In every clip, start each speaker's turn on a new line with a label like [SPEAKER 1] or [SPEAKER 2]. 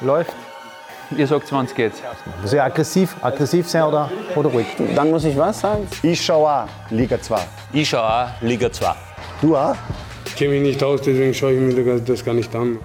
[SPEAKER 1] Läuft. Ihr sagt, wann es geht.
[SPEAKER 2] Muss ich aggressiv, aggressiv sein oder, oder ruhig?
[SPEAKER 3] Dann muss ich was sagen?
[SPEAKER 4] Ich schaue auch Liga 2.
[SPEAKER 5] Ich schaue auch Liga 2.
[SPEAKER 4] Du auch?
[SPEAKER 6] Ich kenne mich nicht aus, deswegen schaue ich mir das gar nicht an.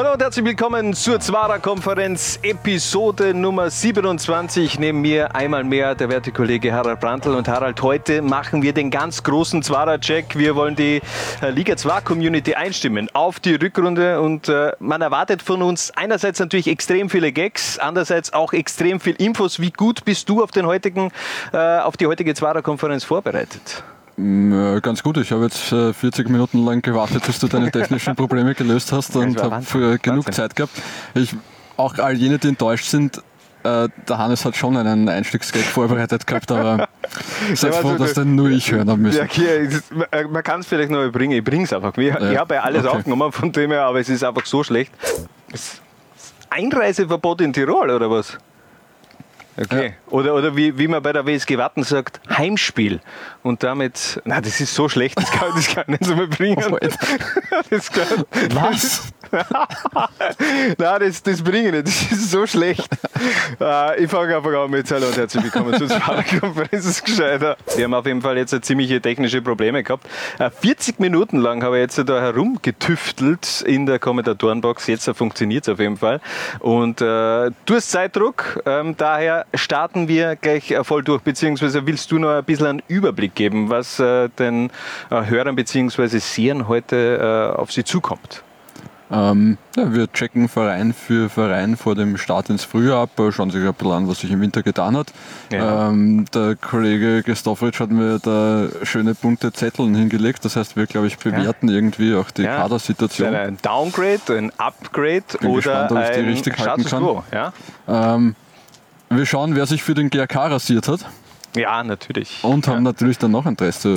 [SPEAKER 7] Hallo und herzlich willkommen zur Zwarer-Konferenz, Episode Nummer 27. Neben mir einmal mehr der werte Kollege Harald Brandl. Und Harald, heute machen wir den ganz großen Zwarer-Check. Wir wollen die äh, Liga 2-Community einstimmen auf die Rückrunde. Und äh, man erwartet von uns einerseits natürlich extrem viele Gags, andererseits auch extrem viel Infos. Wie gut bist du auf, den heutigen, äh, auf die heutige Zwarer-Konferenz vorbereitet?
[SPEAKER 8] Ja, ganz gut. Ich habe jetzt äh, 40 Minuten lang gewartet, bis du deine technischen Probleme gelöst hast und habe genug. Zeit gehabt. Ich, auch all jene, die enttäuscht sind, äh, der Hannes hat schon einen Einstiegsgag vorbereitet gehabt, aber seid froh, dass den nur ich hören habe müssen.
[SPEAKER 7] Ja, okay, man kann es vielleicht noch bringen, ich bringe es einfach. Ich, ja. ich habe ja alles okay. aufgenommen von dem her, aber es ist einfach so schlecht. Einreiseverbot in Tirol oder was? Okay. Ja. Oder, oder wie, wie man bei der WSG Watten sagt, Heimspiel. Und damit, na, das ist so schlecht, das kann, das kann ich nicht so mehr bringen. Oh, das kann,
[SPEAKER 8] Was?
[SPEAKER 7] Nein, das, das bringe ich nicht, das ist so schlecht. Uh, ich fange einfach an mit Hallo und herzlich willkommen zur Konferenz gescheiter. Wir haben auf jeden Fall jetzt ziemliche technische Probleme gehabt. Äh, 40 Minuten lang habe ich jetzt da herumgetüftelt in der Kommentatorenbox. Jetzt funktioniert es auf jeden Fall. Und uh, du hast Zeitdruck, ähm, daher starten wir gleich voll durch, beziehungsweise willst du noch ein bisschen einen Überblick geben, was äh, den äh, Hörern beziehungsweise Sehern heute äh, auf sie zukommt?
[SPEAKER 8] Ähm, ja, wir checken Verein für Verein vor dem Start ins Frühjahr ab, schauen sich ein bisschen an, was sich im Winter getan hat. Ja. Ähm, der Kollege Gestofritsch hat mir da schöne bunte Zetteln hingelegt, das heißt, wir, glaube ich, bewerten ja. irgendwie auch die. Kadersituation.
[SPEAKER 7] Ein Downgrade, ein Upgrade
[SPEAKER 8] Bin
[SPEAKER 7] oder
[SPEAKER 8] gespannt, ob ich die
[SPEAKER 7] ein
[SPEAKER 8] richtig halten kann.
[SPEAKER 7] Quo?
[SPEAKER 8] Ähm, wir schauen, wer sich für den GRK rasiert hat.
[SPEAKER 7] Ja, natürlich.
[SPEAKER 8] Und haben natürlich dann noch ein Dress zu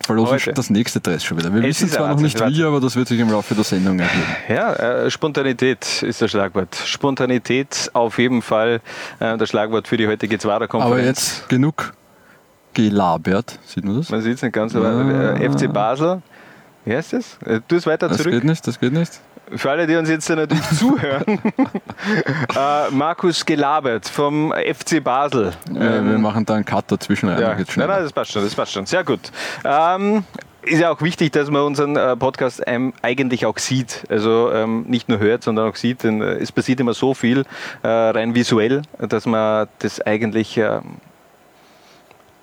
[SPEAKER 8] verlosen. Heute. Das nächste Dress schon wieder. Wir es wissen zwar noch nicht wie, aber das wird sich im Laufe der Sendung ergeben.
[SPEAKER 7] Ja, äh, Spontanität ist das Schlagwort. Spontanität auf jeden Fall äh, das Schlagwort für die heutige Zwarer-Konferenz.
[SPEAKER 8] Aber jetzt genug gelabert. Sieht man das?
[SPEAKER 7] Man sieht es nicht ganz, aber äh, FC Basel. Wie heißt das? Äh, du es weiter
[SPEAKER 8] das
[SPEAKER 7] zurück.
[SPEAKER 8] Das geht nicht, das geht nicht
[SPEAKER 7] für alle, die uns jetzt natürlich zuhören, äh, Markus gelabert vom FC Basel.
[SPEAKER 8] Ja, ähm, wir machen da einen Cut dazwischen rein.
[SPEAKER 7] Ja. Nein, nein, das passt schon, das passt schon. Sehr gut. Ähm, ist ja auch wichtig, dass man unseren äh, Podcast ähm, eigentlich auch sieht. Also ähm, nicht nur hört, sondern auch sieht. Denn äh, es passiert immer so viel äh, rein visuell, dass man das eigentlich äh,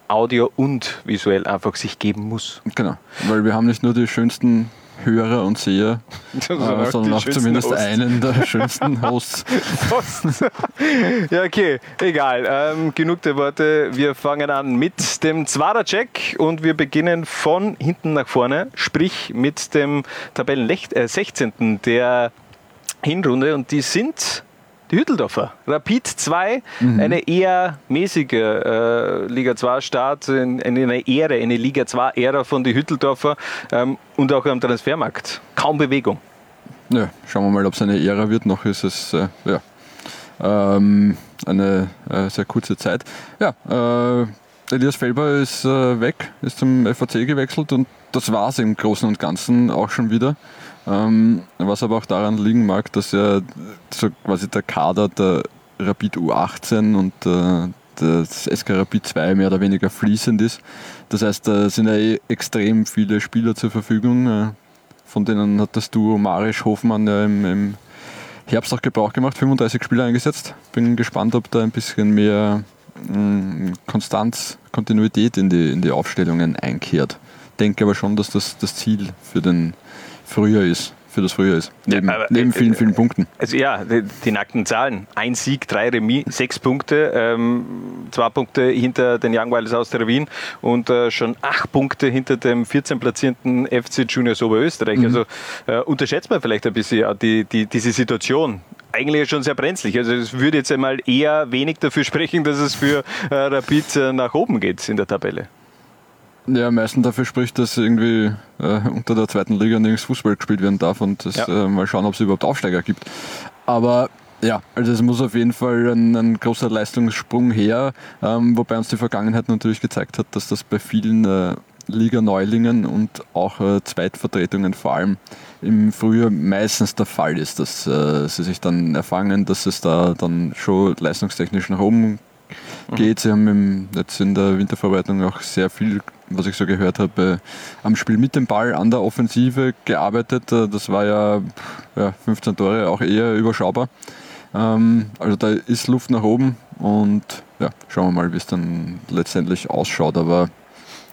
[SPEAKER 7] Audio und visuell einfach sich geben muss.
[SPEAKER 8] Genau, weil wir haben nicht nur die schönsten Hörer und Seher, äh, sondern auch zumindest Hosts. einen der schönsten Hosts.
[SPEAKER 7] ja, okay, egal. Ähm, genug der Worte. Wir fangen an mit dem Zwarer-Check und wir beginnen von hinten nach vorne, sprich mit dem Tabellen 16. Äh, der Hinrunde und die sind die Hütteldorfer. Rapid 2, mhm. eine eher mäßige äh, Liga 2 Start, eine, eine Ehre, eine Liga 2 Ära von den Hütteldorfer ähm, und auch am Transfermarkt. Kaum Bewegung.
[SPEAKER 8] Ja, schauen wir mal, ob es eine Ära wird. Noch ist es äh, ja, ähm, eine äh, sehr kurze Zeit. Ja, äh, Elias Felber ist äh, weg, ist zum FAC gewechselt und das war es im Großen und Ganzen auch schon wieder. Ähm, was aber auch daran liegen mag, dass ja so quasi der Kader der Rapid U18 und äh, das SK Rapid 2 mehr oder weniger fließend ist. Das heißt, da sind ja eh extrem viele Spieler zur Verfügung. Äh, von denen hat das Duo Marisch Hofmann ja im, im Herbst auch Gebrauch gemacht, 35 Spieler eingesetzt. Bin gespannt, ob da ein bisschen mehr mm, Konstanz, Kontinuität in die, in die Aufstellungen einkehrt. Denke aber schon, dass das das Ziel für den Frühjahr ist für das Frühjahr ist. Neben, ja, neben äh, vielen, vielen Punkten.
[SPEAKER 7] Also ja, die, die, nackten Zahlen. Ein Sieg, drei Remis, sechs Punkte, ähm, zwei Punkte hinter den Young Wilders aus der Wien und äh, schon acht Punkte hinter dem 14 platzierten FC Juniors Oberösterreich. Mhm. Also äh, unterschätzt man vielleicht ein bisschen die, die, diese Situation eigentlich schon sehr brenzlig. Also es würde jetzt einmal eher wenig dafür sprechen, dass es für äh, Rapid äh, nach oben geht in der Tabelle.
[SPEAKER 8] Ja, am meisten dafür spricht, dass irgendwie äh, unter der zweiten Liga nirgends Fußball gespielt werden darf und das, ja. äh, mal schauen, ob es überhaupt Aufsteiger gibt. Aber ja, also es muss auf jeden Fall ein, ein großer Leistungssprung her, ähm, wobei uns die Vergangenheit natürlich gezeigt hat, dass das bei vielen äh, Liga-Neulingen und auch äh, Zweitvertretungen vor allem im Frühjahr meistens der Fall ist, dass äh, sie sich dann erfangen, dass es da dann schon leistungstechnisch nach oben geht. Sie haben im, jetzt in der Wintervorbereitung auch sehr viel, was ich so gehört habe, äh, am Spiel mit dem Ball, an der Offensive gearbeitet. Äh, das war ja, ja 15 Tore auch eher überschaubar. Ähm, also da ist Luft nach oben und ja, schauen wir mal, wie es dann letztendlich ausschaut. Aber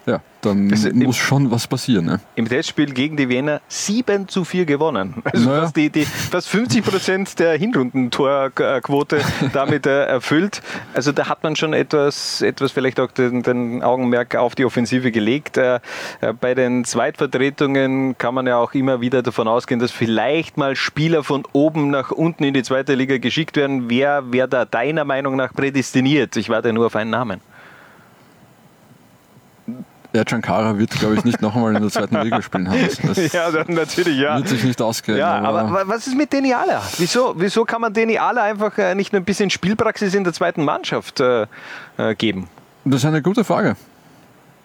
[SPEAKER 8] ja, dann
[SPEAKER 7] Also
[SPEAKER 8] muss schon was passieren. Ne?
[SPEAKER 7] Im Testspiel gegen die Wiener 7 zu 4 gewonnen. Also
[SPEAKER 8] Naja.
[SPEAKER 7] fast, die, die, fast 50 Prozent der Hinrundentorquote damit äh, erfüllt. Also da hat man schon etwas, etwas vielleicht auch den, den Augenmerk auf die Offensive gelegt. Äh, äh, bei den Zweitvertretungen kann man ja auch immer wieder davon ausgehen, dass vielleicht mal Spieler von oben nach unten in die zweite Liga geschickt werden. Wer wäre da deiner Meinung nach prädestiniert? Ich warte nur auf einen Namen.
[SPEAKER 8] Der Giancara wird, glaube ich, nicht noch einmal in der zweiten Liga spielen. Hans. Das
[SPEAKER 7] Ja, natürlich, ja.
[SPEAKER 8] wird sich nicht ausgehen.
[SPEAKER 7] Ja, aber wa- was ist mit Deni Ala? Wieso, wieso kann man Deni Ala einfach äh, nicht nur ein bisschen Spielpraxis in der zweiten Mannschaft äh, äh, geben?
[SPEAKER 8] das ist eine gute Frage.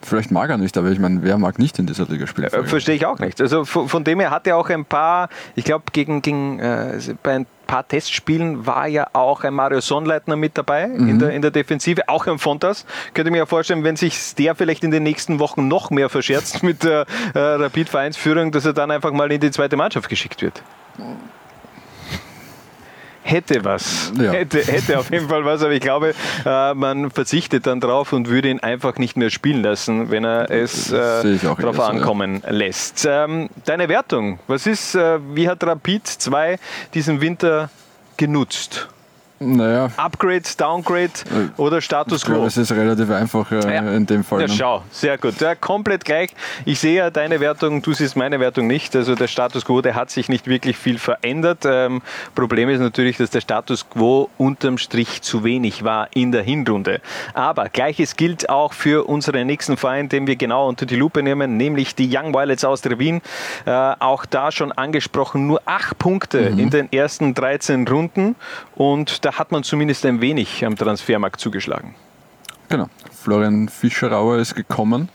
[SPEAKER 8] Vielleicht mag er nicht, aber ich meine, wer mag nicht in dieser Liga spielen?
[SPEAKER 7] Äh, Verstehe ich auch nicht. Also von, von dem her hat er auch ein paar, ich glaube, gegen, gegen äh, bei ein paar Testspielen war ja auch ein Mario Sonnleitner mit dabei in, der, in der Defensive, auch ein Fontas. Könnte mir ja vorstellen, wenn sich der vielleicht in den nächsten Wochen noch mehr verscherzt mit der äh, Rapid-Vereinsführung, dass er dann einfach mal in die zweite Mannschaft geschickt wird. Hätte was.
[SPEAKER 8] Ja.
[SPEAKER 7] Hätte, hätte auf jeden Fall was, aber ich glaube, äh, man verzichtet dann drauf und würde ihn einfach nicht mehr spielen lassen, wenn er es äh, darauf
[SPEAKER 8] so, ja.
[SPEAKER 7] ankommen lässt. Ähm, deine Wertung, was ist, äh, wie hat Rapid 2 diesen Winter genutzt?
[SPEAKER 8] Naja,
[SPEAKER 7] Upgrade, Downgrade oder Status Quo?
[SPEAKER 8] es ist relativ einfach äh,
[SPEAKER 7] Ja.
[SPEAKER 8] in dem Fall.
[SPEAKER 7] Ja,
[SPEAKER 8] ne?
[SPEAKER 7] schau, sehr gut. Ja, komplett gleich. Ich sehe ja deine Wertung, du siehst meine Wertung nicht. Also der Status quo, der hat sich nicht wirklich viel verändert. Ähm, Problem ist natürlich, dass der Status quo unterm Strich zu wenig war in der Hinrunde. Aber gleiches gilt auch für unseren nächsten Verein, den wir genau unter die Lupe nehmen, nämlich die Young Violets aus der Wien. Äh, auch da schon angesprochen, nur acht Punkte in den ersten 13 Runden. Und da hat man zumindest ein wenig am Transfermarkt zugeschlagen.
[SPEAKER 8] Genau. Florian Fischerauer ist gekommen.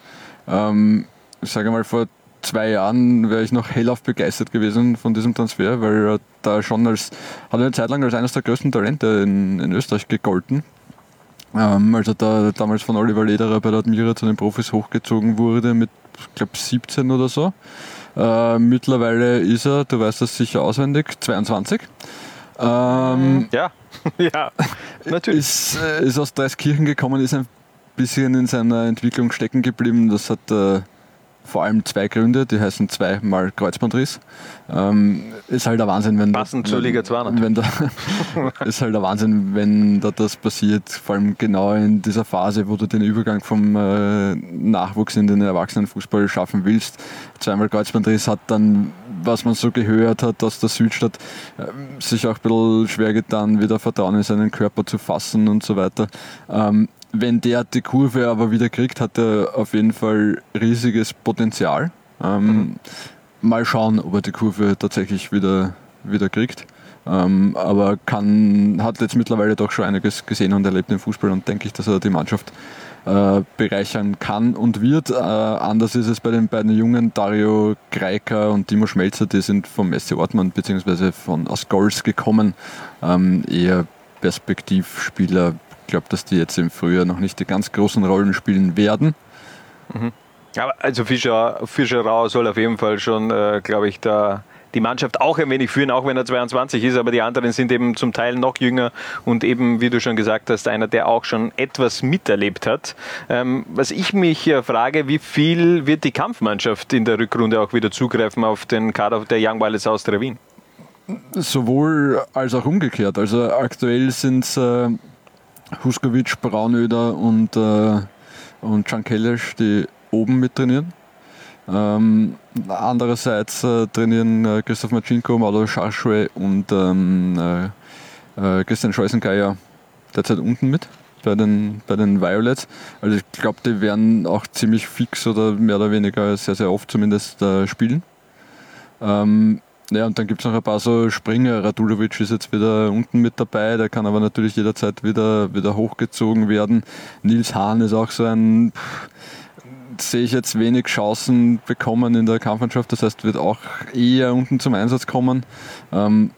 [SPEAKER 8] Ähm, ich sage mal, vor zwei Jahren wäre ich noch hellauf begeistert gewesen von diesem Transfer, weil er da schon als, hat eine Zeit lang als eines der größten Talente in, in Österreich gegolten. Ähm, als er da damals von Oliver Lederer bei der Admira zu den Profis hochgezogen wurde mit, ich glaube, 17 oder so. Äh, mittlerweile ist er, du weißt das sicher auswendig, 22. Ähm,
[SPEAKER 7] Ja, ja, natürlich.
[SPEAKER 8] ist, äh, ist aus Dreiskirchen gekommen, ist ein bisschen in seiner Entwicklung stecken geblieben. Das hat äh, vor allem zwei Gründe, die heißen zweimal Kreuzbandriss. Ähm, ist halt der Wahnsinn, wenn
[SPEAKER 7] Passend zur Liga 2 natürlich.
[SPEAKER 8] wenn da, ist halt der Wahnsinn, wenn da das passiert, vor allem genau in dieser Phase, wo du den Übergang vom äh, Nachwuchs in den Erwachsenenfußball schaffen willst. Zweimal Kreuzbandriss hat dann, was man so gehört hat aus der Südstadt, ähm, sich auch ein bisschen schwer getan, wieder Vertrauen in seinen Körper zu fassen und so weiter. Ähm, wenn der die Kurve aber wieder kriegt, hat er auf jeden Fall riesiges Potenzial. Ähm, Mal schauen, ob er die Kurve tatsächlich wieder, wieder kriegt. Ähm, aber kann, hat jetzt mittlerweile doch schon einiges gesehen und erlebt im Fußball und denke ich, dass er die Mannschaft äh, bereichern kann und wird. Äh, anders ist es bei den beiden Jungen, Dario Greiker und Timo Schmelzer, die sind vom SC Ortmann bzw. von aus Goals gekommen. Ähm, eher Perspektivspieler. Ich glaube, dass die jetzt im Frühjahr noch nicht die ganz großen Rollen spielen werden.
[SPEAKER 7] Aber also Fischer, Fischer Rau soll auf jeden Fall schon, äh, glaube ich, da die Mannschaft auch ein wenig führen, auch wenn er 22 ist, aber die anderen sind eben zum Teil noch jünger und eben, wie du schon gesagt hast, einer, der auch schon etwas miterlebt hat. Ähm, was ich mich äh, frage, wie viel wird die Kampfmannschaft in der Rückrunde auch wieder zugreifen auf den Kader der Young Violets aus Wien?
[SPEAKER 8] Sowohl als auch umgekehrt. Also aktuell sind es äh, Huskovic, Braunöder und, äh, und Can Kellesch, die oben mit trainieren. Ähm, andererseits äh, trainieren äh, Christoph Machinko, Mauro Scharschwe und ähm, äh, äh, Christian Scheusengeier derzeit unten mit bei den, bei den Violets. Also ich glaube, die werden auch ziemlich fix oder mehr oder weniger sehr, sehr oft zumindest äh, spielen. Ähm, ja, und dann gibt es noch ein paar so Springer. Radulovic ist jetzt wieder unten mit dabei, der kann aber natürlich jederzeit wieder, wieder hochgezogen werden. Nils Hahn ist auch so ein, sehe ich jetzt wenig Chancen bekommen in der Kampfmannschaft. Das heißt, wird auch eher unten zum Einsatz kommen. Ähm,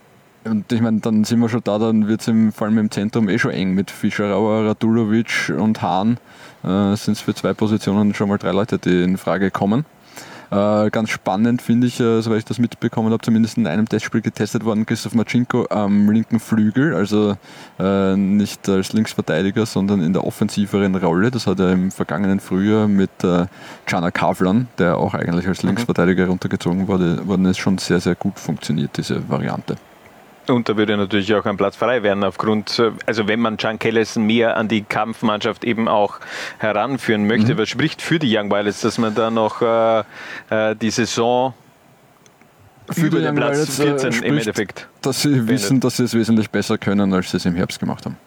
[SPEAKER 8] und ich meine, dann sind wir schon da, dann wird es vor allem im Zentrum eh schon eng mit Fischerauer, Radulovic und Hahn. Äh, sind es für zwei Positionen schon mal drei Leute, die in Frage kommen. Äh, ganz spannend finde ich, äh, soweit ich das mitbekommen habe, zumindest in einem Testspiel getestet worden, Christoph Marcinko am linken Flügel, also äh, nicht als Linksverteidiger, sondern in der offensiveren Rolle. Das hat er im vergangenen Frühjahr mit äh, Jana Kavlan, der auch eigentlich als Linksverteidiger runtergezogen wurde, worden ist, schon sehr, sehr gut funktioniert, diese Variante.
[SPEAKER 7] Und da würde natürlich auch ein Platz frei werden aufgrund, äh, also wenn man John Callison mehr an die Kampfmannschaft eben auch heranführen möchte. Mhm. Was spricht für die Young Violets, dass man da noch äh, äh die Saison
[SPEAKER 8] für über den Platz 14 äh, im Endeffekt. Dass sie wissen, dass sie es wesentlich besser können, als sie es im Herbst gemacht haben.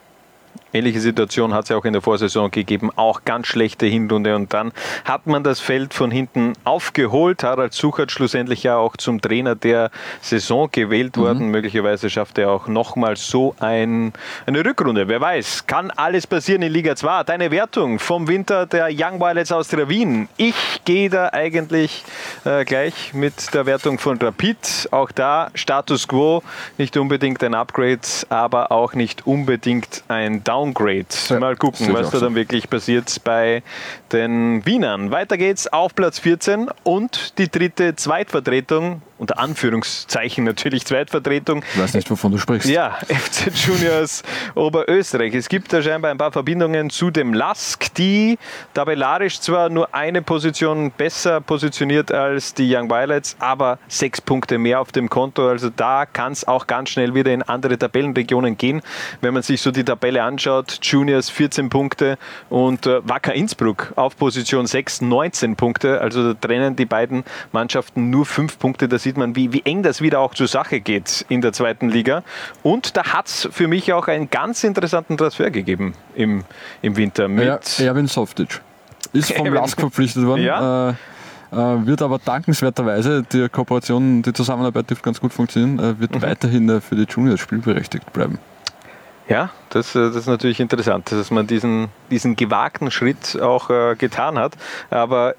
[SPEAKER 7] Ähnliche Situation hat es ja auch in der Vorsaison gegeben, auch ganz schlechte Hinrunde und dann hat man das Feld von hinten aufgeholt. Harald Suchert schlussendlich ja auch zum Trainer der Saison gewählt mhm. worden. Möglicherweise schafft er auch nochmal so ein, eine Rückrunde. Wer weiß, kann alles passieren in Liga 2. Deine Wertung vom Winter der Young Violets aus Wien. Ich gehe da eigentlich äh, gleich mit der Wertung von Rapid. Auch da Status Quo, nicht unbedingt ein Upgrade, aber auch nicht unbedingt ein Down. Downgrade. Mal gucken, was da dann wirklich passiert bei den Wienern. Weiter geht's auf Platz 14 und die dritte Zweitvertretung unter Anführungszeichen natürlich Zweitvertretung.
[SPEAKER 8] Ich weiß nicht, wovon du sprichst.
[SPEAKER 7] Ja, FC Juniors Oberösterreich. Es gibt da scheinbar ein paar Verbindungen zu dem LASK, die tabellarisch zwar nur eine Position besser positioniert als die Young Violets, aber sechs Punkte mehr auf dem Konto. Also da kann es auch ganz schnell wieder in andere Tabellenregionen gehen. Wenn man sich so die Tabelle anschaut, Juniors 14 Punkte und äh, Wacker Innsbruck auf Position 6 19 Punkte. Also da trennen die beiden Mannschaften nur fünf Punkte. Das sieht man, wie, wie eng das wieder auch zur Sache geht in der zweiten Liga. Und da hat es für mich auch einen ganz interessanten Transfer gegeben im, im Winter.
[SPEAKER 8] Mit ja, Erwin Softic. Ist vom LASK verpflichtet worden. Ja. Äh, äh, wird aber dankenswerterweise, die Kooperation, die Zusammenarbeit dürfte ganz gut funktionieren, äh, wird mhm. weiterhin äh, für die Juniors spielberechtigt bleiben.
[SPEAKER 7] Ja, das, äh, das ist natürlich interessant, dass man diesen, diesen gewagten Schritt auch äh, getan hat. Aber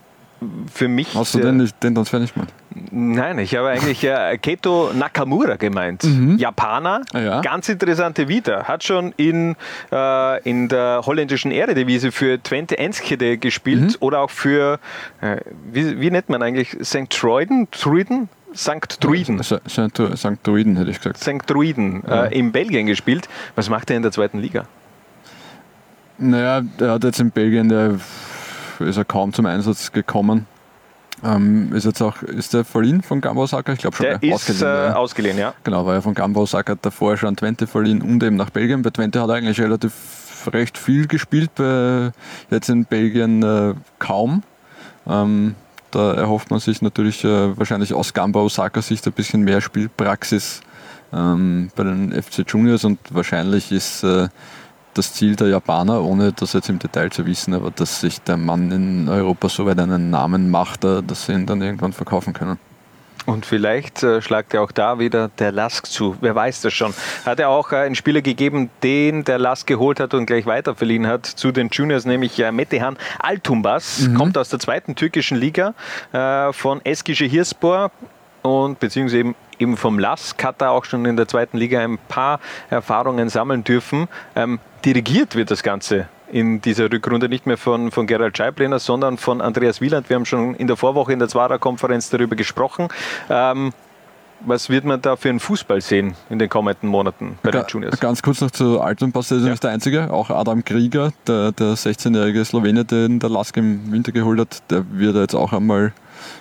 [SPEAKER 7] für mich.
[SPEAKER 8] Hast du den, den Transfer nicht mal?
[SPEAKER 7] Nein, ich habe eigentlich äh, Keto Nakamura gemeint. Mhm. Japaner, ja. ganz interessante Vita. Hat schon in, äh, in der holländischen Eredivisie für Twente Enschede gespielt mhm. oder auch für, äh, wie, wie, nennt man eigentlich, St. Truiden? Truiden? St. Druiden.
[SPEAKER 8] St. Druiden hätte ich gesagt.
[SPEAKER 7] St. Druiden ja. äh, in Belgien gespielt. Was macht er in der zweiten Liga?
[SPEAKER 8] Naja, er hat jetzt in Belgien, der ist er kaum zum Einsatz gekommen. Ähm, ist jetzt auch, ist der verliehen von Gamba Osaka? Ich glaube schon.
[SPEAKER 7] Der ja, ist ausgeliehen, äh, ausgeliehen, ja.
[SPEAKER 8] Genau, war ja von Gamba Osaka davor schon Twente verliehen und eben nach Belgien. Bei Twente hat er eigentlich relativ recht viel gespielt, bei, jetzt in Belgien äh, kaum. Ähm, da erhofft man sich natürlich äh, wahrscheinlich aus Gamba Osaka Sicht ein bisschen mehr Spielpraxis ähm, bei den FC Juniors und wahrscheinlich ist äh, das Ziel der Japaner, ohne das jetzt im Detail zu wissen, aber dass sich der Mann in Europa so weit einen Namen macht, äh, dass sie ihn dann irgendwann verkaufen können.
[SPEAKER 7] Und vielleicht äh, schlagt er auch da wieder der Lask zu. Wer weiß das schon. Hat er auch äh, einen Spieler gegeben, den der Lask geholt hat und gleich weiterverliehen hat zu den Juniors, nämlich äh, Metehan Altumbas. Mhm. Kommt aus der zweiten türkischen Liga äh, von Eskische Hirspor und beziehungsweise eben eben vom Lask hat er auch schon in der zweiten Liga ein paar Erfahrungen sammeln dürfen. Ähm, dirigiert wird das Ganze in dieser Rückrunde nicht mehr von, von Gerald Scheiblener, sondern von Andreas Wieland. Wir haben schon in der Vorwoche in der Zwarer-Konferenz darüber gesprochen. Ähm, was wird man da für einen Fußball sehen in den kommenden Monaten bei
[SPEAKER 8] Ga
[SPEAKER 7] den Juniors?
[SPEAKER 8] Ganz kurz noch zu Altenpass, der ist ja. nicht der Einzige. Auch Adam Krieger, der, der 16-jährige Slowene, den der Lask im Winter geholt hat, der wird jetzt auch einmal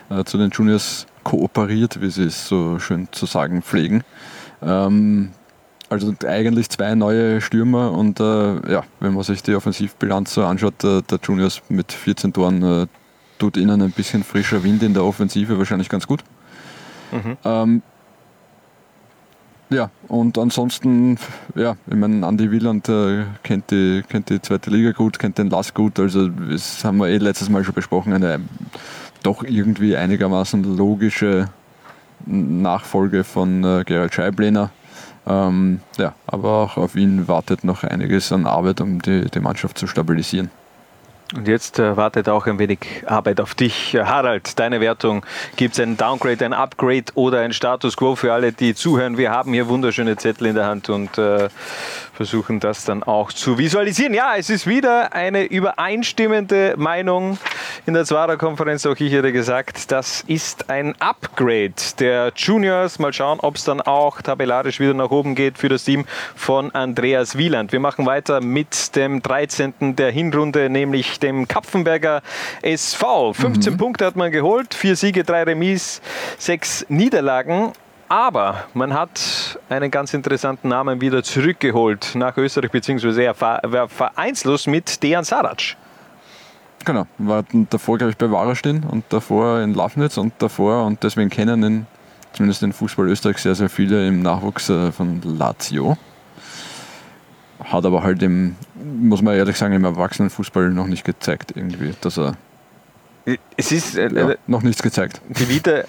[SPEAKER 8] äh, zu den Juniors kooperiert, wie sie es so schön zu sagen pflegen. Ähm, also eigentlich zwei neue Stürmer und äh, ja, wenn man sich die Offensivbilanz so anschaut, äh, der Juniors mit 14 Toren äh, tut ihnen ein bisschen frischer Wind in der Offensive wahrscheinlich ganz gut. Mhm. Ähm, ja, und ansonsten, ja, ich meine, Andi Wieland äh, kennt, die, kennt die zweite Liga gut, kennt den Lass gut, also das haben wir eh letztes Mal schon besprochen, eine doch irgendwie einigermaßen logische Nachfolge von äh, Gerald Scheiblener. Ähm, ja, aber auch auf ihn wartet noch einiges an Arbeit, um die, die Mannschaft zu stabilisieren.
[SPEAKER 7] Und jetzt äh, wartet auch ein wenig Arbeit auf dich. Äh, Harald, deine Wertung. Gibt es ein Downgrade, ein Upgrade oder ein Status Quo für alle, die zuhören? Wir haben hier wunderschöne Zettel in der Hand und äh, versuchen das dann auch zu visualisieren. Ja, es ist wieder eine übereinstimmende Meinung in der Zwarer-Konferenz. Auch ich hätte gesagt, das ist ein Upgrade der Juniors. Mal schauen, ob es dann auch tabellarisch wieder nach oben geht für das Team von Andreas Wieland. Wir machen weiter mit dem 13. der Hinrunde, nämlich dem Kapfenberger SV. 15 mhm. Punkte hat man geholt, vier Siege, drei Remis, sechs Niederlagen. Aber man hat einen ganz interessanten Namen wieder zurückgeholt nach Österreich, beziehungsweise er war vereinslos mit Dejan Sarac.
[SPEAKER 8] Genau, war davor, glaube ich, bei Warstein und davor in Lafnitz und davor, und deswegen kennen ihn, zumindest den Fußball Österreich, sehr, sehr viele im Nachwuchs äh, von Lazio. Hat aber halt im, muss man ehrlich sagen, im Erwachsenenfußball noch nicht gezeigt, irgendwie, dass er.
[SPEAKER 7] Es ist äh,
[SPEAKER 8] ja, noch nichts gezeigt.
[SPEAKER 7] Die Vita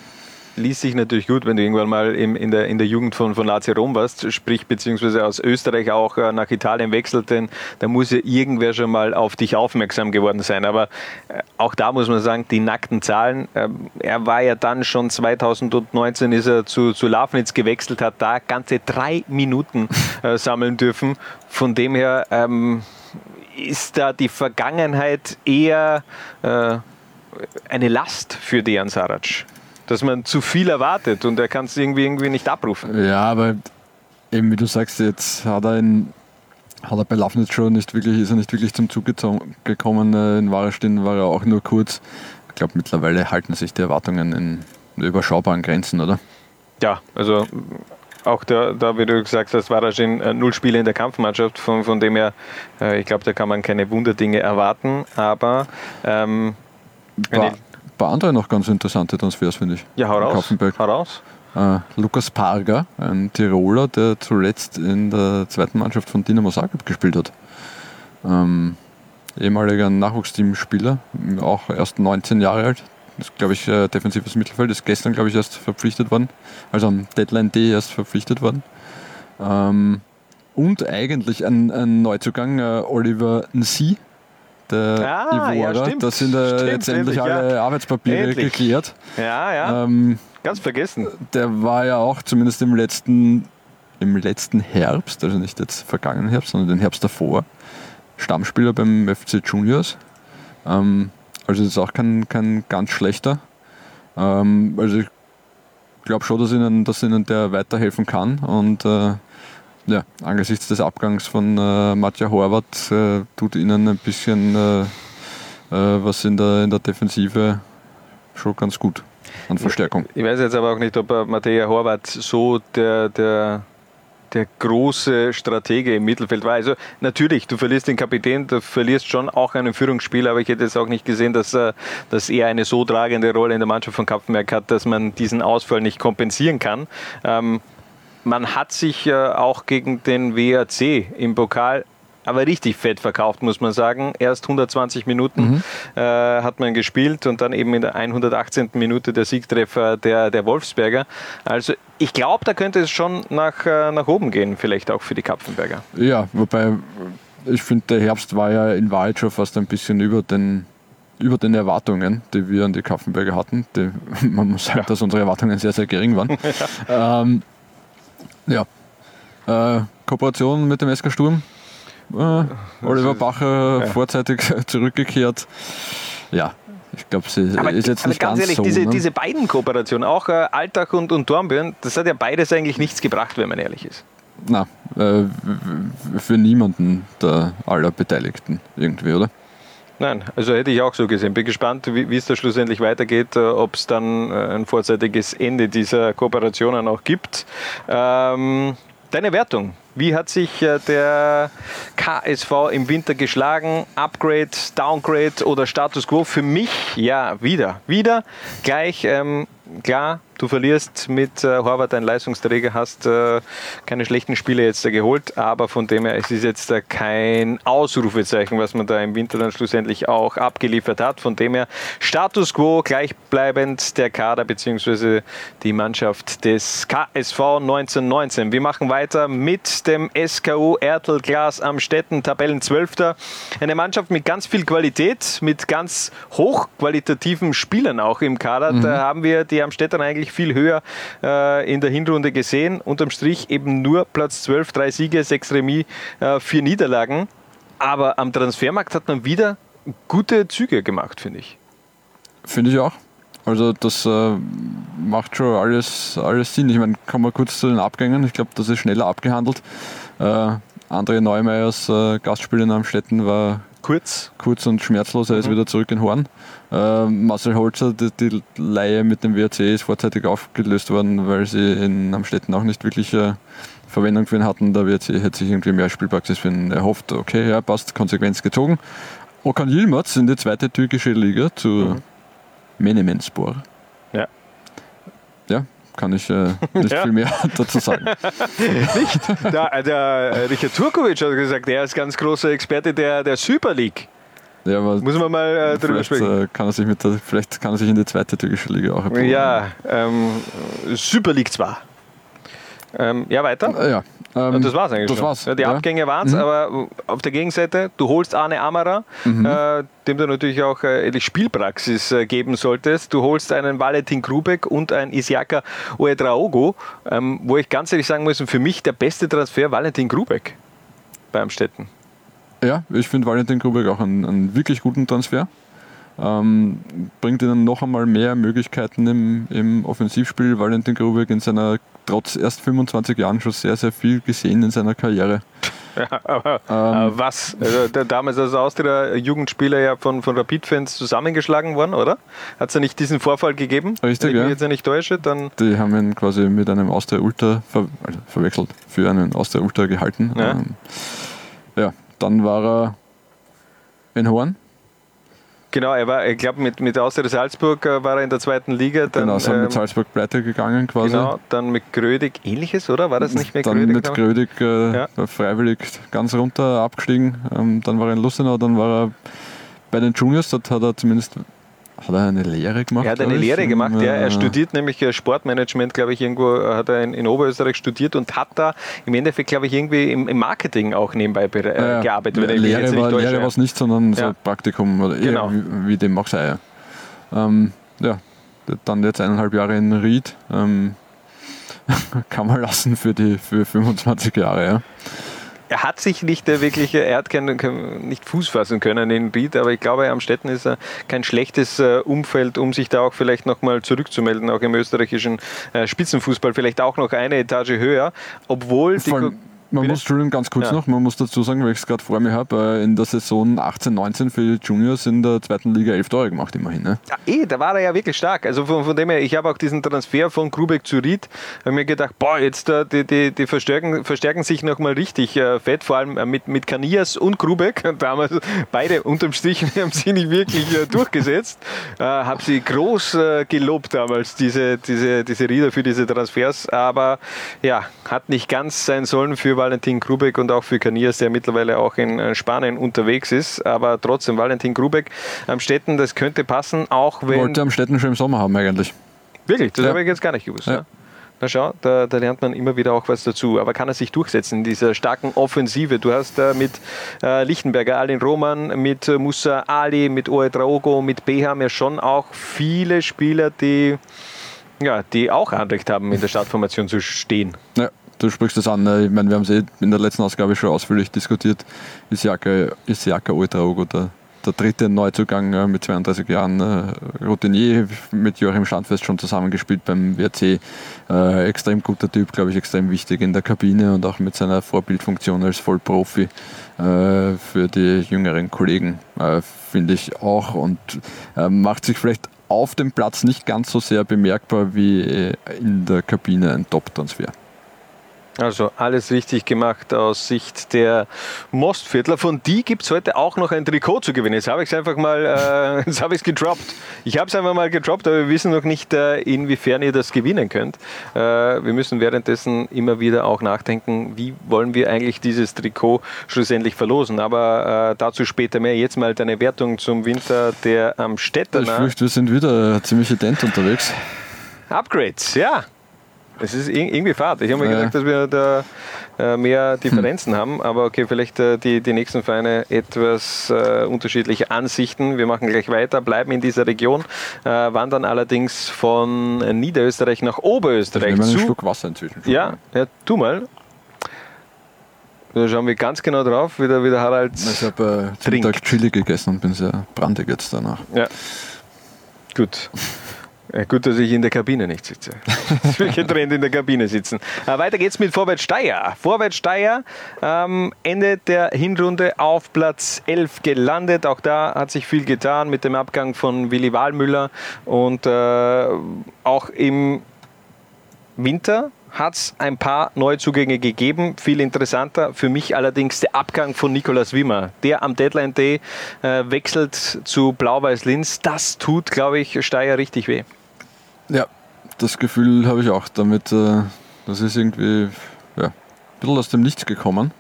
[SPEAKER 7] liest sich natürlich gut, wenn du irgendwann mal im, in, der, in der Jugend von, von Lazio Rom warst, sprich beziehungsweise aus Österreich auch äh, nach Italien wechselt, denn da muss ja irgendwer schon mal auf dich aufmerksam geworden sein. Aber äh, auch da muss man sagen, die nackten Zahlen, äh, er war ja dann schon 2019 ist er zu, zu Lafnitz gewechselt, hat da ganze drei Minuten äh, sammeln dürfen. Von dem her ähm, ist da die Vergangenheit eher äh, eine Last für Dejan Sarac dass man zu viel erwartet und er kann es irgendwie, irgendwie nicht abrufen.
[SPEAKER 8] Ja, aber eben wie du sagst, jetzt hat er, in, hat er bei Lafnitz schon nicht wirklich, ist er nicht wirklich zum Zug gekommen. Äh, in Warstein war er auch nur kurz. Ich glaube, mittlerweile halten sich die Erwartungen in überschaubaren Grenzen, oder?
[SPEAKER 7] Ja, also auch da, da wie du gesagt hast, war schon äh, null Spiele in der Kampfmannschaft, von, von dem her, äh, ich glaube, da kann man keine Wunderdinge erwarten, aber ähm,
[SPEAKER 8] war, paar andere noch ganz interessante Transfers, finde ich.
[SPEAKER 7] Ja, hau raus. Hau raus.
[SPEAKER 8] Äh, Lukas Parga, ein Tiroler, der zuletzt in der zweiten Mannschaft von Dinamo Zagreb gespielt hat. Ähm, ehemaliger Nachwuchsteamspieler, auch erst 19 Jahre alt. Das ist, glaube ich, äh, defensives Mittelfeld. Ist gestern, glaube ich, erst verpflichtet worden. Also am Deadline D erst verpflichtet worden. Ähm, und eigentlich ein, ein Neuzugang, äh, Oliver Nsi, der ah, Ivorer. Ja, da sind äh, stimmt, jetzt endlich, alle ja. Arbeitspapiere endlich. geklärt.
[SPEAKER 7] Ja, ja. Ähm, Ganz vergessen.
[SPEAKER 8] Der war ja auch zumindest im letzten, im letzten Herbst, also nicht jetzt vergangenen Herbst, sondern den Herbst davor, Stammspieler beim FC Juniors. Ähm, also das ist auch kein, kein ganz schlechter. Ähm, also ich glaube schon, dass ihnen, dass ihnen der weiterhelfen kann und äh, ja, angesichts des Abgangs von äh, Matja Horvath äh, tut ihnen ein bisschen äh, äh, was in der, in der Defensive schon ganz gut an Verstärkung.
[SPEAKER 7] Ich weiß jetzt aber auch nicht, ob Matja Horvath so der, der, der große Stratege im Mittelfeld war. Also natürlich, du verlierst den Kapitän, du verlierst schon auch einen Führungsspieler, aber ich hätte jetzt auch nicht gesehen, dass, äh, dass er eine so tragende Rolle in der Mannschaft von Kapfenberg hat, dass man diesen Ausfall nicht kompensieren kann. Ähm, man hat sich äh, auch gegen den WRC im Pokal aber richtig fett verkauft, muss man sagen. Erst 120 Minuten mhm. äh, hat man gespielt und dann eben in der 118. Minute der Siegtreffer der, der Wolfsberger. Also ich glaube, da könnte es schon nach, äh, nach oben gehen, vielleicht auch für die Kapfenberger.
[SPEAKER 8] Ja, wobei ich finde, der Herbst war ja in Wahrheit schon fast ein bisschen über den über den Erwartungen, die wir an die Kaffenberger hatten. Die, man muss sagen, ja. dass unsere Erwartungen sehr, sehr gering waren. ja. Ähm, ja. Äh, Kooperation mit dem SK Sturm. Äh, Oliver Bacher ja. vorzeitig zurückgekehrt. Ja, ich glaube, sie aber, ist jetzt nicht ganz, ganz ehrlich, so,
[SPEAKER 7] diese, ne? diese beiden Kooperationen, auch äh, Alltag und, und Dornbirn, das hat ja beides eigentlich nichts gebracht, wenn man ehrlich ist.
[SPEAKER 8] Na, äh, für niemanden der aller Beteiligten irgendwie, oder?
[SPEAKER 7] Nein, also hätte ich auch so gesehen. Bin gespannt, wie, es da schlussendlich weitergeht, äh, ob es dann äh, ein vorzeitiges Ende dieser Kooperationen auch gibt. Ähm, deine Wertung. Wie hat sich äh, der KSV im Winter geschlagen? Upgrade, Downgrade oder Status Quo? Für mich ja wieder. Wieder gleich ähm, klar Du verlierst mit äh, Horvath einen Leistungsträger, hast äh, keine schlechten Spiele jetzt da geholt, aber von dem her, es ist jetzt da kein Ausrufezeichen, was man da im Winter dann schlussendlich auch abgeliefert hat. Von dem her Status quo, gleichbleibend der Kader bzw. die Mannschaft des KSV 1919. Wir machen weiter mit dem SKU Ertel Glas am Städten, Tabellenzwölfter. Eine Mannschaft mit ganz viel Qualität, mit ganz hochqualitativen Spielern auch im Kader. Da haben wir die Amstetter eigentlich viel höher äh, in der Hinrunde gesehen. Unterm Strich eben nur Platz 12, drei Siege, sechs Remis, äh, vier Niederlagen. Aber am Transfermarkt hat man wieder gute Züge gemacht, finde ich.
[SPEAKER 8] Finde ich auch. Also das äh, macht schon alles, alles Sinn. Ich meine, kommen wir kurz zu den Abgängen. Ich glaube, das ist schneller abgehandelt. Äh, André Neumeyers äh, Gastspiel in Amstetten war
[SPEAKER 7] Kurz.
[SPEAKER 8] kurz und schmerzlos. Er ist wieder zurück in Horn. Äh, Marcel Holzer, die, die Leihe mit dem WRC ist vorzeitig aufgelöst worden, weil sie in Amstetten auch nicht wirklich äh, Verwendung für ihn hatten. Der WRC hätte sich irgendwie mehr Spielpraxis für ihn erhofft. Okay, ja, passt, Konsequenz gezogen. Okan Yilmaz in die zweite türkische Liga zu
[SPEAKER 7] Mhm.
[SPEAKER 8] Menemenspor.
[SPEAKER 7] Ja.
[SPEAKER 8] Ja, kann ich äh, nicht
[SPEAKER 7] Ja.
[SPEAKER 8] viel mehr dazu sagen.
[SPEAKER 7] Der, der äh, Richard Turkovic hat gesagt, er ist ganz großer Experte der, der Super League.
[SPEAKER 8] Ja, aber
[SPEAKER 7] Muss man mal äh, drüber sprechen.
[SPEAKER 8] äh, kann er sich mit der, vielleicht kann er sich in die zweite türkische Liga auch erproben.
[SPEAKER 7] Ja, ähm, Super League zwar. Ähm, ja, weiter.
[SPEAKER 8] Äh, ja. Ähm,
[SPEAKER 7] das war's eigentlich
[SPEAKER 8] Das
[SPEAKER 7] schon.
[SPEAKER 8] war's.
[SPEAKER 7] Ja, die
[SPEAKER 8] ja.
[SPEAKER 7] Abgänge waren's, aber auf der Gegenseite, du holst Arne Amara,
[SPEAKER 8] Mhm.
[SPEAKER 7] äh, dem du natürlich auch äh, die Spielpraxis äh, geben solltest. Du holst einen Valentin Grubek und einen Isiaka Oedraogo, ähm, wo ich ganz ehrlich sagen muss, für mich der beste Transfer Valentin Grubek beim Städten.
[SPEAKER 8] Ja, ich finde Valentin Grubeck auch einen, einen wirklich guten Transfer. Ähm, bringt ihnen noch einmal mehr Möglichkeiten im, im Offensivspiel. Valentin Grubeck in seiner, trotz erst 25 Jahren, schon sehr, sehr viel gesehen in seiner Karriere.
[SPEAKER 7] Aber
[SPEAKER 8] Ähm.
[SPEAKER 7] äh, was? Also, der, damals als Austria Jugendspieler ja von, von Rapid-Fans zusammengeschlagen worden, oder? Hat es ja nicht diesen Vorfall gegeben?
[SPEAKER 8] Richtig,
[SPEAKER 7] Wenn ich
[SPEAKER 8] ja.
[SPEAKER 7] mich jetzt ja nicht täusche, dann
[SPEAKER 8] Die haben ihn quasi mit einem Austria Ultra ver also verwechselt, für einen Austria Ultra gehalten.
[SPEAKER 7] Ja.
[SPEAKER 8] Ähm, ja, dann war er in Horn.
[SPEAKER 7] Genau, er war, ich glaube, mit, mit Austria Salzburg äh, war er in der zweiten Liga. Dann,
[SPEAKER 8] genau, sind
[SPEAKER 7] ähm,
[SPEAKER 8] mit Salzburg pleite gegangen quasi.
[SPEAKER 7] genau, dann mit Grödig ähnliches, oder? War das nicht mehr
[SPEAKER 8] dann
[SPEAKER 7] Grödig?
[SPEAKER 8] mit Grödig äh,
[SPEAKER 7] Ja.
[SPEAKER 8] freiwillig ganz runter abgestiegen. Ähm, dann war er in Lustenau, dann war er bei den Juniors, dort hat er zumindest hat er eine Lehre gemacht.
[SPEAKER 7] er hat eine
[SPEAKER 8] ich,
[SPEAKER 7] Lehre gemacht, ja. Er studiert nämlich äh, Sportmanagement, glaube ich, irgendwo äh, hat er in, in Oberösterreich studiert und hat da im Endeffekt, glaube ich, irgendwie im, im Marketing auch nebenbei be- äh,
[SPEAKER 8] ja,
[SPEAKER 7] gearbeitet. mich
[SPEAKER 8] Lehre war. Lehre war es nicht, sondern
[SPEAKER 7] Ja.
[SPEAKER 8] so Praktikum oder
[SPEAKER 7] Genau.
[SPEAKER 8] wie, wie dem auch sei. ja. Ähm, ja, dann jetzt eineinhalb Jahre in Ried. Ähm, kann man lassen für die für 25 Jahre. Ja.
[SPEAKER 7] Er hat sich nicht wirklich, er hat kein, nicht Fuß fassen können in Ried, aber ich glaube, am Städten ist er kein schlechtes äh, Umfeld, um sich da auch vielleicht nochmal zurückzumelden, auch im österreichischen äh, Spitzenfußball, vielleicht auch noch eine Etage höher, obwohl die
[SPEAKER 8] man
[SPEAKER 7] Bitte?
[SPEAKER 8] muss, Entschuldigung, ganz kurz
[SPEAKER 7] Ja.
[SPEAKER 8] noch, man muss dazu sagen, weil ich es gerade vor mir habe, äh, in der Saison 18-19 für die Juniors in der zweiten Liga 11 Tore gemacht, immerhin. Ne?
[SPEAKER 7] Ja, eh, da war er ja wirklich stark. Also von, von dem her, ich habe auch diesen Transfer von Grubeck zu Ried, habe mir gedacht, boah, jetzt äh, die, die, die verstärken, verstärken sich nochmal richtig äh, fett, vor allem mit, mit Kanias und Grubeck. Damals beide unterm Strich haben sie nicht wirklich äh, durchgesetzt. Äh, habe sie groß äh, gelobt damals, diese, diese, diese Rieder für diese Transfers. Aber ja, hat nicht ganz sein sollen für Valentin Grubeck und auch für Kanias, der mittlerweile auch in äh, Spanien unterwegs ist. Aber trotzdem, Valentin Grubeck am Städten, das könnte passen, auch wenn.
[SPEAKER 8] Wollte am Städten schon im Sommer haben eigentlich.
[SPEAKER 7] Wirklich, das
[SPEAKER 8] Ja.
[SPEAKER 7] habe ich jetzt gar nicht gewusst.
[SPEAKER 8] Ja.
[SPEAKER 7] Ja. Na schau, da, da lernt man immer wieder auch was dazu. Aber kann er sich durchsetzen in dieser starken Offensive? Du hast äh, mit äh, Lichtenberger, Alin Roman, mit äh, Musa Ali, mit Oe Draogo, mit Beham ja schon auch viele Spieler, die, ja, die auch Anrecht haben, in der Startformation zu stehen.
[SPEAKER 8] Ja, du sprichst das an. ne? Ich meine, wir haben es eh in der letzten Ausgabe schon ausführlich diskutiert. Isiaka, Isiaka Ultraogo, der, der dritte Neuzugang äh, mit 32 Jahren, äh, Routinier, mit Joachim Schandfest schon zusammengespielt beim WRC. Äh, extrem guter Typ, glaube ich, extrem wichtig in der Kabine und auch mit seiner Vorbildfunktion als Vollprofi äh, für die jüngeren Kollegen, äh, finde ich auch. Und äh, macht sich vielleicht auf dem Platz nicht ganz so sehr bemerkbar wie äh, in der Kabine ein Top-Transfer.
[SPEAKER 7] Also alles richtig gemacht aus Sicht der Mostviertler. Von die gibt es heute auch noch ein Trikot zu gewinnen. Jetzt habe ich es einfach mal, äh, jetzt habe ich es gedroppt. Ich habe es einfach mal gedroppt, aber wir wissen noch nicht, äh, inwiefern ihr das gewinnen könnt. Äh, wir müssen währenddessen immer wieder auch nachdenken, wie wollen wir eigentlich dieses Trikot schlussendlich verlosen. Aber äh, dazu später mehr. Jetzt mal deine Wertung zum Winter der am
[SPEAKER 8] Ich fürchte, wir sind wieder ziemlich ident unterwegs.
[SPEAKER 7] Upgrades, ja. Es ist ir- irgendwie fad. Ich habe mir gedacht, dass wir da äh, mehr Differenzen haben, aber okay, vielleicht äh, die, die nächsten Vereine etwas äh, unterschiedliche Ansichten. Wir machen gleich weiter, bleiben in dieser Region, äh, wandern allerdings von Niederösterreich nach
[SPEAKER 8] Ich
[SPEAKER 7] Oberösterreich
[SPEAKER 8] einen
[SPEAKER 7] zu.
[SPEAKER 8] Schluck Wasser inzwischen.
[SPEAKER 7] Ja, ja, tu mal. Da schauen wir ganz genau drauf, wie der, wie der Harald.
[SPEAKER 8] Ich habe äh. Mittag Chili gegessen und bin sehr brandig jetzt danach.
[SPEAKER 7] Ja. Gut. Ja, gut, dass ich in der Kabine nicht sitze. Ich will getrennt in der Kabine sitzen. Äh, weiter geht's mit Vorwärts Steyr. Vorwärts Steyr ähm, Ende der Hinrunde auf Platz 11 gelandet. Auch da hat sich viel getan mit dem Abgang von Willi Wahlmüller und äh, auch im Winter hat es ein paar Neuzugänge gegeben. Viel interessanter für mich allerdings der Abgang von Nikolaus Wimmer. Der am Deadline Day äh, wechselt zu Blau-Weiß Linz. Das tut, glaube ich, Steyr richtig weh.
[SPEAKER 8] Ja, das Gefühl habe ich auch damit. Äh, das ist irgendwie ja, ein bisschen aus dem Nichts gekommen.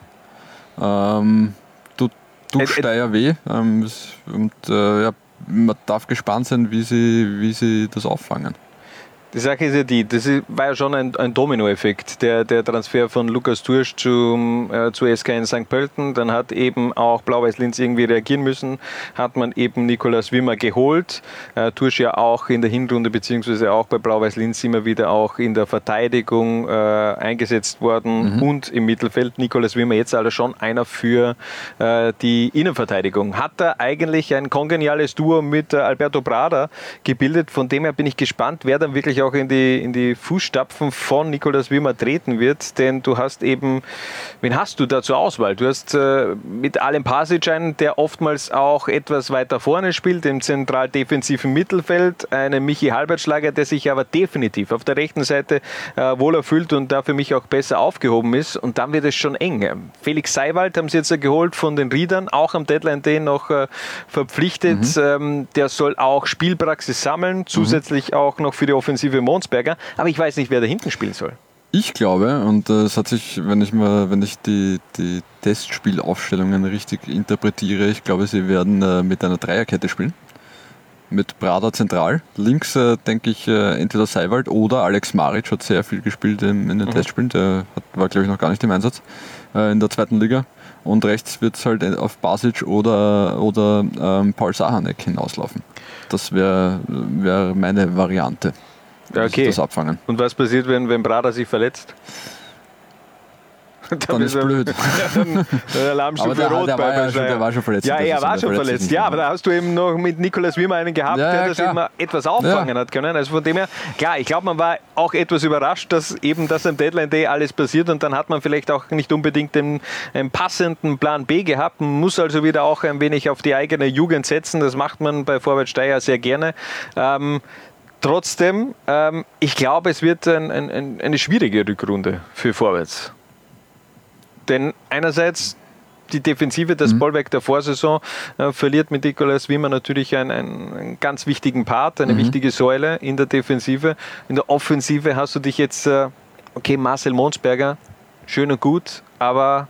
[SPEAKER 8] Ähm, tut tut Steyr weh. Ähm, und äh, ja, man darf gespannt sein, wie sie, wie sie das auffangen.
[SPEAKER 7] Die Sache ist ja die, das war ja schon ein, ein Dominoeffekt, der, der Transfer von Lukas Tursch zum, äh, zu SK in St. Pölten. Dann hat eben auch Blau-Weiß Linz irgendwie reagieren müssen, hat man eben Nikolaus Wimmer geholt. Äh, Tursch ja auch in der Hinrunde beziehungsweise auch bei Blau-Weiß Linz immer wieder auch in der Verteidigung äh, eingesetzt worden und im Mittelfeld. Nikolaus Wimmer jetzt also schon einer für äh, die Innenverteidigung. Hat er eigentlich ein kongeniales Duo mit äh, Alberto Prada gebildet. Von dem her bin ich gespannt, wer dann wirklich auch in die, in die Fußstapfen von Nikolaus Wimmer treten wird. Denn du hast eben, wen hast du da zur Auswahl? Du hast äh, mit Alem Pasic einen, der oftmals auch etwas weiter vorne spielt, im zentral defensiven Mittelfeld. Einen Michi Halbertschlager, der sich aber definitiv auf der rechten Seite äh, wohler fühlt und da für mich auch besser aufgehoben ist. Und dann wird es schon eng. Felix Seiwald haben sie jetzt geholt von den Riedern, auch am Deadline Day noch äh, verpflichtet. Ähm, der soll auch Spielpraxis sammeln, zusätzlich auch noch für die Offensive Monsberger. Aber ich weiß nicht, wer da hinten spielen soll.
[SPEAKER 8] Ich glaube, und äh, es hat sich, wenn ich mal, wenn ich die, die Testspielaufstellungen richtig interpretiere, ich glaube, sie werden äh, mit einer Dreierkette spielen. Mit Prada zentral. Links äh, denke ich äh, entweder Seiwald oder Alex Maric hat sehr viel gespielt in, in den Testspielen. Der hat, war, glaube ich, noch gar nicht im Einsatz äh, in der zweiten Liga. Und rechts wird es halt auf Basic oder, oder ähm, Paul Sahanek hinauslaufen. Das wäre wär meine Variante.
[SPEAKER 7] Ja, okay.
[SPEAKER 8] Das abfangen.
[SPEAKER 7] Und was passiert, wenn, wenn Brada sich verletzt?
[SPEAKER 8] Dann ist
[SPEAKER 7] er-
[SPEAKER 8] blöd.
[SPEAKER 7] dann der Alarmstufe
[SPEAKER 8] der-
[SPEAKER 7] rot
[SPEAKER 8] der
[SPEAKER 7] bei,
[SPEAKER 8] war ja schon- der war schon verletzt.
[SPEAKER 7] Ja, er war
[SPEAKER 8] der
[SPEAKER 7] schon verletzt. Ja, aber da hast du eben noch mit Nikolaus Wimmer einen gehabt,
[SPEAKER 8] Ja,
[SPEAKER 7] der
[SPEAKER 8] ja,
[SPEAKER 7] das
[SPEAKER 8] klar.
[SPEAKER 7] eben etwas auffangen hat können. Also von dem her, klar, ich glaube, man war auch etwas überrascht, dass eben das am Deadline Day alles passiert und dann hat man vielleicht auch nicht unbedingt den einen passenden Plan B gehabt. Man muss also wieder auch ein wenig auf die eigene Jugend setzen. Das macht man bei Vorwärts Steyr sehr gerne. Ähm, Trotzdem, ähm, ich glaube, es wird ein, ein, ein, eine schwierige Rückrunde für Vorwärts. Denn einerseits die Defensive, das Bollwerk der Vorsaison, äh, verliert mit Nikolaus Wimmer natürlich einen, einen, ganz wichtigen Part, eine wichtige Säule in der Defensive. In der Offensive hast du dich jetzt, äh, okay, Marcel Monsberger, schön und gut, aber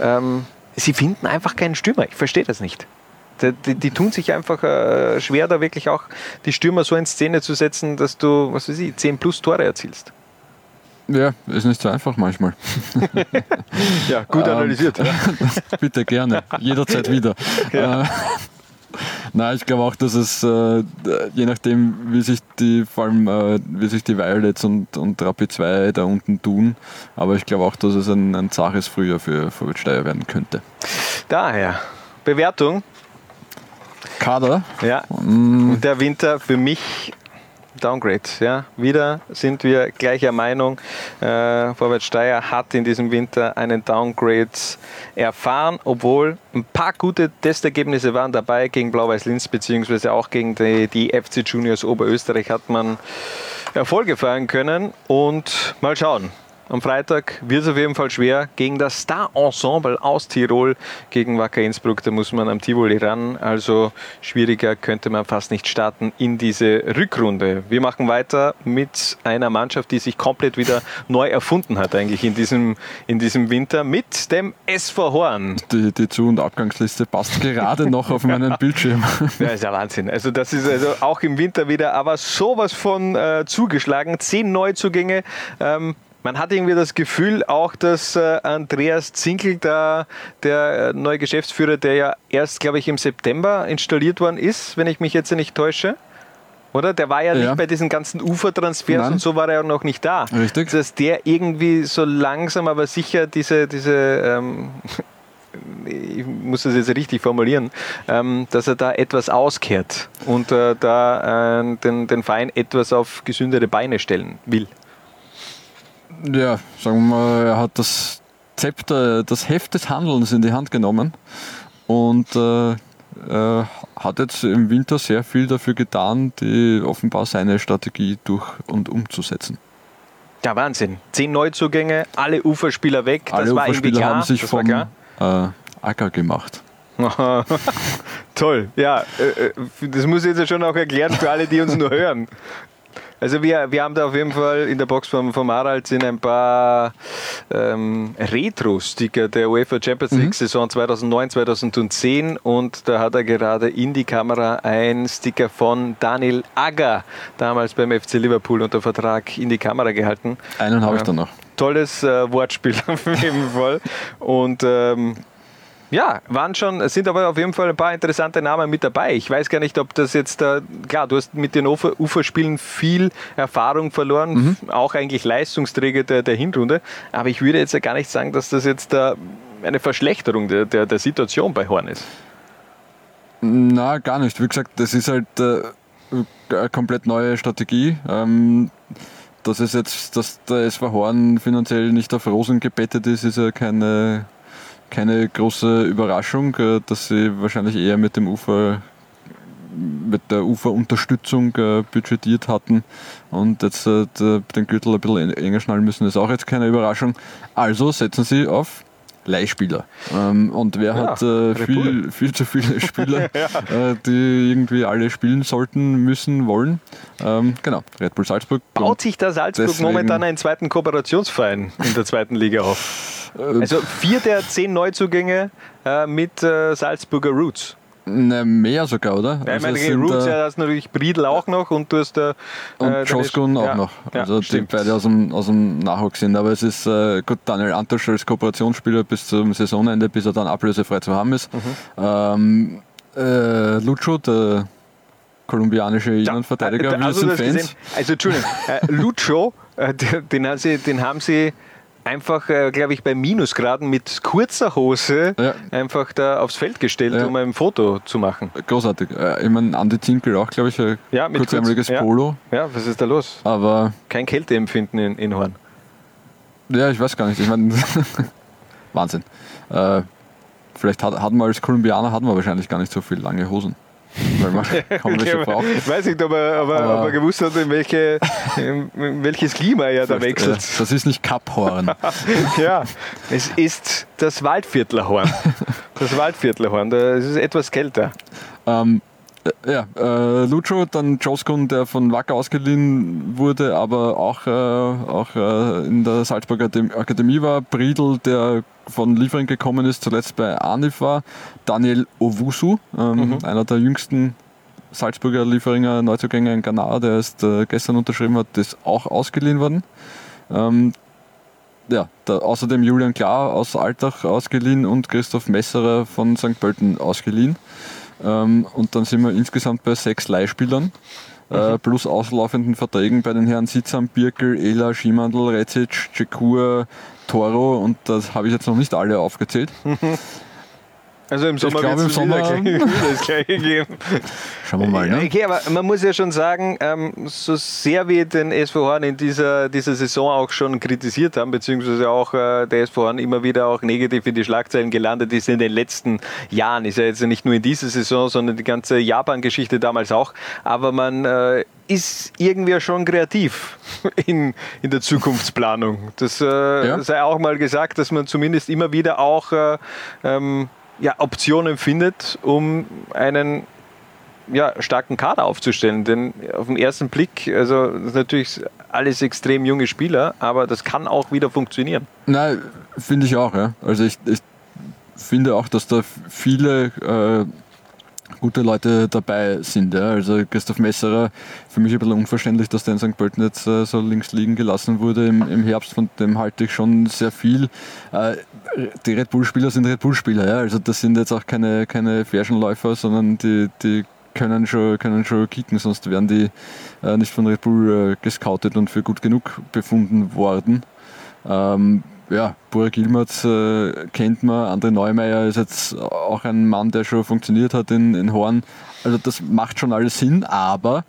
[SPEAKER 7] ähm, sie finden einfach keinen Stürmer. Ich verstehe das nicht. Die, die, tun sich einfach äh, schwer, da wirklich auch die Stürmer so in Szene zu setzen, dass du, was weiß ich, 10 plus Tore erzielst.
[SPEAKER 8] Ja, ist nicht so einfach manchmal.
[SPEAKER 7] Ja, gut analysiert.
[SPEAKER 8] Bitte gerne, jederzeit wieder. Äh, Nein, ich glaube auch, dass es äh, je nachdem, wie sich die, vor allem äh, wie sich die Violets und, und Rapid 2 da unten tun, aber ich glaube auch, dass es ein, ein zaches Frühjahr für Vorwärts Steyr werden könnte.
[SPEAKER 7] Daher, Bewertung,
[SPEAKER 8] Kader,
[SPEAKER 7] ja. Und der Winter für mich Downgrade. Ja. Wieder sind wir gleicher Meinung. Äh, Vorwärts Steyr hat in diesem Winter einen Downgrade erfahren, obwohl ein paar gute Testergebnisse waren dabei gegen Blau-Weiß Linz beziehungsweise auch gegen die, die FC Juniors Oberösterreich hat man Erfolge feiern können und mal schauen. Am Freitag wird es auf jeden Fall schwer gegen das Star-Ensemble aus Tirol, gegen Wacker Innsbruck. Da muss man am Tivoli ran. Also schwieriger könnte man fast nicht starten in diese Rückrunde. Wir machen weiter mit einer Mannschaft, die sich komplett wieder neu erfunden hat, eigentlich in diesem, in diesem Winter, mit dem SV Horn.
[SPEAKER 8] Die, die Zu- und Abgangsliste passt gerade noch auf meinen Bildschirm.
[SPEAKER 7] Ja, ist ja Wahnsinn. Also das ist also auch im Winter wieder, aber sowas von äh, zugeschlagen. Zehn Neuzugänge. Ähm, man hat irgendwie das Gefühl auch, dass äh, Andreas Zinkel, da, der äh, neue Geschäftsführer, der ja erst, glaube ich, im September installiert worden ist, wenn ich mich jetzt nicht täusche. Oder? Der war ja,
[SPEAKER 8] Ja.
[SPEAKER 7] nicht bei diesen ganzen Ufertransfers und so war er ja noch nicht da.
[SPEAKER 8] Richtig.
[SPEAKER 7] Dass der irgendwie so langsam, aber sicher diese, diese ähm, ich muss das jetzt richtig formulieren, ähm, dass er da etwas auskehrt und äh, da äh, den, den Verein etwas auf gesündere Beine stellen will.
[SPEAKER 8] Ja, sagen wir mal, er hat das Zepter, das Heft des Handelns in die Hand genommen und äh, äh, hat jetzt im Winter sehr viel dafür getan, die offenbar seine Strategie durch und umzusetzen.
[SPEAKER 7] Ja, Wahnsinn. Zehn Neuzugänge, alle Uferspieler weg. Das
[SPEAKER 8] Alle
[SPEAKER 7] war irgendwie
[SPEAKER 8] Uferspieler
[SPEAKER 7] klar.
[SPEAKER 8] haben sich
[SPEAKER 7] das war
[SPEAKER 8] vom äh, Acker gemacht.
[SPEAKER 7] Toll, ja, äh, äh, das muss ich jetzt schon auch erklären für alle, die uns nur hören. Also wir, wir haben da auf jeden Fall in der Box vom, vom Harald sind ein paar ähm, Retro-Sticker der UEFA Champions League Saison 2009, 2010 und da hat er gerade in die Kamera ein Sticker von Daniel Agger, damals beim FC Liverpool unter Vertrag, in die Kamera gehalten
[SPEAKER 8] Einen habe ich
[SPEAKER 7] Ja.
[SPEAKER 8] dann noch.
[SPEAKER 7] tolles äh, Wortspiel auf jeden Fall. Und ähm, ja, waren schon, es sind aber auf jeden Fall ein paar interessante Namen mit dabei. Ich weiß gar nicht, ob das jetzt, äh, klar, du hast mit den Ufer, Uferspielen viel Erfahrung verloren, auch eigentlich Leistungsträger der, der Hinrunde. Aber ich würde jetzt ja gar nicht sagen, dass das jetzt äh, eine Verschlechterung der, der, der Situation bei Horn ist.
[SPEAKER 8] Na, gar nicht. Wie gesagt, das ist halt äh, eine komplett neue Strategie. Ähm, dass es jetzt, dass der SV Horn finanziell nicht auf Rosen gebettet ist, ist ja keine, keine große Überraschung, äh, dass sie wahrscheinlich eher mit dem Ufer mit der Uferunterstützung äh, budgetiert hatten und jetzt äh, den Gürtel ein bisschen enger schnallen müssen, ist auch jetzt keine Überraschung. Also setzen sie auf Leihspieler. Ähm, und wer
[SPEAKER 7] Ja,
[SPEAKER 8] hat äh, viel, viel zu viele Spieler, äh, die irgendwie alle spielen sollten, müssen, wollen? Ähm, genau, Red Bull Salzburg.
[SPEAKER 7] Baut sich da Salzburg momentan einen zweiten Kooperationsverein in der zweiten Liga auf? Also vier der zehn Neuzugänge äh, mit äh, Salzburger Roots.
[SPEAKER 8] Ne, mehr sogar, oder?
[SPEAKER 7] Ja, ich
[SPEAKER 8] Also
[SPEAKER 7] meine,
[SPEAKER 8] sind,
[SPEAKER 7] Roots,
[SPEAKER 8] äh,
[SPEAKER 7] ja, hast natürlich Briedl auch noch und du hast äh,
[SPEAKER 8] Und
[SPEAKER 7] äh,
[SPEAKER 8] Joskun auch
[SPEAKER 7] ja,
[SPEAKER 8] noch.
[SPEAKER 7] Ja,
[SPEAKER 8] Also die
[SPEAKER 7] stimmt.
[SPEAKER 8] beide aus dem, aus dem Nachwuchs sind. Aber es ist äh, gut, Daniel Antosch als Kooperationsspieler bis zum Saisonende, bis er dann ablösefrei zu haben ist.
[SPEAKER 7] Mhm.
[SPEAKER 8] Ähm, äh, Lucho, der kolumbianische Innenverteidiger,
[SPEAKER 7] Ja,
[SPEAKER 8] wir
[SPEAKER 7] also,
[SPEAKER 8] sind
[SPEAKER 7] du hast
[SPEAKER 8] Fans.
[SPEAKER 7] gesehen, also Entschuldigung, äh, Lucho, äh, den, den, den haben sie einfach, äh, glaube ich, bei Minusgraden mit kurzer Hose
[SPEAKER 8] Ja.
[SPEAKER 7] einfach da aufs Feld gestellt,
[SPEAKER 8] Ja.
[SPEAKER 7] um ein Foto zu machen.
[SPEAKER 8] Großartig. Äh, ich meine, Andi Zinkel auch, glaube ich, ein
[SPEAKER 7] Ja, mit
[SPEAKER 8] kurzärmeliges
[SPEAKER 7] kurz- ja.
[SPEAKER 8] Polo.
[SPEAKER 7] Ja, was ist da los?
[SPEAKER 8] Aber
[SPEAKER 7] Kein Kälteempfinden in, in Horn.
[SPEAKER 8] ja, ich weiß gar nicht. Ich meine, Wahnsinn. Äh, vielleicht hat, hatten wir als Kolumbianer hatten wir wahrscheinlich gar nicht so viel lange Hosen. Weil man kaum welche braucht.
[SPEAKER 7] Ich weiß nicht, ob er, ob er,
[SPEAKER 8] Aber-
[SPEAKER 7] ob er gewusst hat, in, welche, in welches Klima er da
[SPEAKER 8] Äh,
[SPEAKER 7] wechselt.
[SPEAKER 8] Das ist nicht Kapphorn.
[SPEAKER 7] Ja, es ist das Waldviertlerhorn. Das Waldviertlerhorn, da ist es etwas kälter.
[SPEAKER 8] ähm, äh, ja, äh, Lucho, dann Joskun, der von Wacker ausgeliehen wurde, aber auch, äh, auch äh, in der Salzburger Akadem- Akademie war. Briedl, der von Liefering gekommen ist, zuletzt bei Anif war. Daniel Owusu, ähm, einer der jüngsten Salzburger Lieferinger Neuzugänge in Ghana, der ist äh, gestern unterschrieben hat, ist auch ausgeliehen worden. Ähm, ja, da, außerdem Julian Klar aus Altach ausgeliehen und Christoph Messerer von St. Pölten ausgeliehen. Ähm, und dann sind wir insgesamt bei sechs Leihspielern. Äh, plus auslaufenden Verträgen bei den Herren Sitzam, Birkel, Ela, Schimandl, Rezic, Cekur, Toro und das habe ich jetzt noch nicht alle aufgezählt.
[SPEAKER 7] Also im Sommer wird es das gleiche geben.
[SPEAKER 8] Schauen wir mal, ne?
[SPEAKER 7] Okay, aber man muss ja schon sagen, ähm, so sehr wir den SV Horn in dieser, dieser Saison auch schon kritisiert haben, beziehungsweise auch äh, der SV Horn immer wieder auch negativ in die Schlagzeilen gelandet ist in den letzten Jahren. Ist ja jetzt nicht nur in dieser Saison, sondern die ganze Japan-Geschichte damals auch. Aber man äh, ist irgendwie schon kreativ in, in der Zukunftsplanung. Das äh,
[SPEAKER 8] Ja.
[SPEAKER 7] sei auch mal gesagt, dass man zumindest immer wieder auch äh, ähm, ja, Optionen findet, um einen ja, starken Kader aufzustellen. Denn auf den ersten Blick, also natürlich alles extrem junge Spieler, aber das kann auch wieder funktionieren.
[SPEAKER 8] Nein, finde ich auch. Ja. Also ich, ich finde auch, dass da viele äh, gute Leute dabei sind. Ja. Also Christoph Messerer, für mich ein bisschen unverständlich, dass der in St. Pölten jetzt äh, so links liegen gelassen wurde im, im Herbst. Von dem halte ich schon sehr viel. Äh, die Red Bull-Spieler sind Red Bull-Spieler. Ja. Also das sind jetzt auch keine, keine Färschenläufer, sondern die, die können schon, können schon kicken, sonst wären die äh, nicht von Red Bull äh, gescoutet und für gut genug befunden worden. Ähm, ja, Burak Yilmaz äh, kennt man, André Neumeier ist jetzt auch ein Mann, der schon funktioniert hat in, in Horn. Also das macht schon alles Sinn, aber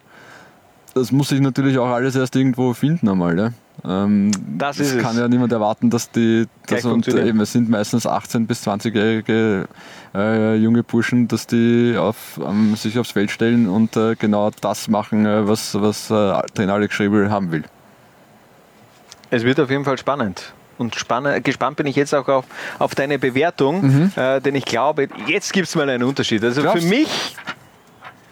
[SPEAKER 8] das muss sich natürlich auch alles erst irgendwo finden einmal. Ja? Ähm,
[SPEAKER 7] Das ist
[SPEAKER 8] es
[SPEAKER 7] es.
[SPEAKER 8] kann ja niemand erwarten, dass die, dass, und eben, es sind meistens 18- bis 20-jährige äh, junge Burschen, dass die auf, ähm, sich aufs Feld stellen und äh, genau das machen, äh, was, was äh, Trainer Alex Schriebel haben will.
[SPEAKER 7] Es wird auf jeden Fall spannend. Und spann gespannt bin ich jetzt auch auf, auf deine Bewertung, äh, denn ich glaube, jetzt gibt es mal einen Unterschied. Also
[SPEAKER 8] Glaubst
[SPEAKER 7] für mich,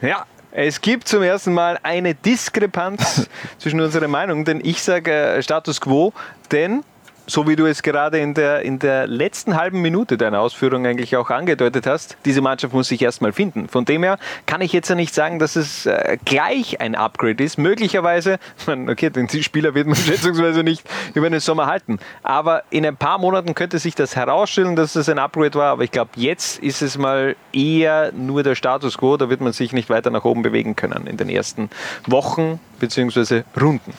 [SPEAKER 7] ja, es gibt zum ersten Mal eine Diskrepanz zwischen unseren Meinungen, denn ich sage äh, Status quo, denn so wie du es gerade in der, in der letzten halben Minute deiner Ausführung eigentlich auch angedeutet hast, diese Mannschaft muss sich erstmal finden. Von dem her kann ich jetzt ja nicht sagen, dass es äh, gleich ein Upgrade ist. Möglicherweise, okay, den Spieler wird man schätzungsweise nicht über den Sommer halten. Aber in ein paar Monaten könnte sich das herausstellen, dass es ein Upgrade war. Aber ich glaube, jetzt ist es mal eher nur der Status quo. Da wird man sich nicht weiter nach oben bewegen können in den ersten Wochen bzw. Runden.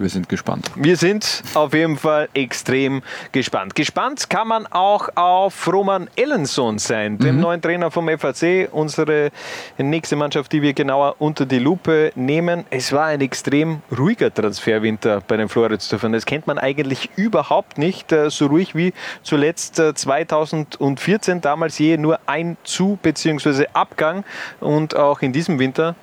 [SPEAKER 8] Wir sind gespannt.
[SPEAKER 7] Wir sind auf jeden Fall extrem gespannt. Gespannt kann man auch auf Roman Ellenson sein, dem neuen Trainer vom FAC, unsere nächste Mannschaft, die wir genauer unter die Lupe nehmen. Es war ein extrem ruhiger Transferwinter bei den Floridsdörfern. Das kennt man eigentlich überhaupt nicht äh, so ruhig wie zuletzt äh, 2014. Damals je nur ein Zu- bzw. Abgang und auch in diesem Winter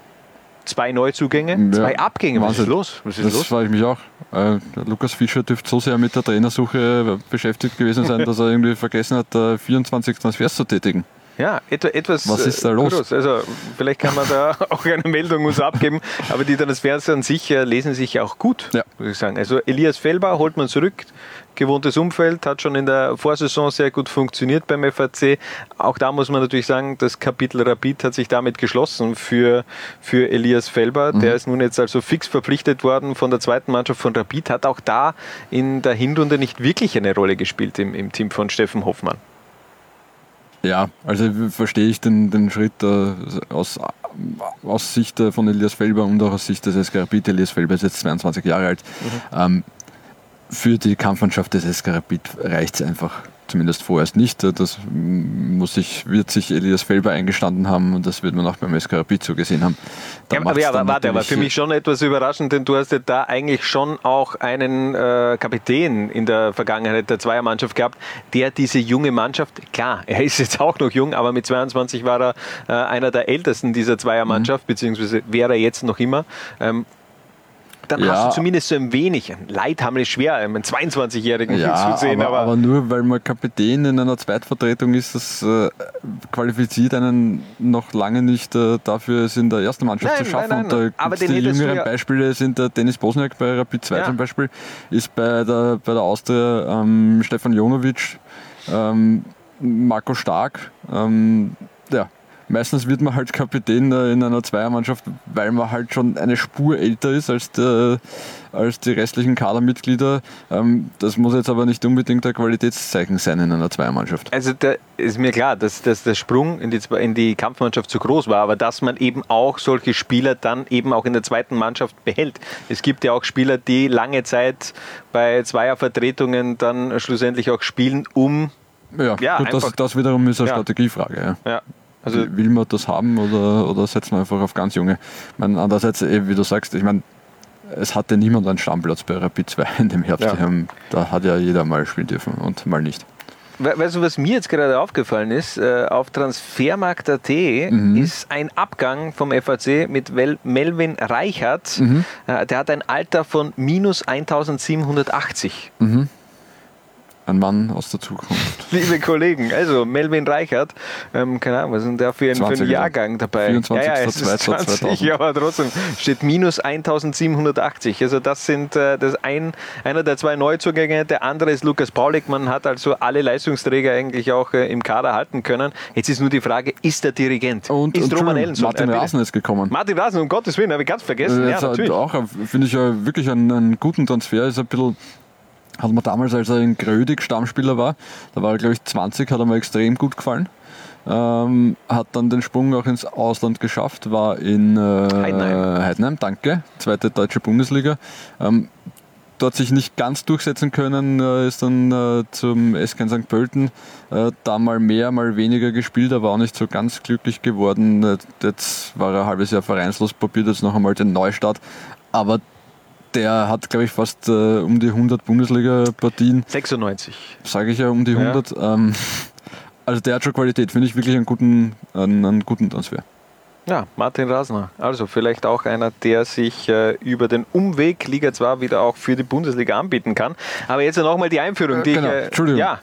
[SPEAKER 7] zwei Neuzugänge, zwei Abgänge. Was ist
[SPEAKER 8] Wahnsinn.
[SPEAKER 7] los? Was ist
[SPEAKER 8] das
[SPEAKER 7] los?
[SPEAKER 8] frage ich mich auch. Äh, Lukas Fischer dürfte so sehr mit der Trainersuche beschäftigt gewesen sein, dass er irgendwie vergessen hat, äh, 24 Transfers zu tätigen.
[SPEAKER 7] Ja, etwa, etwas.
[SPEAKER 8] Was ist da
[SPEAKER 7] äh,
[SPEAKER 8] los?
[SPEAKER 7] kurios. Also, vielleicht kann man da auch eine Meldung uns abgeben, aber die Transfers an sich lesen sich auch gut,
[SPEAKER 8] Ja.
[SPEAKER 7] muss ich sagen. Also, Elias Felber holt man zurück, gewohntes Umfeld, hat schon in der Vorsaison sehr gut funktioniert beim FAC. Auch da muss man natürlich sagen, das Kapitel Rapid hat sich damit geschlossen für, für Elias Felber.
[SPEAKER 8] Mhm.
[SPEAKER 7] Der ist nun jetzt also fix verpflichtet worden von der zweiten Mannschaft von Rapid, hat auch da in der Hinrunde nicht wirklich eine Rolle gespielt im, im Team von Steffen Hoffmann.
[SPEAKER 8] Ja, also verstehe ich den, den Schritt äh, aus, aus Sicht von Elias Felber und auch aus Sicht des SK Rapid. Elias Felber ist jetzt 22 Jahre alt. Ähm, für die Kampfmannschaft des SK Rapid reicht es einfach zumindest vorerst nicht. Das muss sich, wird sich Elias Felber eingestanden haben und das wird man auch beim SK Rapid so gesehen haben. Da
[SPEAKER 7] Ja, aber ja,
[SPEAKER 8] dann
[SPEAKER 7] warte, aber für mich schon etwas überraschend, denn du hast ja da eigentlich schon auch einen äh, Kapitän in der Vergangenheit der Zweiermannschaft gehabt, der diese junge Mannschaft, klar, er ist jetzt auch noch jung, aber mit 22 war er äh, einer der ältesten dieser Zweiermannschaft,
[SPEAKER 8] Mhm.
[SPEAKER 7] beziehungsweise wäre er jetzt noch immer. Ähm, dann
[SPEAKER 8] Ja.
[SPEAKER 7] hast du zumindest so ein wenig, Leid haben ist schwer, einen 22-Jährigen
[SPEAKER 8] Ja,
[SPEAKER 7] zu sehen,
[SPEAKER 8] aber,
[SPEAKER 7] aber,
[SPEAKER 8] aber nur weil man Kapitän in einer Zweitvertretung ist, das äh, qualifiziert einen noch lange nicht äh, dafür, es in der ersten Mannschaft
[SPEAKER 7] Nein,
[SPEAKER 8] zu schaffen.
[SPEAKER 7] nein, nein,
[SPEAKER 8] Und da
[SPEAKER 7] aber
[SPEAKER 8] die jüngeren
[SPEAKER 7] ja-
[SPEAKER 8] Beispiele sind der Dennis Bosniak bei Rapid 2
[SPEAKER 7] Ja.
[SPEAKER 8] zum Beispiel, ist bei der, bei der Austria ähm, Stefan Jonovic, ähm, Marco Stark. Ähm, ja, meistens wird man halt Kapitän in einer Zweiermannschaft, weil man halt schon eine Spur älter ist als, der, als die restlichen Kadermitglieder. Ähm, das muss jetzt aber nicht unbedingt ein Qualitätszeichen sein in einer Zweiermannschaft.
[SPEAKER 7] Also da ist mir klar, dass, dass der Sprung in die, in die Kampfmannschaft zu groß war, aber dass man eben auch solche Spieler dann eben auch in der zweiten Mannschaft behält. Es gibt ja auch Spieler, die lange Zeit bei Zweiervertretungen dann schlussendlich auch spielen, um
[SPEAKER 8] Ja,
[SPEAKER 7] Ja,
[SPEAKER 8] gut, das, das wiederum ist eine
[SPEAKER 7] Ja.
[SPEAKER 8] Strategiefrage. Ja.
[SPEAKER 7] Ja. Also,
[SPEAKER 8] Will man das haben oder, oder setzt man einfach auf ganz junge? Ich meine, andererseits, eh, wie du sagst, ich meine, es hatte niemand einen Stammplatz bei Rapid 2 in dem Herbst.
[SPEAKER 7] Ja.
[SPEAKER 8] Haben, da hat ja jeder mal spielen dürfen und mal nicht.
[SPEAKER 7] We weißt du, was mir jetzt gerade aufgefallen ist? Äh, auf Transfermarkt.at
[SPEAKER 8] Mhm.
[SPEAKER 7] ist ein Abgang vom FAC mit Melvin Reichert.
[SPEAKER 8] Mhm.
[SPEAKER 7] Äh, der hat ein Alter von minus 1780.
[SPEAKER 8] Ein Mann aus der Zukunft.
[SPEAKER 7] Liebe Kollegen, also Melvin Reichert, ähm, keine Ahnung, was ist denn der für ein, für ein
[SPEAKER 8] 20er.
[SPEAKER 7] Jahrgang dabei?
[SPEAKER 8] 24.
[SPEAKER 7] Ja, ja, es ist 20,
[SPEAKER 8] 2000.
[SPEAKER 7] ja, aber trotzdem steht minus 1780. Also das sind äh, das ein, einer der zwei Neuzugänge, der andere ist Lukas Paulik. Man hat also alle Leistungsträger eigentlich auch äh, im Kader halten können. Jetzt ist nur die Frage, ist der Dirigent?
[SPEAKER 8] Und,
[SPEAKER 7] ist
[SPEAKER 8] und
[SPEAKER 7] Roman Ellenson?
[SPEAKER 8] Martin
[SPEAKER 7] Äh?
[SPEAKER 8] Rasen ist gekommen.
[SPEAKER 7] Martin Rasen, um Gottes Willen, habe ich ganz vergessen.
[SPEAKER 8] Äh,
[SPEAKER 7] ja,
[SPEAKER 8] hat
[SPEAKER 7] natürlich.
[SPEAKER 8] auch, äh, finde ich ja wirklich einen, einen guten Transfer. Ist ein bisschen, hat mir damals, als er in Grödig Stammspieler war, da war er glaube ich 20, hat er mir extrem gut gefallen. Ähm, hat dann den Sprung auch ins Ausland geschafft, war in äh,
[SPEAKER 7] Heidenheim.
[SPEAKER 8] Heidenheim, danke, zweite deutsche Bundesliga. Ähm, dort sich nicht ganz durchsetzen können, äh, ist dann äh, zum SK St. Pölten äh, da mal mehr, mal weniger gespielt, aber auch nicht so ganz glücklich geworden. Äh, Jetzt war er ein halbes Jahr vereinslos, probiert jetzt noch einmal den Neustart, aber der hat, glaube ich, fast äh, um die 100 Bundesliga-Partien,
[SPEAKER 7] 96.
[SPEAKER 8] sage ich ja um die 100. Ähm, also der hat schon Qualität, finde ich wirklich einen guten, einen, einen guten Transfer.
[SPEAKER 7] Ja, Martin Rasner. Also vielleicht auch einer, der sich äh, über den Umweg Liga 2 wieder auch für die Bundesliga anbieten kann. Aber jetzt nochmal die Einführung. Die
[SPEAKER 8] genau,
[SPEAKER 7] ich, äh,
[SPEAKER 8] Entschuldigung.
[SPEAKER 7] Ja.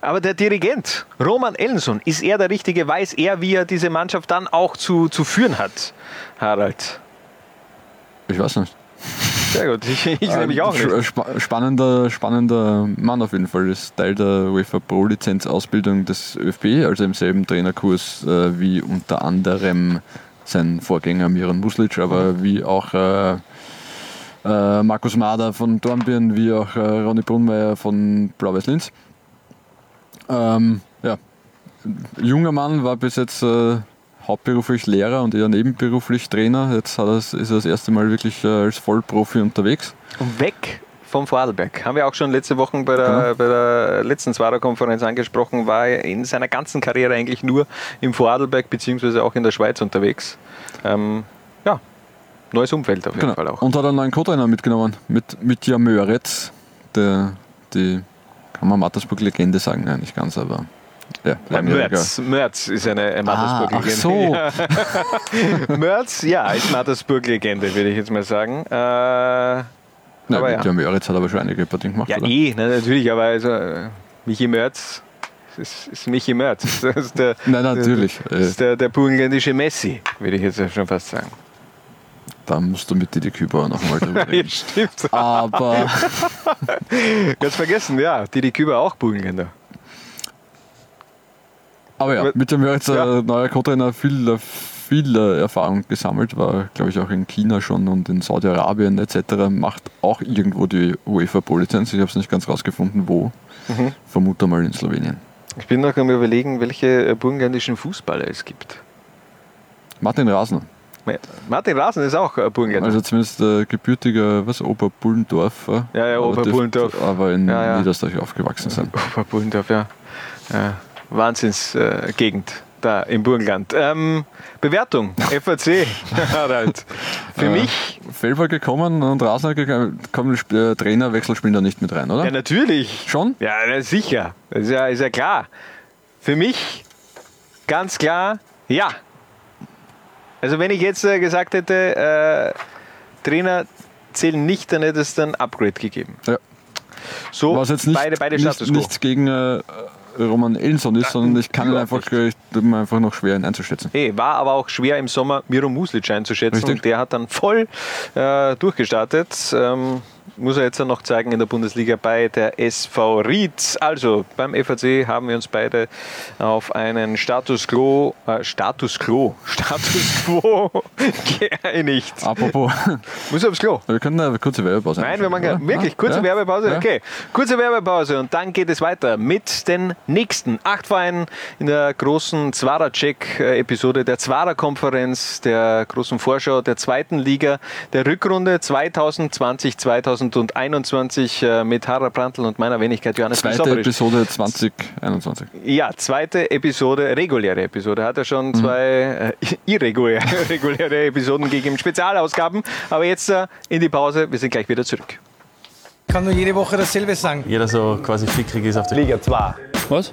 [SPEAKER 7] Aber der Dirigent, Roman Ellenson, ist er der Richtige? Weiß er, wie er diese Mannschaft dann auch zu, zu führen hat, Harald?
[SPEAKER 8] Ich weiß nicht.
[SPEAKER 7] Sehr gut, ich, ich nämlich auch
[SPEAKER 8] Ähm,
[SPEAKER 7] nicht.
[SPEAKER 8] spa- Spannender, spannender Mann auf jeden Fall. Ist Teil der UEFA Pro Lizenz Ausbildung des ÖFB, also im selben Trainerkurs äh, wie unter anderem sein Vorgänger Miran Muslic, aber wie auch äh, äh, Markus Mader von Dornbirn, wie auch äh, Ronny Brunmeier von Blau-Weiß Linz. Ähm, ja, junger Mann war bis jetzt äh, hauptberuflich Lehrer und eher nebenberuflich Trainer. Jetzt er's- ist er das erste Mal wirklich äh, als Vollprofi unterwegs.
[SPEAKER 7] Und weg vom Vorarlberg. Haben wir auch schon letzte Woche bei der, bei der letzten Zwarer-Konferenz angesprochen, war er in seiner ganzen Karriere eigentlich nur im Vorarlberg beziehungsweise auch in der Schweiz unterwegs. Ähm, ja, neues Umfeld auf jeden
[SPEAKER 8] Genau.
[SPEAKER 7] Fall auch.
[SPEAKER 8] Und hat einen neuen Co-Trainer mitgenommen, mit Mitja Möretz, der die, kann man Mattersburg-Legende sagen, nein, nicht ganz, aber ja.
[SPEAKER 7] Mörz, Mörz ist eine
[SPEAKER 8] Ah,
[SPEAKER 7] Mattersburg-Legende.
[SPEAKER 8] ach so.
[SPEAKER 7] Mörz, ja, ist Mattersburg-Legende, würde ich jetzt mal sagen. Äh,
[SPEAKER 8] Ja,
[SPEAKER 7] aber ja.
[SPEAKER 8] Möretz hat aber schon einige Partien gemacht,
[SPEAKER 7] Ja,
[SPEAKER 8] oder?
[SPEAKER 7] eh, ne, natürlich, aber also, äh, Michi Mörz ist, ist Michi Mörz. Das ist der,
[SPEAKER 8] Nein, natürlich.
[SPEAKER 7] Das
[SPEAKER 8] Äh,
[SPEAKER 7] ist der, der burgenländische Messi, würde ich jetzt schon fast sagen.
[SPEAKER 8] da musst du mit Didi Küber nochmal drüber
[SPEAKER 7] Ja,
[SPEAKER 8] reden.
[SPEAKER 7] stimmt.
[SPEAKER 8] Aber
[SPEAKER 7] Ganz vergessen, ja. Didi Küber auch Burgenländer.
[SPEAKER 8] Aber ja, mit dem Möritz,
[SPEAKER 7] Ja.
[SPEAKER 8] äh, neuer Co-Trainer, viel, viel äh, Erfahrung gesammelt, war glaube ich auch in China schon und in Saudi-Arabien etc. Macht auch irgendwo die UEFA Pro-Lizenz. Ich habe es nicht ganz rausgefunden, wo.
[SPEAKER 7] Mhm.
[SPEAKER 8] Vermute mal in Slowenien.
[SPEAKER 7] Ich bin noch am überlegen, welche äh, burgenländischen Fußballer es gibt.
[SPEAKER 8] Martin Rasner,
[SPEAKER 7] Martin Rasen ist auch äh, Burgenländer.
[SPEAKER 8] also zumindest äh, gebürtiger was, Oberbullendorfer.
[SPEAKER 7] Ja, ja,
[SPEAKER 8] aber
[SPEAKER 7] Oberbullendorf.
[SPEAKER 8] Aber in
[SPEAKER 7] Ja, ja.
[SPEAKER 8] Niederösterreich aufgewachsen sein.
[SPEAKER 7] Oberbullendorf, ja. ja. Wahnsinnsgegend äh, da im Burgenland. Ähm, Bewertung, FAC, Harald. Für
[SPEAKER 8] Äh,
[SPEAKER 7] mich,
[SPEAKER 8] Felber gekommen und Rasner gekommen. Kommen äh, Trainerwechsel spielen da nicht mit rein, oder?
[SPEAKER 7] ja natürlich.
[SPEAKER 8] Schon?
[SPEAKER 7] Ja, sicher. Ist ja, ist ja klar. Für mich ganz klar, ja. Also wenn ich jetzt äh, gesagt hätte, äh, Trainer zählen nicht, dann hätte es dann Upgrade gegeben.
[SPEAKER 8] Ja.
[SPEAKER 7] So,
[SPEAKER 8] Was jetzt nicht,
[SPEAKER 7] beide, beide
[SPEAKER 8] nicht,
[SPEAKER 7] Status quo.
[SPEAKER 8] nichts gegen äh, Roman Elson ist, sondern ich kann ihn einfach, ich, tut mir einfach noch schwer ihn einzuschätzen.
[SPEAKER 7] Hey, war aber auch schwer im Sommer Miro Muslic einzuschätzen.
[SPEAKER 8] Richtig.
[SPEAKER 7] Der hat dann voll äh, durchgestartet. Ähm, muss er jetzt noch zeigen in der Bundesliga bei der SV Ried. Also beim FAC haben wir uns beide auf einen Status Quo, äh, Status Quo, Status Quo geeinigt.
[SPEAKER 8] Apropos,
[SPEAKER 7] Muss aufs Klo.
[SPEAKER 8] wir können eine kurze Werbepause
[SPEAKER 7] Nein, wir machen keine- wirklich
[SPEAKER 8] Ja?
[SPEAKER 7] kurze
[SPEAKER 8] Ja?
[SPEAKER 7] Werbepause.
[SPEAKER 8] Ja?
[SPEAKER 7] Okay, kurze Werbepause und dann geht es weiter mit den nächsten acht Vereinen in der großen Zwara-Check-Episode der Zwara-Konferenz, der großen Vorschau der zweiten Liga der Rückrunde 2020-2021. 2021 äh, mit Harald Brandl und meiner Wenigkeit Johannes
[SPEAKER 8] Zweite
[SPEAKER 7] Christophorisch.
[SPEAKER 8] Episode 2021.
[SPEAKER 7] Ja, zweite Episode, reguläre Episode. Hat er schon
[SPEAKER 8] Mhm.
[SPEAKER 7] zwei äh, irreguläre reguläre Episoden gegeben, Spezialausgaben. Aber jetzt äh, in die Pause, wir sind gleich wieder zurück.
[SPEAKER 3] kann nur jede Woche dasselbe sagen.
[SPEAKER 9] Jeder so quasi fickrig ist auf der
[SPEAKER 4] Liga 2.
[SPEAKER 1] Was?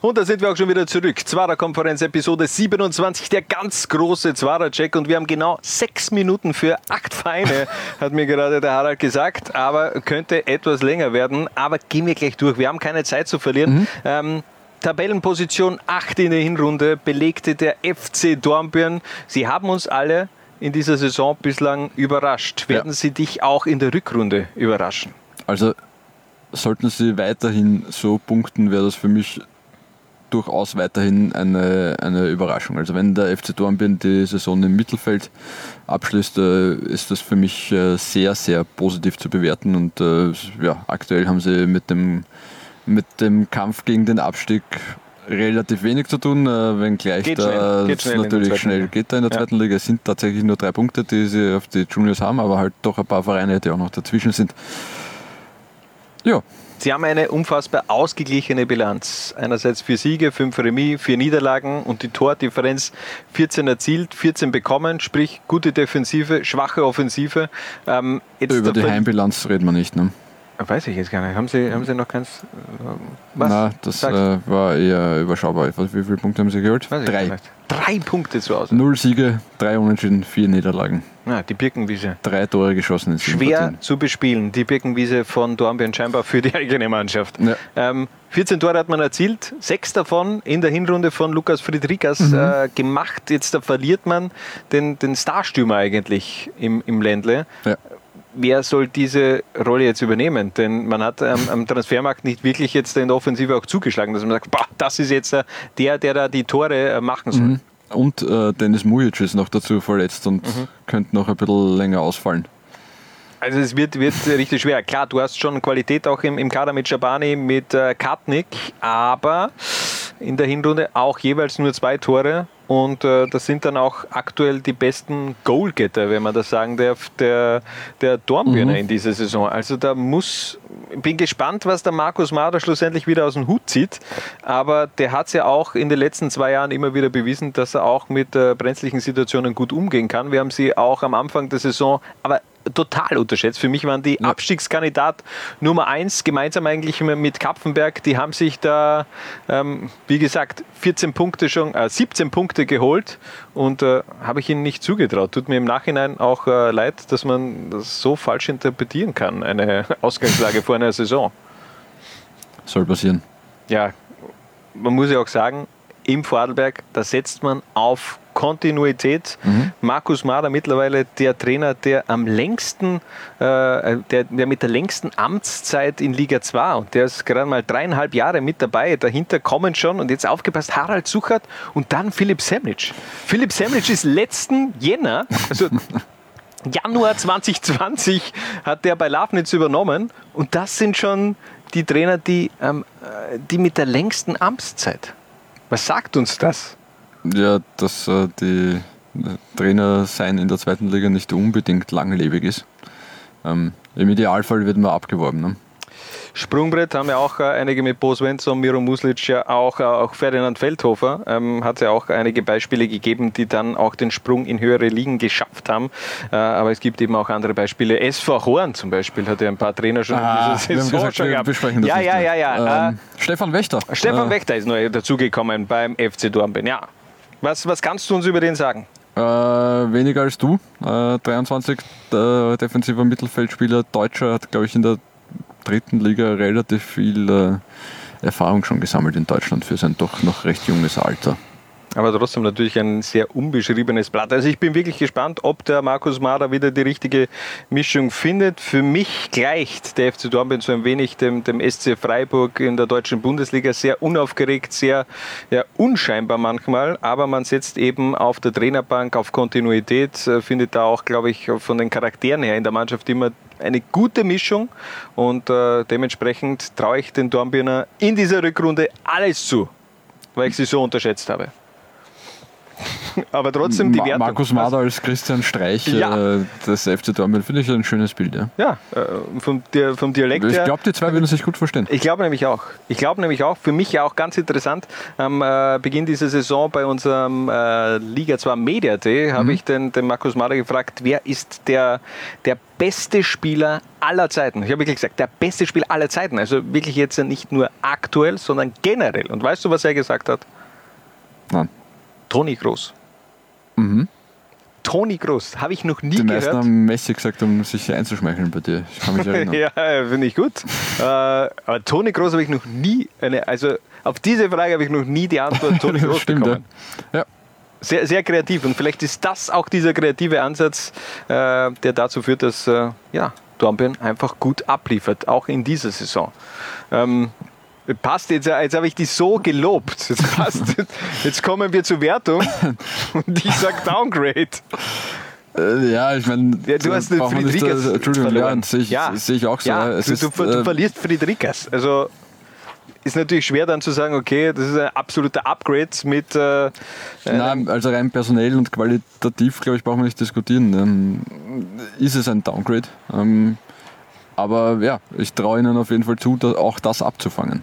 [SPEAKER 7] Und da sind wir auch schon wieder zurück. Zwarer-Konferenz, Episode 27, der ganz große Zwarer-Check. Und wir haben genau sechs Minuten für acht Feine, hat mir gerade der Harald gesagt. Aber könnte etwas länger werden. Aber gehen wir gleich durch. Wir haben keine Zeit zu verlieren. Ähm, Tabellenposition 8 in der Hinrunde belegte der FC Dornbirn. Sie haben uns alle in dieser Saison bislang überrascht. Werden
[SPEAKER 8] Ja.
[SPEAKER 7] sie dich auch in der Rückrunde überraschen?
[SPEAKER 8] Also sollten sie weiterhin so punkten, wäre das für mich durchaus weiterhin eine, eine Überraschung. Also wenn der FC Dornbirn die Saison im Mittelfeld abschließt, äh, ist das für mich äh, sehr, sehr positiv zu bewerten. Und äh, ja, aktuell haben sie mit dem, mit dem Kampf gegen den Abstieg relativ wenig zu tun, äh, wenngleich
[SPEAKER 7] Geht
[SPEAKER 8] da
[SPEAKER 7] schnell, schnell
[SPEAKER 8] natürlich schnell geht da in der
[SPEAKER 7] Ja.
[SPEAKER 8] zweiten Liga. Es sind tatsächlich nur drei Punkte, die sie auf die Juniors haben, aber halt doch ein paar Vereine, die auch noch dazwischen sind. Ja,
[SPEAKER 7] Sie haben eine unfassbar ausgeglichene Bilanz. Einerseits vier Siege, fünf Remis, vier Niederlagen und die Tordifferenz 14 erzielt, 14 bekommen, sprich gute Defensive, schwache Offensive. Ähm,
[SPEAKER 8] über die Heimbilanz reden wir nicht. Ne?
[SPEAKER 7] Weiß ich jetzt gar nicht. Haben Sie, haben Sie noch keins? äh, Was?
[SPEAKER 8] Na, das äh, war eher überschaubar. Wie viele Punkte haben sie geholt? Drei.
[SPEAKER 7] Drei Punkte zu Hause.
[SPEAKER 8] Null Siege, drei Unentschieden, vier Niederlagen.
[SPEAKER 7] Ja, die Birkenwiese.
[SPEAKER 8] Drei Tore geschossen in
[SPEAKER 7] Schwer
[SPEAKER 8] Partien.
[SPEAKER 7] zu bespielen, die Birkenwiese von Dornbirn scheinbar für die eigene Mannschaft.
[SPEAKER 8] Ja.
[SPEAKER 7] Ähm, 14 Tore hat man erzielt, sechs davon in der Hinrunde von Lukas Friedrichs
[SPEAKER 8] Mhm.
[SPEAKER 7] äh, gemacht. Jetzt da verliert man den, den Starstürmer eigentlich im, im Ländle.
[SPEAKER 8] Ja.
[SPEAKER 7] Wer soll diese Rolle jetzt übernehmen? Denn man hat ähm, am Transfermarkt nicht wirklich jetzt in der Offensive auch zugeschlagen, dass man sagt, boah, das ist jetzt äh, der, der da die Tore äh, machen soll.
[SPEAKER 8] Mhm. Und äh, Dennis Mujic ist noch dazu verletzt und
[SPEAKER 7] Mhm.
[SPEAKER 8] könnte noch ein bisschen länger ausfallen.
[SPEAKER 7] Also es wird, wird richtig schwer. Klar, du hast schon Qualität auch im, im Kader mit Schabani, mit äh, Katnik, aber in der Hinrunde auch jeweils nur zwei Tore. Und äh, das sind dann auch aktuell die besten Goalgetter, wenn man das sagen darf, der, der Dornbirner in dieser Saison. Also da muss, bin gespannt, was der Markus Mader schlussendlich wieder aus dem Hut zieht. Aber der hat es ja auch in den letzten zwei Jahren immer wieder bewiesen, dass er auch mit äh, brenzlichen Situationen gut umgehen kann. Wir haben sie auch am Anfang der Saison, aber total unterschätzt. Für mich waren die Abstiegskandidat Nummer eins, gemeinsam eigentlich mit Kapfenberg. Die haben sich da, ähm, wie gesagt, 14 Punkte schon, äh, 17 Punkte geholt und äh, habe ich ihnen nicht zugetraut. Tut mir im Nachhinein auch äh, leid, dass man das so falsch interpretieren kann, eine Ausgangslage vor einer Saison.
[SPEAKER 8] Soll passieren.
[SPEAKER 7] Ja, man muss ja auch sagen, im Vorarlberg, da setzt man auf Kontinuität. Markus Mader mittlerweile der Trainer, der am längsten, äh, der, der mit der längsten Amtszeit in Liga 2 und der ist gerade mal dreieinhalb Jahre mit dabei. Dahinter kommen schon und jetzt aufgepasst Harald Suchert und dann Philipp Semnitsch. Philipp Semnitsch ist letzten Jänner, also Januar 2020 hat der bei Lafnitz übernommen und das sind schon die Trainer, die, ähm, äh, die mit der längsten Amtszeit. Was sagt uns das?
[SPEAKER 8] Ja, dass äh, die äh, Trainer sein in der zweiten Liga nicht unbedingt langlebig ist. Ähm, Im Idealfall wird man abgeworben. Ne?
[SPEAKER 7] Sprungbrett haben ja auch äh, einige mit Bo Svensson, Miro Muslic, ja auch, äh, auch Ferdinand Feldhofer. Ähm, hat ja auch einige Beispiele gegeben, die dann auch den Sprung in höhere Ligen geschafft haben. Äh, aber es gibt eben auch andere Beispiele. SV Horn zum Beispiel hat ja ein paar Trainer schon
[SPEAKER 8] Ah,
[SPEAKER 7] in dieser Saison schon gehabt.
[SPEAKER 8] besprechen das
[SPEAKER 7] ja, ja,
[SPEAKER 8] mehr.
[SPEAKER 7] ja, ja,
[SPEAKER 8] Ähm, Stefan Wächter.
[SPEAKER 7] Stefan
[SPEAKER 8] Äh,
[SPEAKER 7] Wächter ist neu dazugekommen beim FC Dornbirn. Ja. Was, was kannst du uns über den sagen?
[SPEAKER 8] Äh, weniger als du. Äh, 23 äh, defensiver Mittelfeldspieler, Deutscher, hat, glaube ich, in der dritten Liga relativ viel äh, Erfahrung schon gesammelt in Deutschland für sein doch noch recht junges Alter.
[SPEAKER 7] Aber trotzdem natürlich ein sehr unbeschriebenes Blatt. Also ich bin wirklich gespannt, ob der Markus Mader wieder die richtige Mischung findet. Für mich gleicht der FC Dornbirn so ein wenig dem, dem SC Freiburg in der deutschen Bundesliga. Sehr unaufgeregt, sehr ja, unscheinbar manchmal. Aber man setzt eben auf der Trainerbank auf Kontinuität, äh, findet da auch, glaube ich, von den Charakteren her in der Mannschaft immer eine gute Mischung und äh, dementsprechend traue ich den Dornbirner in dieser Rückrunde alles zu, weil ich sie so unterschätzt habe. Aber trotzdem die
[SPEAKER 8] Ma
[SPEAKER 7] Wertung.
[SPEAKER 8] Markus Mader als Christian Streich
[SPEAKER 7] Ja.
[SPEAKER 8] äh, des FC Dortmund finde ich ein schönes Bild. Ja.
[SPEAKER 7] Ja, äh, vom, Di- vom Dialekt
[SPEAKER 8] Ich glaube, die zwei würden sich gut verstehen.
[SPEAKER 7] Ich glaube nämlich auch. Ich glaube nämlich auch, für mich ja auch ganz interessant, am äh, Beginn dieser Saison bei unserem äh, Liga 2 Media Day habe ich den, den Markus Mader gefragt, wer ist der, der beste Spieler aller Zeiten? Ich habe wirklich gesagt, der beste Spieler aller Zeiten. Also wirklich jetzt nicht nur aktuell, sondern generell. Und weißt du, was er gesagt hat?
[SPEAKER 8] Nein.
[SPEAKER 7] Toni Groß.
[SPEAKER 8] Mhm.
[SPEAKER 7] Toni Groß, habe ich noch nie
[SPEAKER 8] Die meisten
[SPEAKER 7] gehört.
[SPEAKER 8] haben Messi gesagt, um sich einzuschmeicheln bei dir. Ich kann mich erinnern.
[SPEAKER 7] Ja, finde ich gut. äh, aber Toni Groß habe ich noch nie, eine, also auf diese Frage habe ich noch nie die Antwort Toni Groß
[SPEAKER 8] Stimmt,
[SPEAKER 7] bekommen.
[SPEAKER 8] ja. ja.
[SPEAKER 7] Sehr, sehr kreativ und vielleicht ist das auch dieser kreative Ansatz, äh, der dazu führt, dass äh, ja, Dornbirn einfach gut abliefert, auch in dieser Saison. Ähm, passt jetzt, jetzt habe ich die so gelobt. Jetzt, passt, jetzt kommen wir zur Wertung und ich sage Downgrade.
[SPEAKER 8] Äh, Ja, ich meine,
[SPEAKER 7] Ja, du hast den Friedrichs
[SPEAKER 8] äh, Entschuldigung, ja,
[SPEAKER 7] verloren.
[SPEAKER 8] sehe ich, sehe ich auch so.
[SPEAKER 7] Ja,
[SPEAKER 8] Es
[SPEAKER 7] du,
[SPEAKER 8] ist,
[SPEAKER 7] du, du
[SPEAKER 8] äh,
[SPEAKER 7] verlierst Friedrichs. Also ist natürlich schwer dann zu sagen, okay, das ist ein absoluter Upgrade mit. Äh,
[SPEAKER 8] Nein, also rein personell und qualitativ, glaube ich, brauchen wir nicht diskutieren. Ähm, ist es ein Downgrade? Ähm, aber ja, ich traue ihnen auf jeden Fall zu, auch das abzufangen.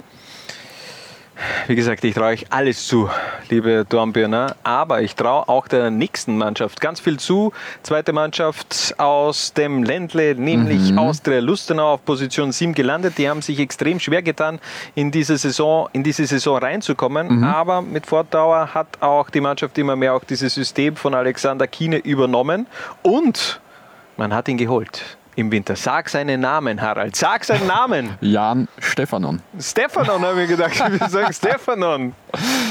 [SPEAKER 7] Wie gesagt, ich traue euch alles zu, liebe Dornbirner. Aber ich traue auch der nächsten Mannschaft ganz viel zu. Zweite Mannschaft aus dem Ländle, nämlich
[SPEAKER 8] Mhm.
[SPEAKER 7] Austria Lustenau auf Position 7 gelandet. Die haben sich extrem schwer getan, in diese Saison, in diese Saison reinzukommen.
[SPEAKER 8] Mhm.
[SPEAKER 7] Aber mit Fortdauer hat auch die Mannschaft immer mehr auch dieses System von Alexander Kiene übernommen. Und man hat ihn geholt. Im Winter. Sag seinen Namen, Harald. Sag seinen Namen.
[SPEAKER 8] Jan Stefanon.
[SPEAKER 7] Stefanon, habe ich gedacht. Ich will sagen Stefanon.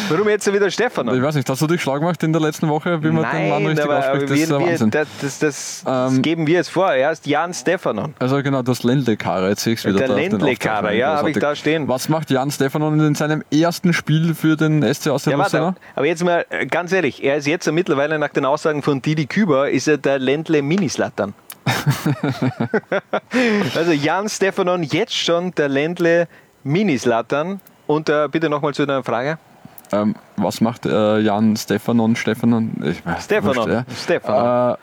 [SPEAKER 7] Warum jetzt wieder Stefanon?
[SPEAKER 8] Ich weiß nicht, hast du dich schlau gemacht in der letzten Woche, wie man den Mann
[SPEAKER 7] Nein,
[SPEAKER 8] richtig
[SPEAKER 7] aber,
[SPEAKER 8] ausspricht? Das
[SPEAKER 7] wir,
[SPEAKER 8] Wahnsinn.
[SPEAKER 7] das, das, das, das
[SPEAKER 8] Ähm,
[SPEAKER 7] geben wir jetzt vor. Er ist Jan Stefanon.
[SPEAKER 8] Also genau, das Ländle-Kader, jetzt sehe ich es wieder.
[SPEAKER 7] Der
[SPEAKER 8] Aufzeichnungen.
[SPEAKER 7] ja, habe ich da stehen.
[SPEAKER 8] Was macht Jan Stefanon in seinem ersten Spiel für den SC aus der
[SPEAKER 7] Ja, warte, aber jetzt mal äh, ganz ehrlich, er ist jetzt mittlerweile nach den Aussagen von Didi Küber, ist er der Ländle Minislattern. also Jan Stefanon jetzt schon der Ländle Minislattern. Und äh, bitte nochmal zu deiner Frage.
[SPEAKER 8] Ähm, was macht äh, Jan Stefanon? Stefanon? Ich weiß,
[SPEAKER 7] Stefanon.
[SPEAKER 8] wurscht, ja.
[SPEAKER 7] Stefanon.
[SPEAKER 8] Äh,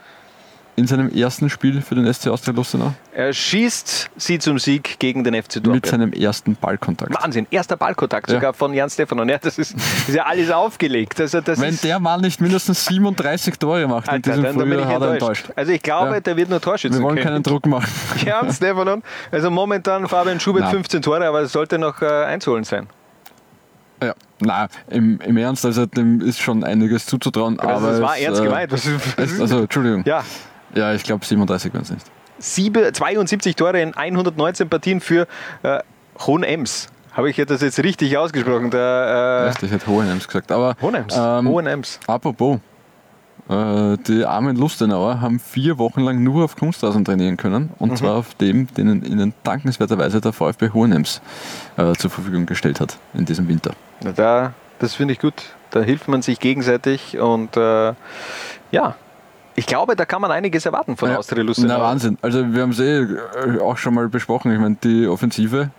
[SPEAKER 8] in seinem ersten Spiel für den SC Austria Lustenau
[SPEAKER 7] Er schießt sie zum Sieg gegen den FC
[SPEAKER 8] mit
[SPEAKER 7] Dortmund.
[SPEAKER 8] seinem ersten Ballkontakt.
[SPEAKER 7] Wahnsinn, erster Ballkontakt
[SPEAKER 8] Ja.
[SPEAKER 7] sogar von Jan Stefanon. Ja, das, ist, das ist ja alles aufgelegt. Also das
[SPEAKER 8] Wenn der Mann nicht mindestens 37 Tore macht mit
[SPEAKER 7] Alter,
[SPEAKER 8] diesem
[SPEAKER 7] dann, dann bin ich
[SPEAKER 8] Frühjahr, hat er
[SPEAKER 7] enttäuscht. Also ich glaube,
[SPEAKER 8] Ja.
[SPEAKER 7] der wird nur Torschützen
[SPEAKER 8] Wir wollen keinen Druck machen.
[SPEAKER 7] Jan Stefanon. Also momentan Fabian Schubert
[SPEAKER 8] Nein.
[SPEAKER 7] 15 Tore, aber es sollte noch äh, einzuholen sein.
[SPEAKER 8] Ja, na, im, im Ernst, also dem ist schon einiges zuzutrauen.
[SPEAKER 7] Also
[SPEAKER 8] aber
[SPEAKER 7] das war
[SPEAKER 8] es,
[SPEAKER 7] ernst
[SPEAKER 8] äh,
[SPEAKER 7] gemeint.
[SPEAKER 8] Es, also, Entschuldigung.
[SPEAKER 7] ja,
[SPEAKER 8] Ja, ich glaube 37 werden es nicht.
[SPEAKER 7] sieben, 72 Tore in 119 Partien für äh, Hohenems. Habe ich das jetzt richtig ausgesprochen? Der,
[SPEAKER 8] Echt, ich hätte Hohenems gesagt. Aber
[SPEAKER 7] äh, Hohenems.
[SPEAKER 8] ähm,
[SPEAKER 7] Hohenems.
[SPEAKER 8] apropos, äh, die armen Lustenauer haben vier Wochen lang nur auf Kunstrasen trainieren können. Und
[SPEAKER 7] Mhm.
[SPEAKER 8] zwar auf dem, den ihnen dankenswerterweise der VfB Hohenems äh, zur Verfügung gestellt hat in diesem Winter.
[SPEAKER 7] Na, da, das finde ich gut. Da hilft man sich gegenseitig und äh, ja, ich glaube, da kann man einiges erwarten von
[SPEAKER 8] Ja,
[SPEAKER 7] Austria Lustenau.
[SPEAKER 8] Na, Wahnsinn. Also, wir haben es eh äh, auch schon mal besprochen. Ich meine, die Offensive,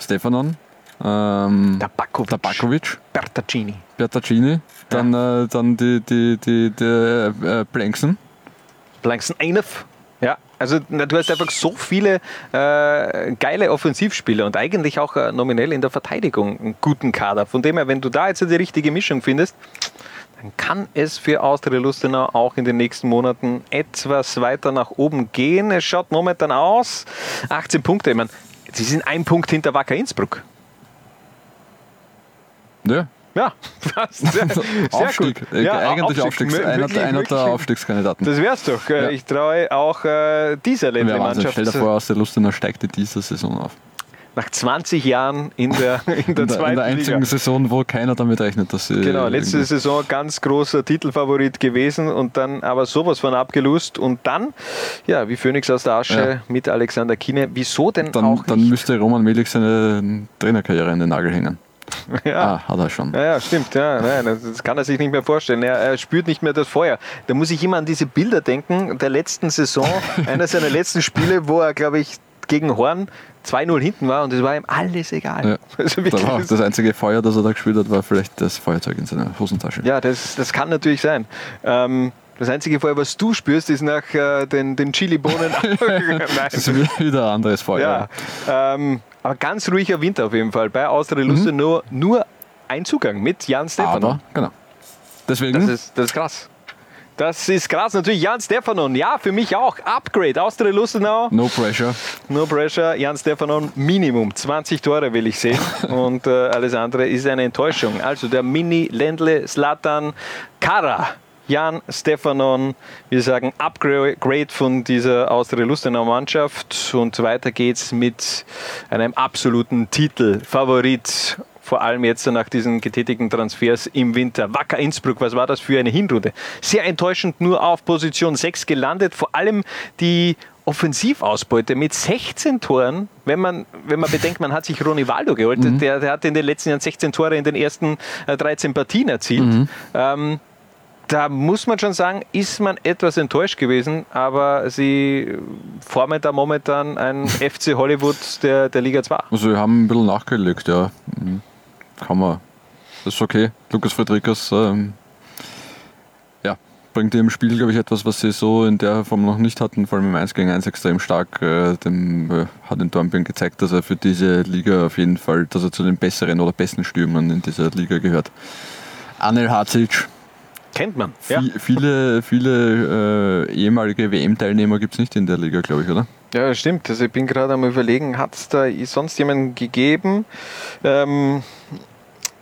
[SPEAKER 8] Stefanon, ähm,
[SPEAKER 7] Tabakovic.
[SPEAKER 8] Tabakovic,
[SPEAKER 7] Bertaccini.
[SPEAKER 8] Bertaccini, dann, äh, dann die, die, die, die äh, Blankson.
[SPEAKER 7] Langston Einef. Ja, also du hast einfach so viele äh, geile Offensivspieler und eigentlich auch äh, nominell in der Verteidigung einen guten Kader. Von dem her, wenn du da jetzt die richtige Mischung findest, dann kann es für Austria Lustenau auch in den nächsten Monaten etwas weiter nach oben gehen. Es schaut momentan aus, 18 Punkte. Ich meine, sie sind ein Punkt hinter Wacker Innsbruck.
[SPEAKER 8] Ja,
[SPEAKER 7] Ja, fast. Sehr, sehr
[SPEAKER 8] Aufstieg.
[SPEAKER 7] gut.
[SPEAKER 8] Äh,
[SPEAKER 7] Ja,
[SPEAKER 8] eigentlich
[SPEAKER 7] Aufstieg.
[SPEAKER 8] Aufstiegs, einer,
[SPEAKER 7] wirklich,
[SPEAKER 8] einer der. Aufstiegskandidaten.
[SPEAKER 7] Das wär's doch.
[SPEAKER 8] Ja.
[SPEAKER 7] Ich traue auch äh, dieser. Ländle-Mannschaft.
[SPEAKER 8] Stell dir vor, aus der Lustenau steigt in dieser Saison auf.
[SPEAKER 7] Nach 20 Jahren in der, in der
[SPEAKER 8] In der,
[SPEAKER 7] zweiten
[SPEAKER 8] in der einzigen
[SPEAKER 7] Liga.
[SPEAKER 8] Saison, wo keiner damit rechnet, dass sie.
[SPEAKER 7] Genau, letzte Saison ganz großer Titelfavorit gewesen und dann aber sowas von abgelust und dann, ja, wie Phoenix aus der Asche mit Alexander Kine. Wieso denn
[SPEAKER 8] Dann,
[SPEAKER 7] auch
[SPEAKER 8] dann
[SPEAKER 7] nicht?
[SPEAKER 8] müsste Roman Melik seine Trainerkarriere an den Nagel hängen.
[SPEAKER 7] Ja.
[SPEAKER 8] Ah, hat er schon.
[SPEAKER 7] Ja, ja, stimmt. Ja, nein, das- das kann er sich nicht mehr vorstellen. Er, er spürt nicht mehr das Feuer. Da muss ich immer an diese Bilder denken der letzten Saison, einer seiner letzten Spiele, wo er, glaube ich, gegen Horn 2-0 hinten war und es war ihm alles egal.
[SPEAKER 8] Ja.
[SPEAKER 7] Also
[SPEAKER 8] Da war
[SPEAKER 7] das-
[SPEAKER 8] einzige Feuer, das er da gespielt hat, war vielleicht das Feuerzeug in seiner Hosentasche.
[SPEAKER 7] Ja, das, das kann natürlich sein. Ähm, das einzige Feuer, was du spürst, ist nach äh, den, den Chili-Bohnen.
[SPEAKER 8] Das ist wieder ein anderes Feuer.
[SPEAKER 7] Ja, ähm, aber ganz ruhiger Winter auf jeden Fall. Bei Austria Luste nur, nur ein Zugang mit Jan Stefanon.
[SPEAKER 8] Aber, genau. Deswegen,
[SPEAKER 7] Das ist, das ist krass. Das ist krass. Natürlich Jan Stefanon. Ja, für mich auch. Upgrade. Austria Lustenau.
[SPEAKER 8] no pressure.
[SPEAKER 7] No pressure. Jan Stefanon. Minimum 20 Tore will ich sehen. Und äh, alles andere ist eine Enttäuschung. Also der Mini, Ländle, Slatan, Kara. Jan Stefanon, wir sagen Upgrade von dieser Austria Lustenau Mannschaft und weiter geht's mit einem absoluten Titelfavorit vor allem jetzt nach diesen getätigten Transfers im Winter. Wacker Innsbruck, was war das für eine Hinrunde? Sehr enttäuschend nur auf Position 6 gelandet. Vor allem die Offensivausbeute mit 16 Toren, wenn man, wenn man bedenkt, man hat sich Ronny Waldo geholt, der, der hat in den letzten Jahren 16 Tore in den ersten äh, 13 Partien erzielt. Ähm, da muss man schon sagen, ist man etwas enttäuscht gewesen, aber sie formen da momentan ein FC Hollywood der, der Liga 2.
[SPEAKER 8] Also wir haben ein bisschen nachgelegt, ja. Mhm. Kann man. Das ist okay. Lukas Friedrichs ähm, ja, bringt im Spiel, glaube ich, etwas, was sie so in der Form noch nicht hatten, vor allem im 1 gegen 1 extrem stark. Äh, dem, äh, hat in Dornbirn gezeigt, dass er für diese Liga auf jeden Fall, dass er zu den besseren oder besten Stürmern in dieser Liga gehört. Anel Hacic,
[SPEAKER 7] Kennt man.
[SPEAKER 8] Vi- viele, viele äh, ehemalige WM-Teilnehmer gibt es nicht in der Liga, glaube ich, oder?
[SPEAKER 7] Ja, stimmt. Also ich bin gerade am überlegen, hat es da sonst jemanden gegeben? Ähm,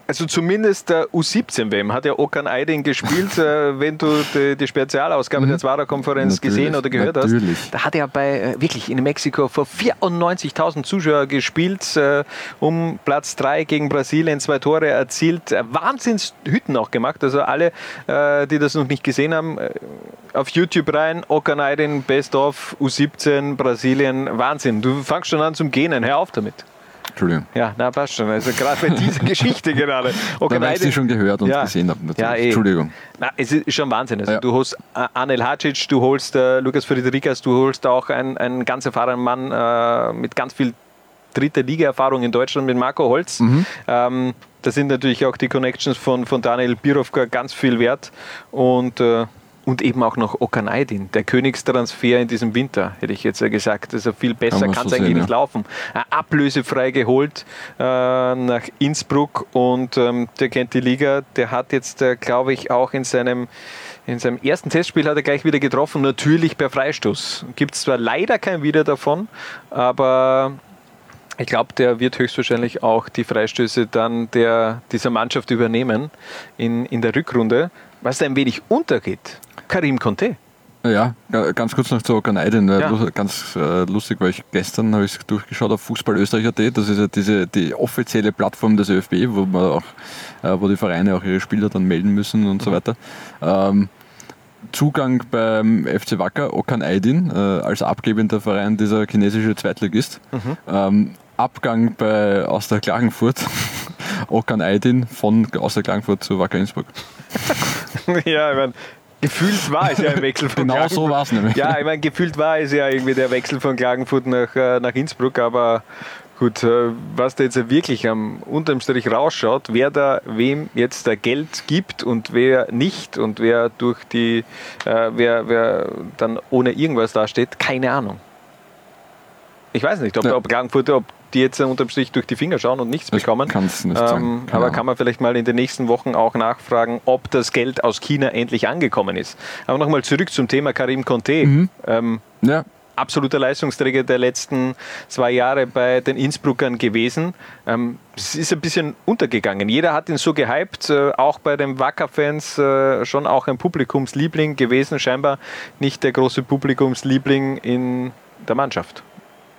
[SPEAKER 7] also zumindest der U17-WM hat ja Okan Aydin gespielt, äh, wenn du die, die Spezialausgabe der Zwarer-Konferenz gesehen oder gehört
[SPEAKER 8] natürlich.
[SPEAKER 7] hast. Da hat er bei äh, wirklich in Mexiko vor 94.000 Zuschauern gespielt, äh, um Platz 3 gegen Brasilien, zwei Tore erzielt, Wahnsinnshütten auch gemacht. Also alle, äh, die das noch nicht gesehen haben, auf YouTube rein, Okan Aydin, Best of, U17, Brasilien, Wahnsinn. Du fangst schon an zum Gähnen, hör auf damit.
[SPEAKER 8] Entschuldigung.
[SPEAKER 7] Ja, na passt schon. Also gerade bei dieser Geschichte gerade.
[SPEAKER 8] Da
[SPEAKER 7] Okan
[SPEAKER 8] weil ich sie schon gehört und
[SPEAKER 7] Ja.
[SPEAKER 8] gesehen habe. natürlich.
[SPEAKER 7] Ja, eh.
[SPEAKER 8] Entschuldigung.
[SPEAKER 7] Na, es ist schon Wahnsinn. Also
[SPEAKER 8] Ja.
[SPEAKER 7] Du holst Anel Hacic, du holst äh, Lukas Friedrichs, du holst auch einen, einen ganz erfahrenen Mann äh, mit ganz viel dritte Liga-Erfahrung in Deutschland mit Marco Holz.
[SPEAKER 8] Mhm.
[SPEAKER 7] Ähm, da sind natürlich auch die Connections von, von Daniel Birovka ganz viel wert. Und, äh, und eben auch noch Okan Aydin, der Königstransfer in diesem Winter, hätte ich jetzt ja gesagt. Also viel besser
[SPEAKER 8] Kann
[SPEAKER 7] es eigentlich
[SPEAKER 8] sehen,
[SPEAKER 7] nicht
[SPEAKER 8] ja.
[SPEAKER 7] laufen. Äh, ablösefrei geholt äh, nach Innsbruck und ähm, der kennt die Liga. Der hat jetzt, äh, glaube ich, auch in seinem, in seinem ersten Testspiel hat er gleich wieder getroffen, natürlich per Freistoß. Gibt es zwar leider kein Video davon, aber ich glaube, der wird höchstwahrscheinlich auch die Freistöße dann der, dieser Mannschaft übernehmen in, in der Rückrunde. Was da ein wenig untergeht, Karim Conte.
[SPEAKER 8] Ja, ga- ganz kurz noch zu Okan Aydin. Äh,
[SPEAKER 7] Ja.
[SPEAKER 8] Ganz äh, lustig, weil ich gestern habe ich durchgeschaut auf Fußball-Österreich.at. Das ist ja diese, die offizielle Plattform des ÖFB, wo, man auch, äh, wo die Vereine auch ihre Spieler dann melden müssen und so weiter. Ähm, Zugang beim FC Wacker, Okan Aydin, äh, als abgebender Verein dieser chinesische Zweitligist. Ähm, Abgang bei Austria Klagenfurt, Okan Aydin von Austria Klagenfurt zu Wacker Innsbruck.
[SPEAKER 7] ja, ich meine, gefühlt war es ja ein Wechsel von
[SPEAKER 8] Genau so
[SPEAKER 7] Klagenfurt.
[SPEAKER 8] war es nämlich.
[SPEAKER 7] Ja, ich meine, gefühlt war es ja irgendwie der Wechsel von Klagenfurt nach, äh, nach Innsbruck, aber gut, äh, was da jetzt wirklich am unterm Strich rausschaut, wer da wem jetzt da Geld gibt und wer nicht und wer durch die, äh, wer, wer dann ohne irgendwas dasteht, keine Ahnung. Ich weiß nicht, ob,
[SPEAKER 8] Ja.
[SPEAKER 7] ob Klagenfurt, ob die jetzt unterm Strich durch die Finger schauen und nichts
[SPEAKER 8] Ich
[SPEAKER 7] bekommen.
[SPEAKER 8] kann's nicht sagen.
[SPEAKER 7] Ähm,
[SPEAKER 8] Keine
[SPEAKER 7] aber
[SPEAKER 8] Ahnung.
[SPEAKER 7] kann man vielleicht mal in den nächsten Wochen auch nachfragen, ob das Geld aus China endlich angekommen ist. Aber nochmal zurück zum Thema Karim Conte.
[SPEAKER 8] Mhm.
[SPEAKER 7] Ähm,
[SPEAKER 8] Ja,
[SPEAKER 7] absoluter Leistungsträger der letzten zwei Jahre bei den Innsbruckern gewesen. Ähm, es ist ein bisschen untergegangen. Jeder hat ihn so gehypt, äh, auch bei den Wacker-Fans äh, schon auch ein Publikumsliebling gewesen, scheinbar nicht der große Publikumsliebling in der Mannschaft.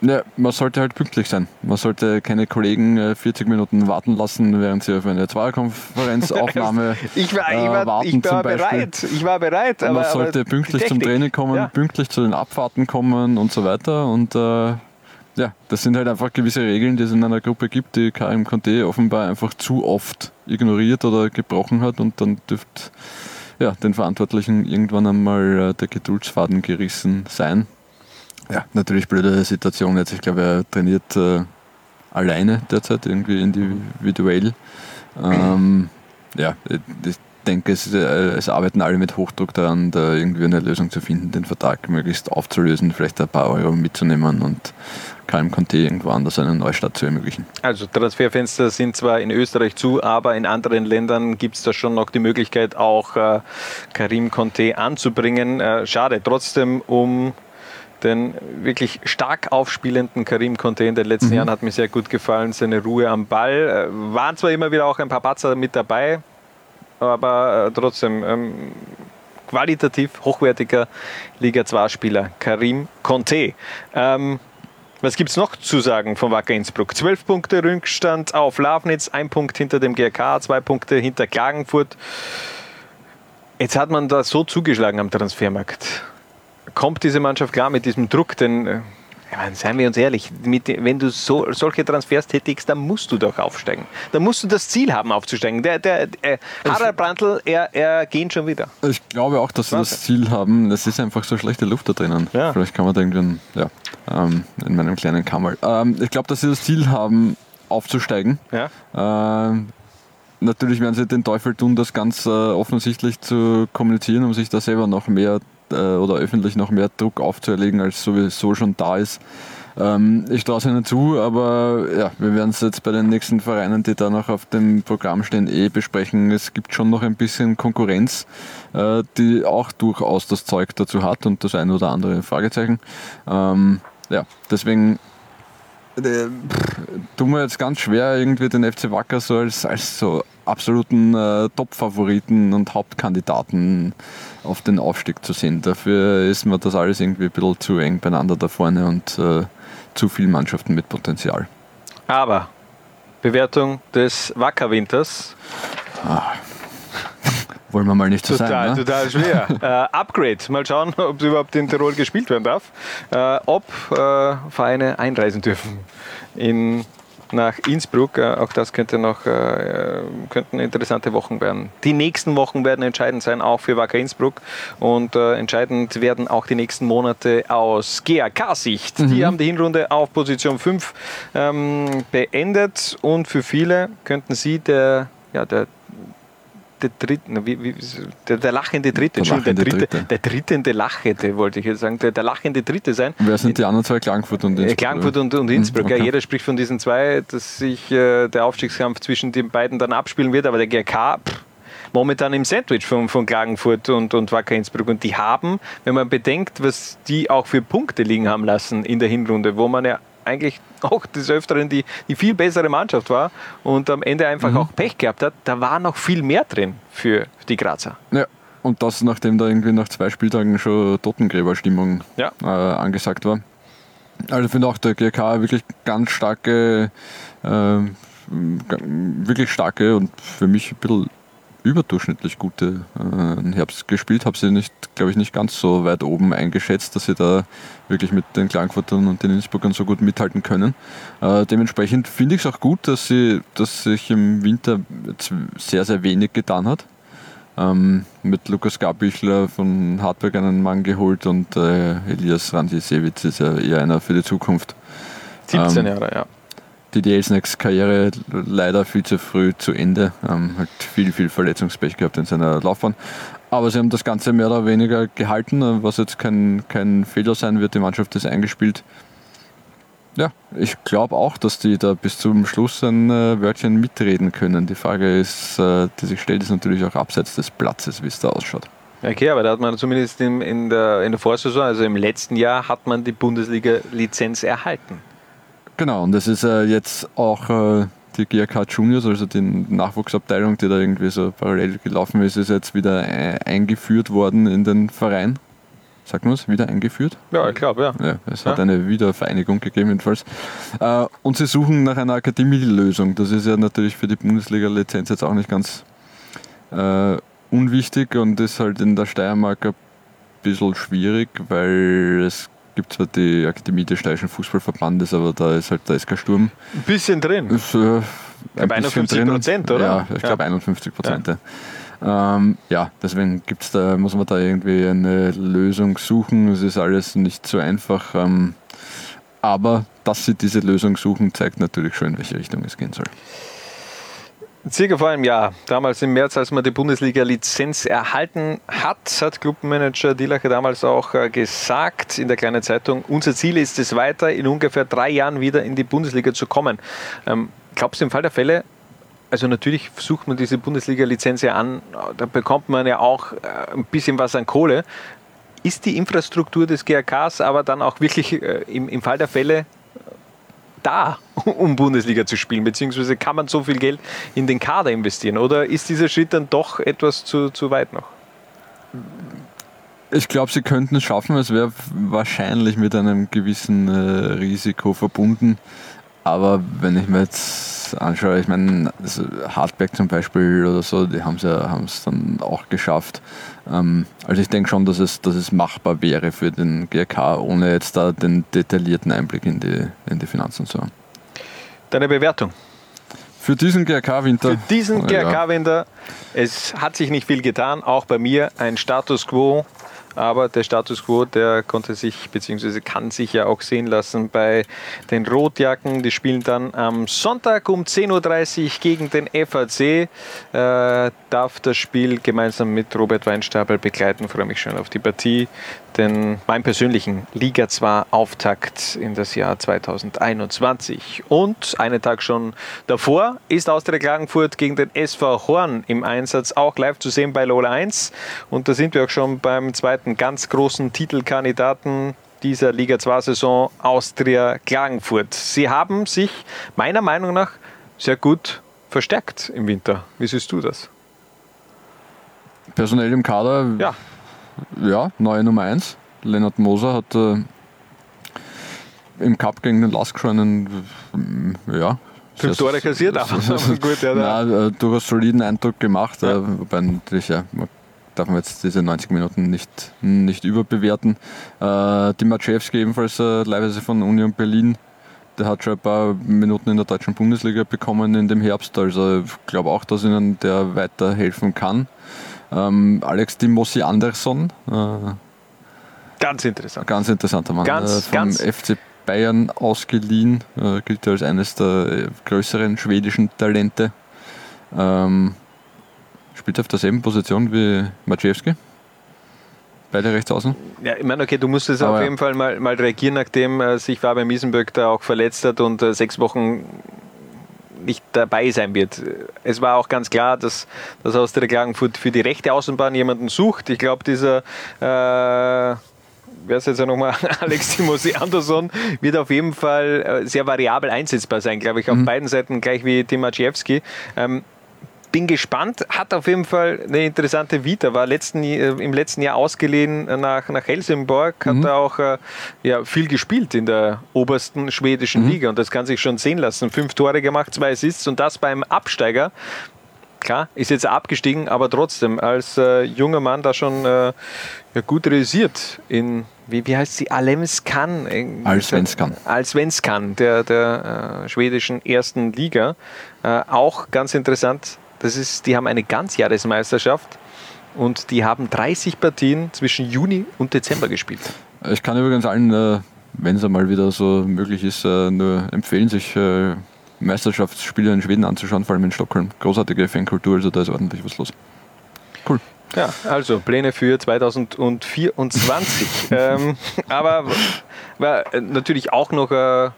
[SPEAKER 8] Ja, man sollte halt pünktlich sein. Man sollte keine Kollegen äh, 40 Minuten warten lassen, während sie auf eine Zweierkonferenzaufnahme
[SPEAKER 7] Ich war, ich
[SPEAKER 8] äh,
[SPEAKER 7] war,
[SPEAKER 8] warten
[SPEAKER 7] ich war bereit. Ich war bereit. Aber,
[SPEAKER 8] man sollte
[SPEAKER 7] aber
[SPEAKER 8] pünktlich zum. Training kommen,
[SPEAKER 7] Ja.
[SPEAKER 8] pünktlich zu den Abfahrten kommen und so weiter. Und äh, ja, das sind halt einfach gewisse Regeln, die es in einer Gruppe gibt, die Karim Conte offenbar einfach zu oft ignoriert oder gebrochen hat und dann dürfte ja, den Verantwortlichen irgendwann einmal äh, der Geduldsfaden gerissen sein. Ja, natürlich blöde Situation jetzt. Ich glaube, er trainiert äh, alleine derzeit, irgendwie individuell. Ähm, ja, ich denke, es, äh, es arbeiten alle mit Hochdruck daran, da irgendwie eine Lösung zu finden, den Vertrag möglichst aufzulösen, vielleicht ein paar Euro mitzunehmen und Calm Conte irgendwo anders einen Neustart zu ermöglichen.
[SPEAKER 7] Also Transferfenster sind zwar in Österreich zu, aber in anderen Ländern gibt es da schon noch die Möglichkeit, auch äh, Karim Conte anzubringen. Äh, schade trotzdem um den wirklich stark aufspielenden Karim Conte in den letzten
[SPEAKER 8] Mhm.
[SPEAKER 7] Jahren hat mir sehr gut gefallen. Seine Ruhe am Ball. Äh, waren zwar immer wieder auch ein paar Patzer mit dabei, aber äh, trotzdem ähm, qualitativ hochwertiger Liga 2-Spieler. Karim Conte. Ähm, was gibt es noch zu sagen von Wacker Innsbruck? Zwölf Punkte Rückstand auf Lafnitz, ein Punkt hinter dem GRK, zwei Punkte hinter Klagenfurt. Jetzt hat man da so zugeschlagen am Transfermarkt. Kommt diese Mannschaft klar mit diesem Druck? Denn, äh, meine, seien wir uns ehrlich, mit, wenn du so, solche Transfers tätigst, dann musst du doch aufsteigen. Dann musst du das Ziel haben, aufzusteigen. Der, der, äh, Harald Brandl, er, er geht schon wieder.
[SPEAKER 8] Ich glaube auch, dass sie das Ziel haben. Es ist einfach so schlechte Luft da drinnen.
[SPEAKER 7] Ja.
[SPEAKER 8] Vielleicht kann man da irgendwann, ja, ähm, in meinem kleinen Kammer. Ähm, ich glaube, dass sie das Ziel haben, aufzusteigen.
[SPEAKER 7] Ja?
[SPEAKER 8] Ähm, natürlich werden sie den Teufel tun, das ganz äh, offensichtlich zu kommunizieren, um sich da selber noch mehr oder öffentlich noch mehr Druck aufzuerlegen, als sowieso schon da ist. Ähm, ich traue es ihnen zu, aber ja, wir werden es jetzt bei den nächsten Vereinen, die da noch auf dem Programm stehen, eh besprechen. Es gibt schon noch ein bisschen Konkurrenz, äh, die auch durchaus das Zeug dazu hat und das ein oder andere Fragezeichen. Ähm, ja, deswegen äh, tun wir jetzt ganz schwer, irgendwie den FC Wacker so als, als so absoluten äh, Top-Favoriten und Hauptkandidaten auf den Aufstieg zu sehen. Dafür ist mir das alles irgendwie ein bisschen zu eng beieinander da vorne und äh, zu viele Mannschaften mit Potenzial.
[SPEAKER 7] Aber Bewertung des Wacker-Winters.
[SPEAKER 8] Wollen wir mal nicht so
[SPEAKER 7] Total,
[SPEAKER 8] sein. Ne?
[SPEAKER 7] total schwer. äh, Upgrade. Mal schauen, ob es überhaupt in Tirol gespielt werden darf. Äh, ob äh, Vereine einreisen dürfen in, nach Innsbruck. Äh, auch das könnte noch, äh, könnten interessante Wochen werden. Die nächsten Wochen werden entscheidend sein, auch für Wacker Innsbruck. Und äh, entscheidend werden auch die nächsten Monate aus GAK-Sicht. Die haben die Hinrunde auf Position 5 ähm, beendet. Und für viele könnten sie der, ja, der der dritte, wie, wie, der, der lachende Dritte,
[SPEAKER 8] Der
[SPEAKER 7] Entschuldigung, der,
[SPEAKER 8] lachende
[SPEAKER 7] dritte,
[SPEAKER 8] Dritte.
[SPEAKER 7] der drittende Lachende, wollte ich jetzt sagen, der, der lachende Dritte sein.
[SPEAKER 8] Wer sind die anderen zwei? Klagenfurt und
[SPEAKER 7] Äh,
[SPEAKER 8] Innsbruck?
[SPEAKER 7] Klagenfurt und, und Innsbruck.
[SPEAKER 8] Mhm, okay.
[SPEAKER 7] Ja, jeder spricht von diesen zwei, dass sich äh, der Aufstiegskampf zwischen den beiden dann abspielen wird, aber der GRK pff, momentan im Sandwich von, von Klagenfurt und, und Wacker Innsbruck. Und die haben, wenn man bedenkt, was die auch für Punkte liegen haben lassen in der Hinrunde, wo man ja eigentlich auch des Öfteren die, die viel bessere Mannschaft war und am Ende einfach
[SPEAKER 8] Mhm.
[SPEAKER 7] auch Pech gehabt hat, da war noch viel mehr drin für die Grazer.
[SPEAKER 8] Ja, und das nachdem da irgendwie nach zwei Spieltagen schon Totengräberstimmung
[SPEAKER 7] Ja.
[SPEAKER 8] äh, angesagt war. Also ich finde auch der GRK wirklich ganz starke, äh, wirklich starke und für mich ein bisschen überdurchschnittlich gute äh, Herbst gespielt. Habe sie nicht, glaube ich, nicht ganz so weit oben eingeschätzt, dass sie da wirklich mit den Klagenfurtern und den Innsbruckern so gut mithalten können. Äh, dementsprechend finde ich es auch gut, dass sie, dass sich im Winter jetzt sehr, sehr wenig getan hat. Ähm, mit Lukas Gabichler von Hartberg einen Mann geholt und äh, Elias Randisewitz ist ja eher einer für die Zukunft.
[SPEAKER 7] 17
[SPEAKER 8] Ähm,
[SPEAKER 7] Jahre, ja.
[SPEAKER 8] Die Elsnecks Karriere leider viel zu früh zu Ende. Ähm, hat viel, viel Verletzungspech gehabt in seiner Laufbahn. Aber sie haben das Ganze mehr oder weniger gehalten, äh, was jetzt kein, kein Fehler sein wird. Die Mannschaft ist eingespielt. Ja, ich glaube auch, dass die da bis zum Schluss ein äh, Wörtchen mitreden können. Die Frage ist, äh, die sich stellt, ist natürlich auch abseits des Platzes, wie es da ausschaut.
[SPEAKER 7] Okay, aber da hat man zumindest in, in, der, in der Vorsaison, also im letzten Jahr, hat man die Bundesliga-Lizenz erhalten.
[SPEAKER 8] Genau, und das ist äh, jetzt auch äh, die GRK Juniors, also die Nachwuchsabteilung, die da irgendwie so parallel gelaufen ist, ist jetzt wieder äh, eingeführt worden in den Verein. sagt man es, wieder eingeführt.
[SPEAKER 7] Ja, ich glaube, ja.
[SPEAKER 8] Ja, es hat
[SPEAKER 7] Ja.
[SPEAKER 8] eine Wiedervereinigung gegeben, jedenfalls. Äh, und sie suchen nach einer Akademielösung. Das ist ja natürlich für die Bundesliga-Lizenz jetzt auch nicht ganz äh, unwichtig und ist halt in der Steiermark ein bisschen schwierig, weil es gibt zwar die Akademie des Steirischen Fußballverbandes, aber da ist halt, da ist kein Sturm.
[SPEAKER 7] Ein bisschen drin.
[SPEAKER 8] Ist, äh, ein
[SPEAKER 7] glaube,
[SPEAKER 8] bisschen
[SPEAKER 7] 51%, oder?
[SPEAKER 8] Ja, ich
[SPEAKER 7] Ja.
[SPEAKER 8] glaube 51 Prozent. Ja. Ähm, ja, deswegen gibt's da, muss man da irgendwie eine Lösung suchen. Es ist alles nicht so einfach. Ähm, aber dass sie diese Lösung suchen, zeigt natürlich schon, in welche Richtung es gehen soll.
[SPEAKER 7] Circa vor einem Jahr, damals im März, als man die Bundesliga-Lizenz erhalten hat, hat Clubmanager Dielacher damals auch äh, gesagt in der kleinen Zeitung, unser Ziel ist es weiter, in ungefähr drei Jahren wieder in die Bundesliga zu kommen. Ähm, glaubst du im Fall der Fälle, also natürlich sucht man diese Bundesliga-Lizenz ja an, da bekommt man ja auch äh, ein bisschen was an Kohle. Ist die Infrastruktur des GRKs aber dann auch wirklich äh, im, im Fall der Fälle da, um Bundesliga zu spielen? Beziehungsweise kann man so viel Geld in den Kader investieren? Oder ist dieser Schritt dann doch etwas zu, zu weit noch?
[SPEAKER 8] Ich glaube, sie könnten es schaffen. Es wäre wahrscheinlich mit einem gewissen äh, Risiko verbunden. Aber wenn ich mir jetzt anschaue, ich meine, also Hartberg zum Beispiel oder so, die haben es ja, haben's dann auch geschafft. Ähm, also ich denke schon, dass es, dass es machbar wäre für den GRK, ohne jetzt da den detaillierten Einblick in die, in die Finanzen zu haben.
[SPEAKER 7] Deine Bewertung?
[SPEAKER 8] Für diesen GRK-Winter.
[SPEAKER 7] Für diesen
[SPEAKER 8] Ja.
[SPEAKER 7] GRK-Winter, es hat sich nicht viel getan, auch bei mir ein Status quo. Aber der Status quo, der konnte sich bzw. kann sich ja auch sehen lassen bei den Rotjacken. Die spielen dann am Sonntag um 10.30 Uhr gegen den FAC. Äh, darf das Spiel gemeinsam mit Robert Weinstapel begleiten. Freue mich schon auf die Partie. Den meinen persönlichen Liga 2 Auftakt in das Jahr 2021. Und einen Tag schon davor ist Austria Klagenfurt gegen den SV Horn im Einsatz, auch live zu sehen bei Lola 1. Und da sind wir auch schon beim zweiten ganz großen Titelkandidaten dieser Liga 2 Saison, Austria Klagenfurt. Sie haben sich meiner Meinung nach sehr gut verstärkt im Winter. Wie siehst du das?
[SPEAKER 8] Personell im Kader,
[SPEAKER 7] Ja.
[SPEAKER 8] Ja neue Nummer 1. Lennart Moser hat äh, im Cup gegen den Lask schon einen, äh, ja,
[SPEAKER 7] Fünf Tore kassiert, aber gut, ja,
[SPEAKER 8] Na, äh, durchaus soliden Eindruck gemacht, äh, wobei natürlich, ja, darf man jetzt diese 90 Minuten nicht, nicht überbewerten. Äh, die ebenfalls äh, leihweise von Union Berlin, der hat schon ein paar Minuten in der deutschen Bundesliga bekommen in dem Herbst, also ich glaube auch, dass ihnen der weiterhelfen kann. Ähm, Alex Dimossi Andersson, äh,
[SPEAKER 7] Ganz interessant.
[SPEAKER 8] ganz interessanter Mann,
[SPEAKER 7] Ganz,
[SPEAKER 8] äh, vom
[SPEAKER 7] ganz-
[SPEAKER 8] FC Bayern ausgeliehen, äh, gilt als eines der äh, größeren schwedischen Talente. Ähm, spielt auf derselben Position wie Maciejewski. Beide rechts außen.
[SPEAKER 7] Ja, ich meine, okay, du musstest
[SPEAKER 8] Aber
[SPEAKER 7] auf
[SPEAKER 8] ja.
[SPEAKER 7] jeden Fall mal, mal reagieren, nachdem äh, sich Fabian Miesenböck da auch verletzt hat und äh, sechs Wochen nicht dabei sein wird. Es war auch ganz klar, dass, dass Austria Klagenfurt für die rechte Außenbahn jemanden sucht. Ich glaube, dieser, äh, wer ist jetzt ja nochmal, Alex Timosi Andersson, wird auf jeden Fall äh, sehr variabel einsetzbar sein, glaube ich, auf beiden Seiten, gleich wie Timaciewski. Ähm, bin gespannt, hat auf jeden Fall eine interessante Vita, war letzten, äh, im letzten Jahr ausgeliehen nach, nach Helsingborg, hat er auch äh, ja, viel gespielt in der obersten schwedischen Liga und das kann sich schon sehen lassen. Fünf Tore gemacht, zwei Assists und das beim Absteiger. Klar, ist jetzt abgestiegen, aber trotzdem als äh, junger Mann da schon äh, ja, gut realisiert in, wie, wie heißt sie, Alemskan?
[SPEAKER 8] Allsvenskan.
[SPEAKER 7] Allsvenskan, der, der äh, schwedischen ersten Liga. Äh, auch ganz interessant, das ist, die haben eine Ganzjahresmeisterschaft und die haben 30 Partien zwischen Juni und Dezember gespielt.
[SPEAKER 8] Ich kann übrigens allen, äh, wenn es einmal wieder so möglich ist, äh, nur empfehlen, sich äh, Meisterschaftsspiele in Schweden anzuschauen, vor allem in Stockholm. Großartige Fankultur, also da ist ordentlich was los. Cool.
[SPEAKER 7] Ja, also Pläne für 2024. ähm, aber war natürlich auch noch ein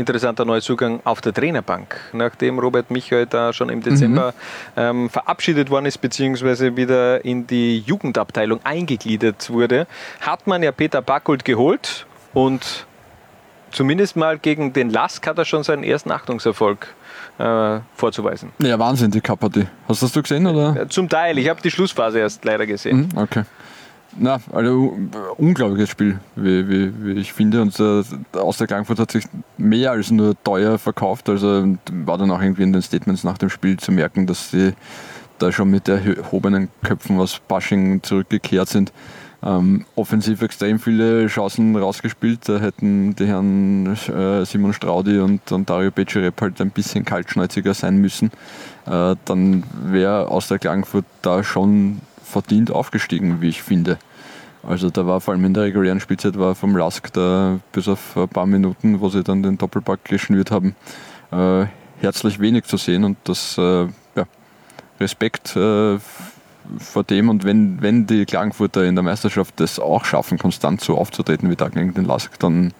[SPEAKER 7] interessanter Neuzugang auf der Trainerbank. Nachdem Robert Michael da schon im Dezember ähm, verabschiedet worden ist, beziehungsweise wieder in die Jugendabteilung eingegliedert wurde, hat man ja Peter Backult geholt und zumindest mal gegen den Lask hat er schon seinen ersten Achtungserfolg äh, vorzuweisen.
[SPEAKER 8] Ja, Wahnsinn, die Cup-Partie. Hast du das du gesehen? Oder?
[SPEAKER 7] Zum Teil, ich habe die Schlussphase erst leider gesehen.
[SPEAKER 8] Mhm, okay. Na, also unglaubliches Spiel, wie, wie, wie ich finde. Und äh, aus der Klagenfurt hat sich mehr als nur teuer verkauft. Also war dann auch irgendwie in den Statements nach dem Spiel zu merken, dass sie da schon mit erhobenen Köpfen aus Bashing zurückgekehrt sind. Ähm, offensiv extrem viele Chancen rausgespielt. Da hätten die Herren äh, Simon Straudi und, und Dario Becerep halt ein bisschen kaltschnäuziger sein müssen. Äh, dann wäre aus der Klagenfurt da schon verdient aufgestiegen, wie ich finde. Also da war vor allem in der regulären Spielzeit war vom Lask da bis auf ein paar Minuten, wo sie dann den Doppelpack geschnürt haben, äh, herzlich wenig zu sehen und das äh, ja, Respekt äh, vor dem und wenn, wenn die Klagenfurter in der Meisterschaft das auch schaffen, konstant so aufzutreten wie da gegen den Lask, dann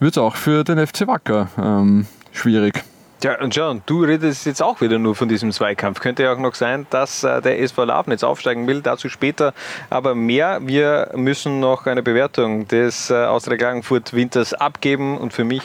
[SPEAKER 8] wird es auch für den FC Wacker ähm, schwierig.
[SPEAKER 7] Ja, und John, du redest jetzt auch wieder nur von diesem Zweikampf. Könnte ja auch noch sein, dass äh, der SV Lafnitz aufsteigen will, dazu später aber mehr. Wir müssen noch eine Bewertung des äh, Austria Klagenfurt Winters abgeben und für mich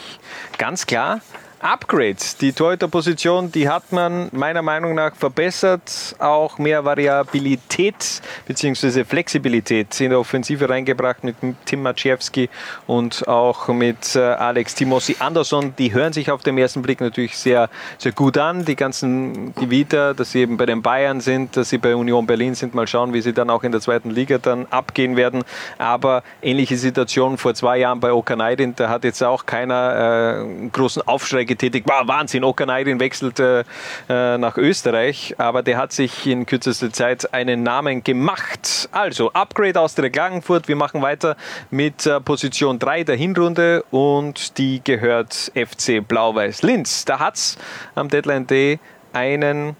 [SPEAKER 7] ganz klar Upgrades. Die Torhüterposition, die hat man meiner Meinung nach verbessert, auch mehr Variabilität bzw. Flexibilität in der Offensive reingebracht mit Tim Maciejewski und auch mit äh, Alex Timossi Andersson. Die hören sich auf den ersten Blick natürlich sehr, sehr gut an. Die ganzen Gewitter, dass sie eben bei den Bayern sind, dass sie bei Union Berlin sind. Mal schauen, wie sie dann auch in der zweiten Liga dann abgehen werden. Aber ähnliche Situation vor zwei Jahren bei Okanaidin, da hat jetzt auch keiner äh, großen Aufschrei getätigt. Wow, Wahnsinn, Okanaidin wechselt äh, nach Österreich, aber der hat sich in kürzester Zeit einen Namen gemacht. Also, Upgrade aus der Klagenfurt. Wir machen weiter mit äh, Position 3 der Hinrunde und die gehört FC Blau-Weiß Linz. Da hat es am Deadline Day einen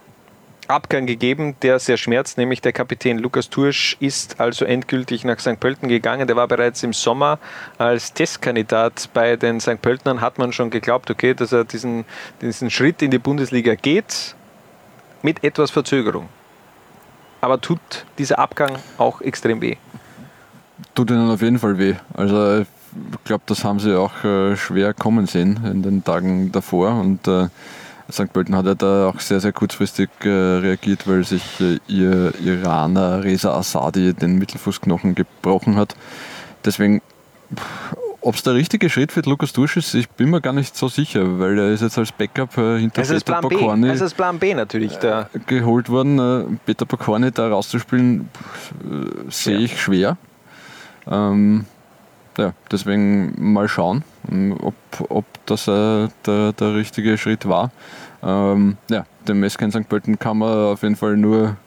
[SPEAKER 7] Abgang gegeben, der sehr schmerzt, nämlich der Kapitän Lukas Tursch ist also endgültig nach St. Pölten gegangen. Der war bereits im Sommer als Testkandidat bei den St. Pöltenern, hat man schon geglaubt, okay, dass er diesen, diesen Schritt in die Bundesliga geht, mit etwas Verzögerung. Aber tut dieser Abgang auch extrem weh?
[SPEAKER 8] Tut ihnen auf jeden Fall weh. Also ich glaube, das haben sie auch äh, schwer kommen sehen in den Tagen davor und äh, St. Pölten hat ja da auch sehr, sehr kurzfristig äh, reagiert, weil sich äh, ihr Iraner Reza Asadi den Mittelfußknochen gebrochen hat. Deswegen, ob es der richtige Schritt für Lukas Dusch ist, ich bin mir gar nicht so sicher, weil er ist jetzt als Backup äh, hinter
[SPEAKER 7] Also
[SPEAKER 8] Peter Pokorny
[SPEAKER 7] das Plan B natürlich. Da.
[SPEAKER 8] geholt worden. Äh, Peter Pokorny da rauszuspielen, äh, sehe ich schwer. Ähm, ja, deswegen mal schauen, ähm, ob, ob das äh, der, der richtige Schritt war. Ähm, ja, dem SK St. Pölten kann man auf jeden Fall nur,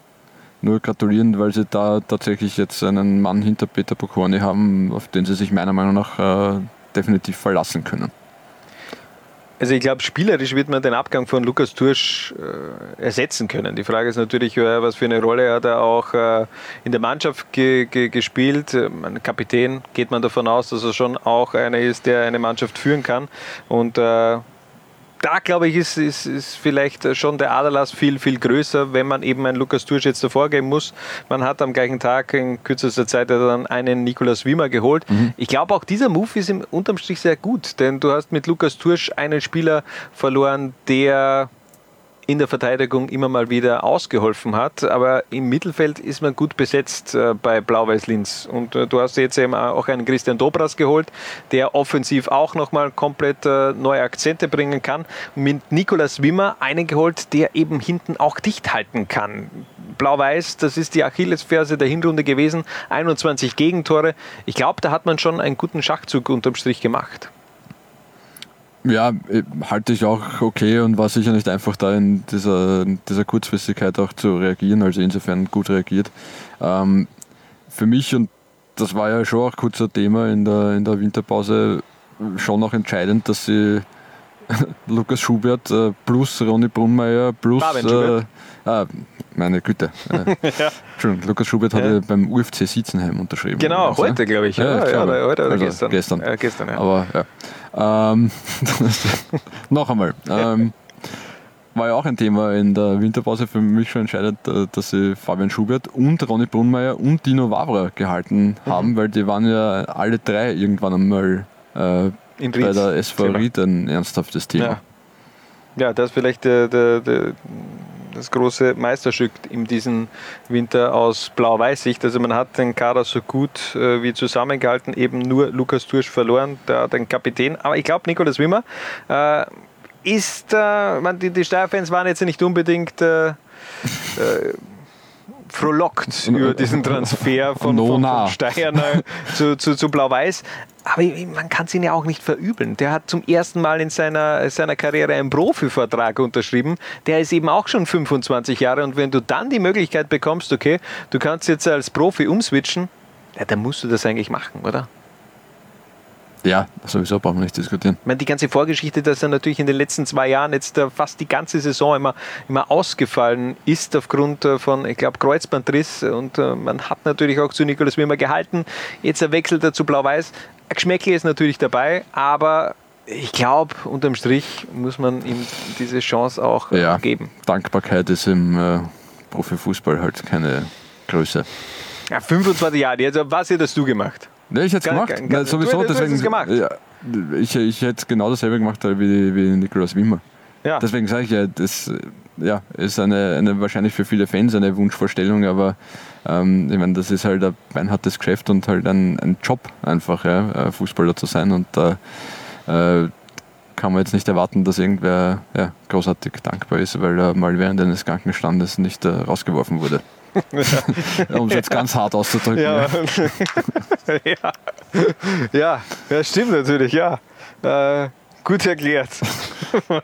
[SPEAKER 8] nur gratulieren, weil sie da tatsächlich jetzt einen Mann hinter Peter Pokorny haben, auf den sie sich meiner Meinung nach äh, definitiv verlassen können.
[SPEAKER 7] Also ich glaube, spielerisch wird man den Abgang von Lukas Tursch äh, ersetzen können. Die Frage ist natürlich, was für eine Rolle hat er auch äh, in der Mannschaft ge ge gespielt. Ein Kapitän geht man davon aus, dass er schon auch einer ist, der eine Mannschaft führen kann. Und äh, da glaube ich, ist, ist, ist vielleicht schon der Aderlass viel, viel größer, wenn man eben einen Lukas Tursch jetzt davor geben muss. Man hat am gleichen Tag in kürzester Zeit dann einen Nikolaus Wimmer geholt. Ich glaube, auch dieser Move ist im unterm Strich sehr gut, denn du hast mit Lukas Tursch einen Spieler verloren, der in der Verteidigung immer mal wieder ausgeholfen hat, aber im Mittelfeld ist man gut besetzt äh, bei Blau-Weiß Linz. Und äh, du hast jetzt eben auch einen Christian Dobras geholt, der offensiv auch nochmal komplett äh, neue Akzente bringen kann. Mit Nikolas Wimmer einen geholt, der eben hinten auch dicht halten kann. Blau-Weiß, das ist die Achillesferse der Hinrunde gewesen, 21 Gegentore. Ich glaube, da hat man schon einen guten Schachzug unterm Strich gemacht.
[SPEAKER 8] Ja, äh, halte ich auch okay und war sicher nicht einfach da in dieser, in dieser Kurzfristigkeit auch zu reagieren, also insofern gut reagiert. Ähm, für mich, und das war ja schon auch kurz ein Thema in der, in der Winterpause, schon auch entscheidend, dass sie Lukas Schubert äh, plus Ronny Brunmeier plus. Äh, ah, meine Güte. Äh, Entschuldigung, Lukas Schubert
[SPEAKER 7] Ja.
[SPEAKER 8] hatte beim UFC Sitzenheim unterschrieben.
[SPEAKER 7] Genau,
[SPEAKER 8] Also,
[SPEAKER 7] heute, glaube ich.
[SPEAKER 8] Ja,
[SPEAKER 7] oder?
[SPEAKER 8] ich glaube.
[SPEAKER 7] oder, heute oder
[SPEAKER 8] Also
[SPEAKER 7] gestern?
[SPEAKER 8] Gestern.
[SPEAKER 7] Ja, gestern, ja.
[SPEAKER 8] Aber ja. Ähm, noch einmal. Ähm, war ja auch ein Thema in der Winterpause für mich schon entscheidend, äh, dass sie Fabian Schubert und Ronny Brunmeier und Dino Wavra gehalten
[SPEAKER 7] Mhm.
[SPEAKER 8] haben, weil die waren ja alle drei irgendwann einmal äh,
[SPEAKER 7] In
[SPEAKER 8] bei der SV. Ried ein ernsthaftes Thema.
[SPEAKER 7] Ja. Ja, das ist vielleicht der, der, der das große Meisterstück in diesem Winter aus Blau-Weiß-Sicht. Also man hat den Kader so gut äh, wie zusammengehalten, eben nur Lukas Tursch verloren, der, den Kapitän. Aber ich glaube, Nikolaus Wimmer äh, ist, äh, man, die, die Steyr-Fans waren jetzt nicht unbedingt äh, äh, frohlockt über diesen Transfer von,
[SPEAKER 8] No,
[SPEAKER 7] von, von nach- zu, zu, zu Blau-Weiß. Aber man kann es ihn ja auch nicht verübeln. Der hat zum ersten Mal in seiner, seiner Karriere einen Profivertrag unterschrieben. Der ist eben auch schon 25 Jahre. Und wenn du dann die Möglichkeit bekommst, okay, du kannst jetzt als Profi umswitchen, ja, dann musst du das eigentlich machen, oder?
[SPEAKER 8] Ja, sowieso brauchen wir nicht diskutieren.
[SPEAKER 7] Ich meine, die ganze Vorgeschichte, dass er natürlich in den letzten zwei Jahren jetzt äh, fast die ganze Saison immer, immer ausgefallen ist aufgrund äh, von, ich glaube, Kreuzbandriss. Und äh, man hat natürlich auch zu Nikolaus Wimmer gehalten. Jetzt er wechselt er zu Blau-Weiß. Geschmäckle ist natürlich dabei, aber ich glaube, unterm Strich muss man ihm diese Chance auch
[SPEAKER 8] Ja,
[SPEAKER 7] geben.
[SPEAKER 8] Dankbarkeit ist im äh, Profifußball halt keine Größe.
[SPEAKER 7] Ja, 25 Jahre, jetzt, was hättest du gemacht?
[SPEAKER 8] Ne, ich hätte es
[SPEAKER 7] Gar-
[SPEAKER 8] gemacht.
[SPEAKER 7] gar- du-
[SPEAKER 8] sowieso,
[SPEAKER 7] du
[SPEAKER 8] deswegen.
[SPEAKER 7] es gemacht.
[SPEAKER 8] Ja, ich, ich hätte genau dasselbe gemacht wie, wie Nikolaus Wimmer.
[SPEAKER 7] Ja.
[SPEAKER 8] Deswegen sage ich ja, das ja, ist eine, eine wahrscheinlich für viele Fans eine Wunschvorstellung, aber ähm, ich meine, das ist halt ein beinhartes Geschäft und halt ein, ein Job einfach, ja, äh, Fußballer zu sein und da äh, kann man jetzt nicht erwarten, dass irgendwer ja, großartig dankbar ist, weil er mal während eines Krankenstandes nicht äh, rausgeworfen wurde. Um es jetzt ganz hart auszudrücken.
[SPEAKER 7] Ja. ja. ja, ja, stimmt natürlich, ja. Äh, gut erklärt von,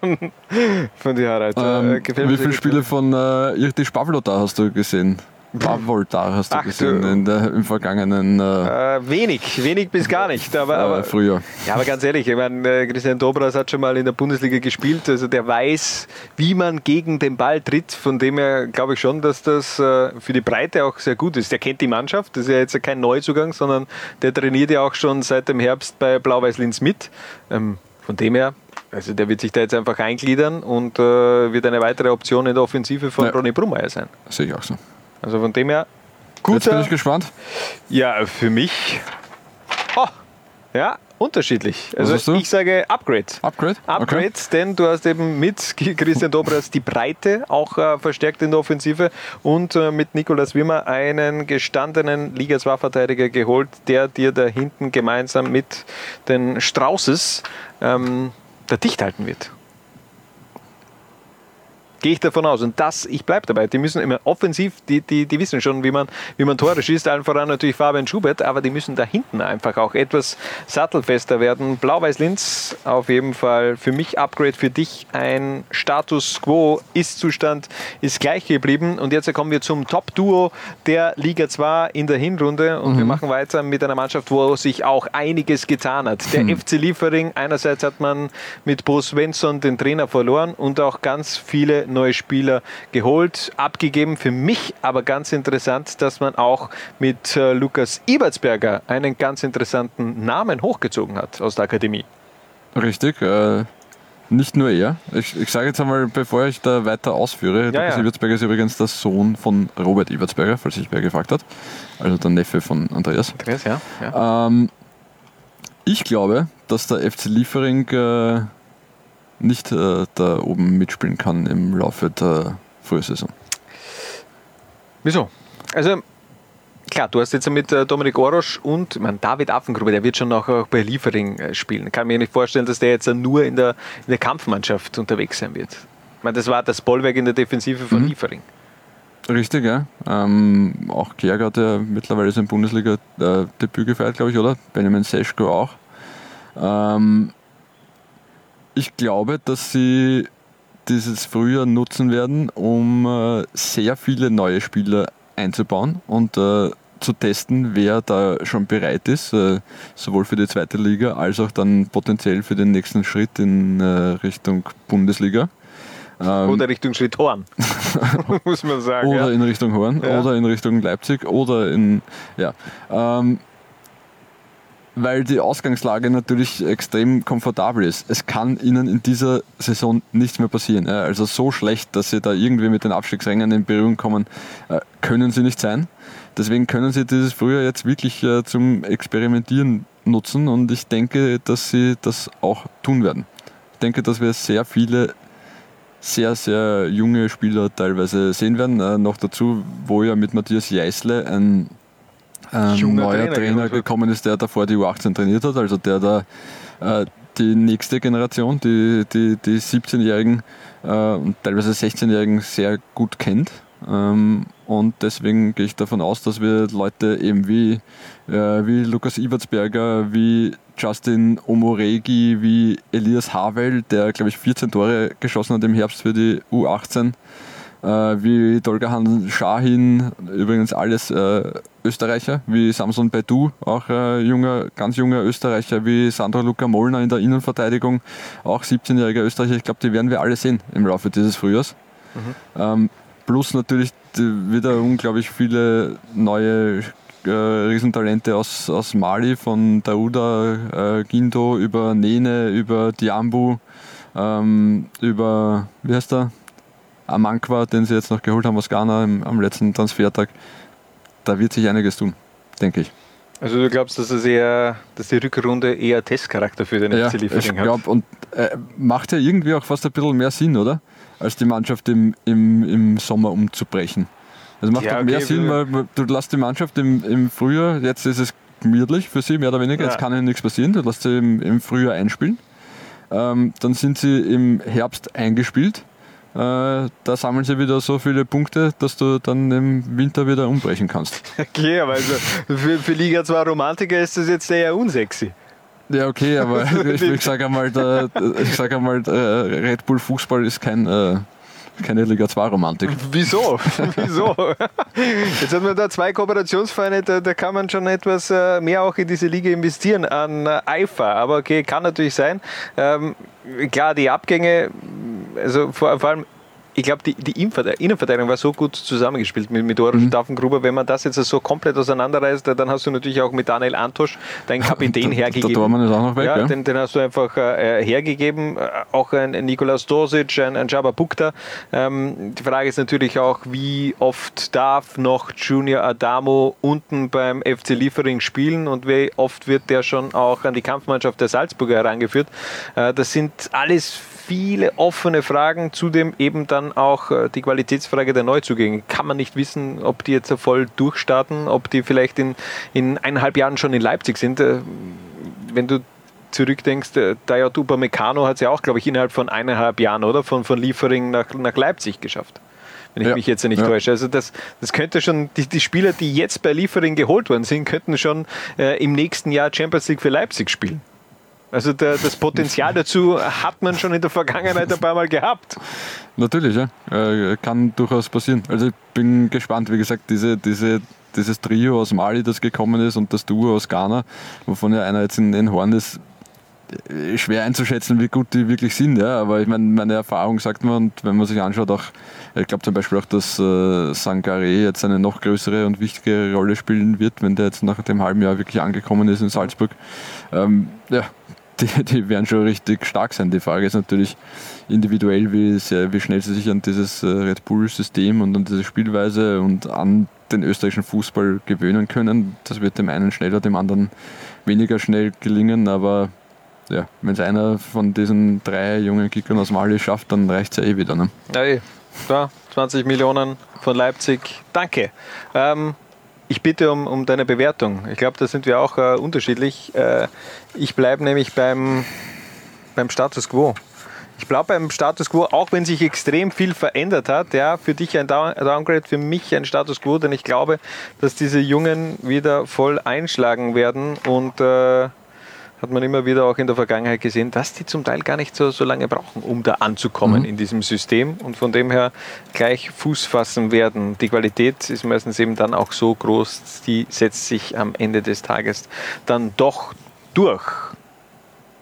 [SPEAKER 7] von dir, Harald. Äh,
[SPEAKER 8] Ähm, wie viele. Spiele von äh, Irtisch Pavlodar hast du gesehen? Pavlodar hast du
[SPEAKER 7] Ach,
[SPEAKER 8] gesehen in der, im vergangenen äh,
[SPEAKER 7] Äh, wenig, wenig bis gar nicht. Aber, aber,
[SPEAKER 8] äh, Frühjahr.
[SPEAKER 7] ja, aber ganz ehrlich, ich meine, äh, Christian Dobras hat schon mal in der Bundesliga gespielt, also der weiß, wie man gegen den Ball tritt. Von dem her glaube ich schon, dass das äh, für die Breite auch sehr gut ist. Der kennt die Mannschaft, das ist ja jetzt kein Neuzugang, sondern der trainiert ja auch schon seit dem Herbst bei Blau-Weiß Linz mit. Ähm, von dem her, also der wird sich da jetzt einfach eingliedern und äh, wird eine weitere Option in der Offensive von
[SPEAKER 8] Ja.
[SPEAKER 7] Ronny Brummeier sein.
[SPEAKER 8] Sehe ich auch so.
[SPEAKER 7] Also von dem her,
[SPEAKER 8] Jetzt bin
[SPEAKER 7] guter,
[SPEAKER 8] ich gespannt.
[SPEAKER 7] ja, für mich. Oh, ja, unterschiedlich. Also ich sage Upgrade.
[SPEAKER 8] Upgrade?
[SPEAKER 7] Upgrade,
[SPEAKER 8] Okay.
[SPEAKER 7] denn du hast eben mit Christian Dobras die Breite auch äh, verstärkt in der Offensive und äh, mit Nikolaus Wimmer einen gestandenen Liga 2 Verteidiger geholt, der dir da hinten gemeinsam mit den Straußes ähm, da dicht halten wird. Gehe ich davon aus. Und das, ich bleibe dabei. Die müssen immer offensiv, die, die, die wissen schon, wie man, wie man Tore schießt. Allen voran natürlich Fabian Schubert, aber die müssen da hinten einfach auch etwas sattelfester werden. Blau-Weiß-Linz auf jeden Fall für mich Upgrade, für dich ein Status Quo. Ist-Zustand ist gleich geblieben. Und jetzt kommen wir zum Top-Duo der Liga 2 in der Hinrunde. Und wir machen weiter mit einer Mannschaft, wo sich auch einiges getan hat. Der FC Liefering, einerseits hat man mit Bo Svensson den Trainer verloren und auch ganz viele neue Spieler geholt, abgegeben. Für mich aber ganz interessant, dass man auch mit äh, Lukas Ebertsberger einen ganz interessanten Namen hochgezogen hat aus der Akademie.
[SPEAKER 8] Richtig. Äh, nicht nur er. Ich, ich sage jetzt einmal, bevor ich da weiter ausführe, Lukas
[SPEAKER 7] ja.
[SPEAKER 8] Ibertsberger ist übrigens der Sohn von Robert Ibertsberger, falls sich wer gefragt hat. Also der Neffe von Andreas.
[SPEAKER 7] Andreas, ja? ja.
[SPEAKER 8] Ähm, ich glaube, dass der FC Liefering äh, nicht äh, da oben mitspielen kann im Laufe der Frühsaison.
[SPEAKER 7] Wieso? Also, klar, du hast jetzt mit äh, Dominik Orosch und man, David Affengruber, der wird schon noch auch bei Liefering äh, spielen. Kann mir nicht vorstellen, dass der jetzt äh, nur in der, in der Kampfmannschaft unterwegs sein wird. Ich meine, das war das Bollwerk in der Defensive von Liefering.
[SPEAKER 8] Richtig, ja. Ähm, auch Kjärg hat ja mittlerweile sein Bundesliga-Debüt gefeiert, glaube ich, oder? Benjamin Seschko auch. Ähm, ich glaube, dass sie dieses Frühjahr nutzen werden, um äh, sehr viele neue Spieler einzubauen und äh, zu testen, wer da schon bereit ist, äh, sowohl für die zweite Liga als auch dann potenziell für den nächsten Schritt in Richtung Bundesliga. Ähm,
[SPEAKER 7] Oder Richtung Schritt Horn, muss man sagen.
[SPEAKER 8] oder
[SPEAKER 7] ja.
[SPEAKER 8] in Richtung Horn
[SPEAKER 7] Ja.
[SPEAKER 8] oder in Richtung Leipzig oder in ja ähm, weil die Ausgangslage natürlich extrem komfortabel ist. Es kann ihnen in dieser Saison nichts mehr passieren. Also so schlecht, dass sie da irgendwie mit den Abstiegsrängen in Berührung kommen, äh, können sie nicht sein. Deswegen können sie dieses Frühjahr jetzt wirklich äh, zum Experimentieren nutzen und ich denke, dass sie das auch tun werden. Ich denke, dass wir sehr viele sehr, sehr junge Spieler teilweise sehen werden. Äh, noch dazu, wo ja mit Matthias Jeißle ein ähm, neuer
[SPEAKER 7] Trainer,
[SPEAKER 8] Trainer, gekommen ist, der davor die U18 trainiert hat, also der da äh, die nächste Generation, die, die, die 17-Jährigen äh, und teilweise 16-Jährigen sehr gut kennt. Ähm, und deswegen gehe ich davon aus, dass wir Leute eben wie, äh, wie Lukas Ibertsberger, wie Justin Omoregi, wie Elias Havel, der glaube ich 14 Tore geschossen hat im Herbst für die U18, äh, wie Dolgahan Shahin, übrigens alles äh, Österreicher, wie Samson Baidu, auch äh, junger, ganz junger Österreicher, wie Sandro Luca Mollner in der Innenverteidigung, auch 17-jähriger Österreicher. Ich glaube, die werden wir alle sehen im Laufe dieses Frühjahrs. Ähm, plus natürlich wieder unglaublich viele neue äh, Riesentalente aus, aus Mali, von Dauda äh, Gindo über Nene, über Diambu, ähm, über, wie heißt der? Amankwa, den sie jetzt noch geholt haben aus Ghana im, am letzten Transfertag. Da wird sich einiges tun, denke ich.
[SPEAKER 7] Also du glaubst, dass, es eher, dass die Rückrunde eher Testcharakter für den
[SPEAKER 8] Ja,
[SPEAKER 7] FC
[SPEAKER 8] ich
[SPEAKER 7] Liefering hat?
[SPEAKER 8] glaube, und äh, macht ja irgendwie auch fast ein bisschen mehr Sinn, oder? Als die Mannschaft im, im, im Sommer umzubrechen. Also macht
[SPEAKER 7] Ja,
[SPEAKER 8] doch mehr
[SPEAKER 7] okay,
[SPEAKER 8] Sinn, weil du lässt die Mannschaft im, im Frühjahr, jetzt ist es gemütlich für sie, mehr oder weniger,
[SPEAKER 7] Ja.
[SPEAKER 8] jetzt kann ihnen nichts passieren, du lässt sie im, im Frühjahr einspielen. Ähm, dann sind sie im Herbst eingespielt. Äh, da sammeln sie wieder so viele Punkte, dass du dann im Winter wieder umbrechen kannst.
[SPEAKER 7] Okay, aber also für, für Liga 2 Romantiker ist das jetzt eher unsexy.
[SPEAKER 8] Ja, okay, aber ich, ich sage einmal, der, ich sag einmal Red Bull Fußball ist kein, äh, keine Liga 2 Romantik.
[SPEAKER 7] Wieso? Wieso? Jetzt hat man da zwei Kooperationsvereine, da, da kann man schon etwas äh, mehr auch in diese Liga investieren an äh, Eifer. Aber okay, kann natürlich sein. Ähm, klar, die Abgänge, also vor, vor allem, ich glaube, die, die Innenverteidigung war so gut zusammengespielt mit, mit Dora
[SPEAKER 8] Mhm.
[SPEAKER 7] Staffengruber. Wenn man das jetzt so komplett auseinanderreißt, dann hast du natürlich auch mit Daniel Antosch deinen Kapitän hergegeben.
[SPEAKER 8] Der Dormann ist auch noch weg,
[SPEAKER 7] ja,
[SPEAKER 8] ja.
[SPEAKER 7] Den, den hast du einfach äh, hergegeben. Äh, Auch ein Nikolaus Dosic, ein, ein Jabba Bukta. Ähm, die Frage ist natürlich auch, wie oft darf noch Junior Adamo unten beim FC Liefering spielen und wie oft wird der schon auch an die Kampfmannschaft der Salzburger herangeführt. Äh, das sind alles viele offene Fragen, zudem eben dann auch äh, die Qualitätsfrage der Neuzugänge. Kann man nicht wissen, ob die jetzt voll durchstarten, ob die vielleicht in, in eineinhalb Jahren schon in Leipzig sind. Äh, wenn du zurückdenkst, äh, Dayot Upamecano hat es ja auch, glaube ich, innerhalb von eineinhalb Jahren, oder? Von, von Liefering nach, nach Leipzig geschafft. Wenn ich
[SPEAKER 8] Ja.
[SPEAKER 7] mich jetzt nicht
[SPEAKER 8] Ja.
[SPEAKER 7] täusche. Also das, das könnte schon, die, die Spieler, die jetzt bei Liefering geholt worden sind, könnten schon äh, im nächsten Jahr Champions League für Leipzig spielen. Also der, das Potenzial dazu hat man schon in der Vergangenheit ein paar Mal gehabt.
[SPEAKER 8] Natürlich, ja. Äh, kann durchaus passieren. Also ich bin gespannt, wie gesagt, diese, diese, dieses Trio aus Mali, das gekommen ist und das Duo aus Ghana, wovon ja einer jetzt in, in Horn ist, äh, schwer einzuschätzen, wie gut die wirklich sind. Ja. Aber ich meine, meine Erfahrung sagt man, und wenn man sich anschaut, auch, ich glaube zum Beispiel auch, dass äh, Sankare jetzt eine noch größere und wichtigere Rolle spielen wird, wenn der jetzt nach dem halben Jahr wirklich angekommen ist in Salzburg. Ähm, ja, die, die werden schon richtig stark sein. Die Frage ist natürlich individuell, wie, sehr, wie schnell sie sich an dieses äh, Red Bull-System und an diese Spielweise und an den österreichischen Fußball gewöhnen können. Das wird dem einen schneller, dem anderen weniger schnell gelingen, aber ja, wenn es einer von diesen drei jungen Kickern aus Mali schafft, dann reicht es ja eh wieder. Ne?
[SPEAKER 7] Ja, eh. da, 20 Millionen von Leipzig. Danke. Ähm, ich bitte um, um deine Bewertung. Ich glaube, da sind wir auch äh, unterschiedlich. Äh, ich bleibe nämlich beim, beim Status quo. Ich bleibe beim Status quo, auch wenn sich extrem viel verändert hat. Ja, für dich ein Down Downgrade, für mich ein Status quo, denn ich glaube, dass diese Jungen wieder voll einschlagen werden und äh, hat man immer wieder auch in der Vergangenheit gesehen, dass die zum Teil gar nicht so, so lange brauchen, um da anzukommen
[SPEAKER 8] Mhm.
[SPEAKER 7] in diesem System und von dem her gleich Fuß fassen werden. Die Qualität ist meistens eben dann auch so groß, die setzt sich am Ende des Tages dann doch durch.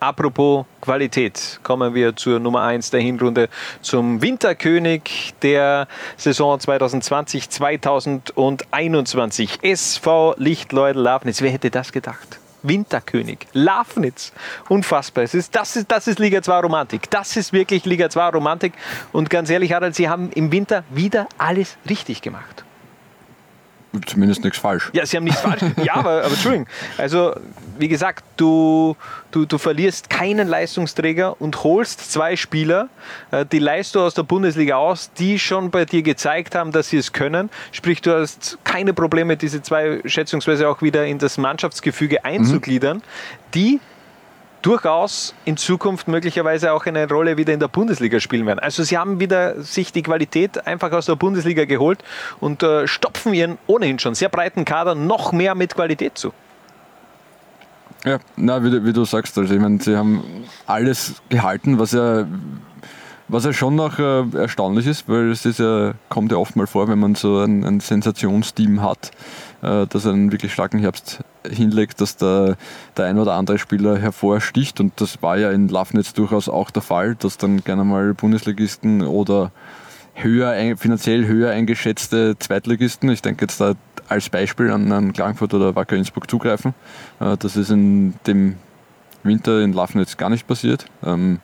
[SPEAKER 7] Apropos Qualität, kommen wir zur Nummer 1 der Hinrunde, zum Winterkönig der Saison 2020-2021. SV Lichtleudel Lafnitz. Wer hätte das gedacht? Winterkönig, Lafnitz. Unfassbar. Es ist, das, ist, das ist Liga 2 Romantik. Das ist wirklich Liga 2 Romantik. Und ganz ehrlich, Harald, Sie haben im Winter wieder alles richtig gemacht.
[SPEAKER 8] Zumindest nichts falsch.
[SPEAKER 7] Ja, sie haben nichts falsch. Ja, aber, aber Entschuldigung. Also, wie gesagt, du, du, du verlierst keinen Leistungsträger und holst zwei Spieler, äh, die leist du aus der Bundesliga aus, die schon bei dir gezeigt haben, dass sie es können. Sprich, du hast keine Probleme, diese zwei schätzungsweise auch wieder in das Mannschaftsgefüge einzugliedern, die durchaus in Zukunft möglicherweise auch eine Rolle wieder in der Bundesliga spielen werden. Also sie haben wieder sich die Qualität einfach aus der Bundesliga geholt und äh, stopfen ihren ohnehin schon sehr breiten Kader noch mehr mit Qualität zu.
[SPEAKER 8] Ja, na, wie, wie du sagst, also ich meine, sie haben alles gehalten, was ja, was ja schon noch äh, erstaunlich ist, weil es ist ja, kommt ja oft mal vor, wenn man so ein, ein Sensationsteam hat, äh, das einen wirklich starken Herbst hinlegt, dass der, der ein oder andere Spieler hervorsticht und das war ja in Lafnitz durchaus auch der Fall, dass dann gerne mal Bundesligisten oder höher, finanziell höher eingeschätzte Zweitligisten, ich denke jetzt da als Beispiel an, an Klagenfurt oder Wacker Innsbruck zugreifen. Äh, Das ist in dem Winter in Lafnitz gar nicht passiert. Ähm,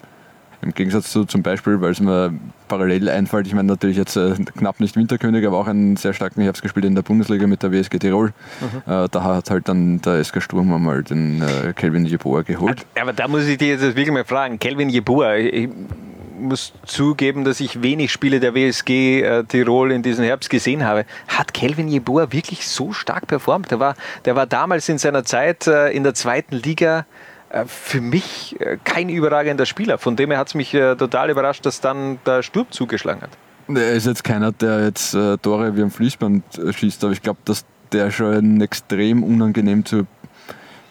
[SPEAKER 8] Im Gegensatz zu zum Beispiel, weil es mir parallel einfällt, ich meine natürlich jetzt äh, knapp nicht Winterkönig, aber auch einen sehr starken Herbst gespielt in der Bundesliga mit der WSG Tirol. Äh, Da hat halt dann der SK Sturm einmal den äh, Kelvin Jeboa geholt.
[SPEAKER 7] Aber da muss ich dir jetzt wirklich mal fragen, Kelvin Jeboa, ich muss zugeben, dass ich wenig Spiele der WSG äh, Tirol in diesem Herbst gesehen habe. Hat Kelvin Jeboa wirklich so stark performt? Der war, der war damals in seiner Zeit äh, in der zweiten Liga für mich äh, kein überragender Spieler. Von dem her hat es mich äh, total überrascht, dass dann der Sturm zugeschlagen hat.
[SPEAKER 8] Er ist jetzt keiner, der jetzt äh, Tore wie am Fließband äh, schießt, aber ich glaube, dass der schon ein extrem unangenehm zu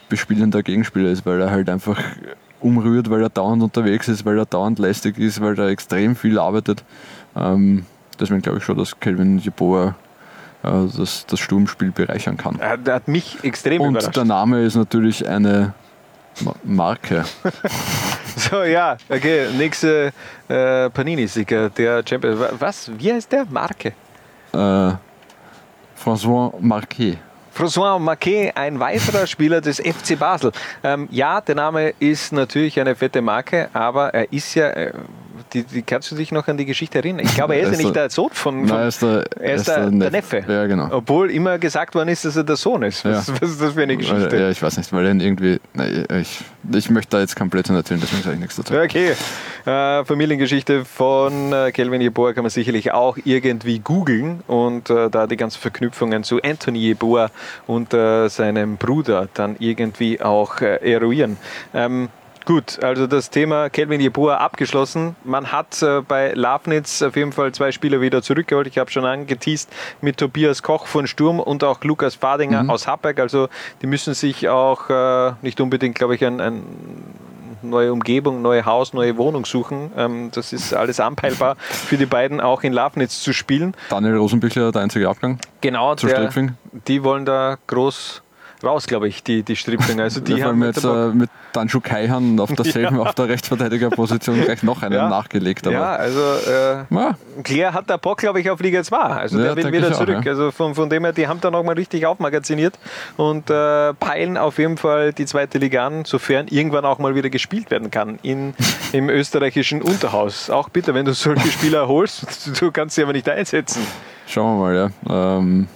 [SPEAKER 8] bespielender Gegenspieler ist, weil er halt einfach umrührt, weil er dauernd unterwegs ist, weil er dauernd lästig ist, weil er extrem viel arbeitet. Ähm, deswegen glaube ich schon, dass Kelvin Jeboa äh, das, das Sturmspiel bereichern kann.
[SPEAKER 7] Er hat, mich extrem
[SPEAKER 8] Und
[SPEAKER 7] überrascht.
[SPEAKER 8] der Name ist natürlich eine Marke.
[SPEAKER 7] So, ja, okay, nächste äh, Panini-Sieger, der Champion. Wa- Was? Wie heißt der? Marke.
[SPEAKER 8] Äh, François Marquet.
[SPEAKER 7] François Marquet, ein weiterer Spieler des FC Basel. Ähm, ja, der Name ist natürlich eine fette Marke, aber er ist ja. Äh, die, die, kannst du dich noch an die Geschichte erinnern? Ich glaube, er ist ja nicht
[SPEAKER 8] der-
[SPEAKER 7] der Sohn von.
[SPEAKER 8] Nein,
[SPEAKER 7] von
[SPEAKER 8] er ist der,
[SPEAKER 7] er ist der, der Neffe.
[SPEAKER 8] Ja, genau.
[SPEAKER 7] Obwohl immer gesagt worden ist, dass er der Sohn ist. Was,
[SPEAKER 8] Ja.
[SPEAKER 7] was ist das für eine Geschichte?
[SPEAKER 8] Ja, ich weiß nicht, weil er irgendwie. Nein, ich, ich möchte da jetzt kein Blödsinn erzählen, deswegen sage ich nichts dazu.
[SPEAKER 7] Okay. Äh, Familiengeschichte von äh, Kelvin Jeboa kann man sicherlich auch irgendwie googeln und äh, da die ganzen Verknüpfungen zu Anthony Jeboa und äh, seinem Bruder dann irgendwie auch äh, eruieren. Ähm, Gut, also das Thema Kelvin Jeboa abgeschlossen. Man hat äh, bei Lafnitz auf jeden Fall zwei Spieler wieder zurückgeholt. Ich habe schon angeteased mit Tobias Koch von Sturm und auch Lukas Fadinger aus Happberg. Also die müssen sich auch äh, nicht unbedingt, glaube ich, ein, ein neue Umgebung, neue Haus, neue Wohnung suchen. Ähm, das ist alles anpeilbar für die beiden auch in Lafnitz zu spielen.
[SPEAKER 8] Daniel Rosenbüchler, der einzige Abgang.
[SPEAKER 7] Genau,
[SPEAKER 8] Zu
[SPEAKER 7] der, die wollen da groß raus, glaube ich, die, die Stripfinger. Also die
[SPEAKER 8] ja,
[SPEAKER 7] haben
[SPEAKER 8] allem jetzt äh, mit Danshu Kaihan auf derselben, auf der Rechtsverteidigerposition gleich noch einen
[SPEAKER 7] Ja.
[SPEAKER 8] nachgelegt. Aber
[SPEAKER 7] ja, also äh,
[SPEAKER 8] ja,
[SPEAKER 7] Claire hat da Bock, glaube ich, auf Liga 2. Also
[SPEAKER 8] Ja,
[SPEAKER 7] der will wieder
[SPEAKER 8] auch,
[SPEAKER 7] zurück.
[SPEAKER 8] ja.
[SPEAKER 7] Also von, von dem her, die haben da nochmal richtig aufmagaziniert und äh, peilen auf jeden Fall die zweite Liga an, sofern irgendwann auch mal wieder gespielt werden kann in, im österreichischen Unterhaus. Auch bitte, wenn du solche Spieler holst, du kannst sie aber nicht einsetzen.
[SPEAKER 8] schauen wir mal, ja. Ähm,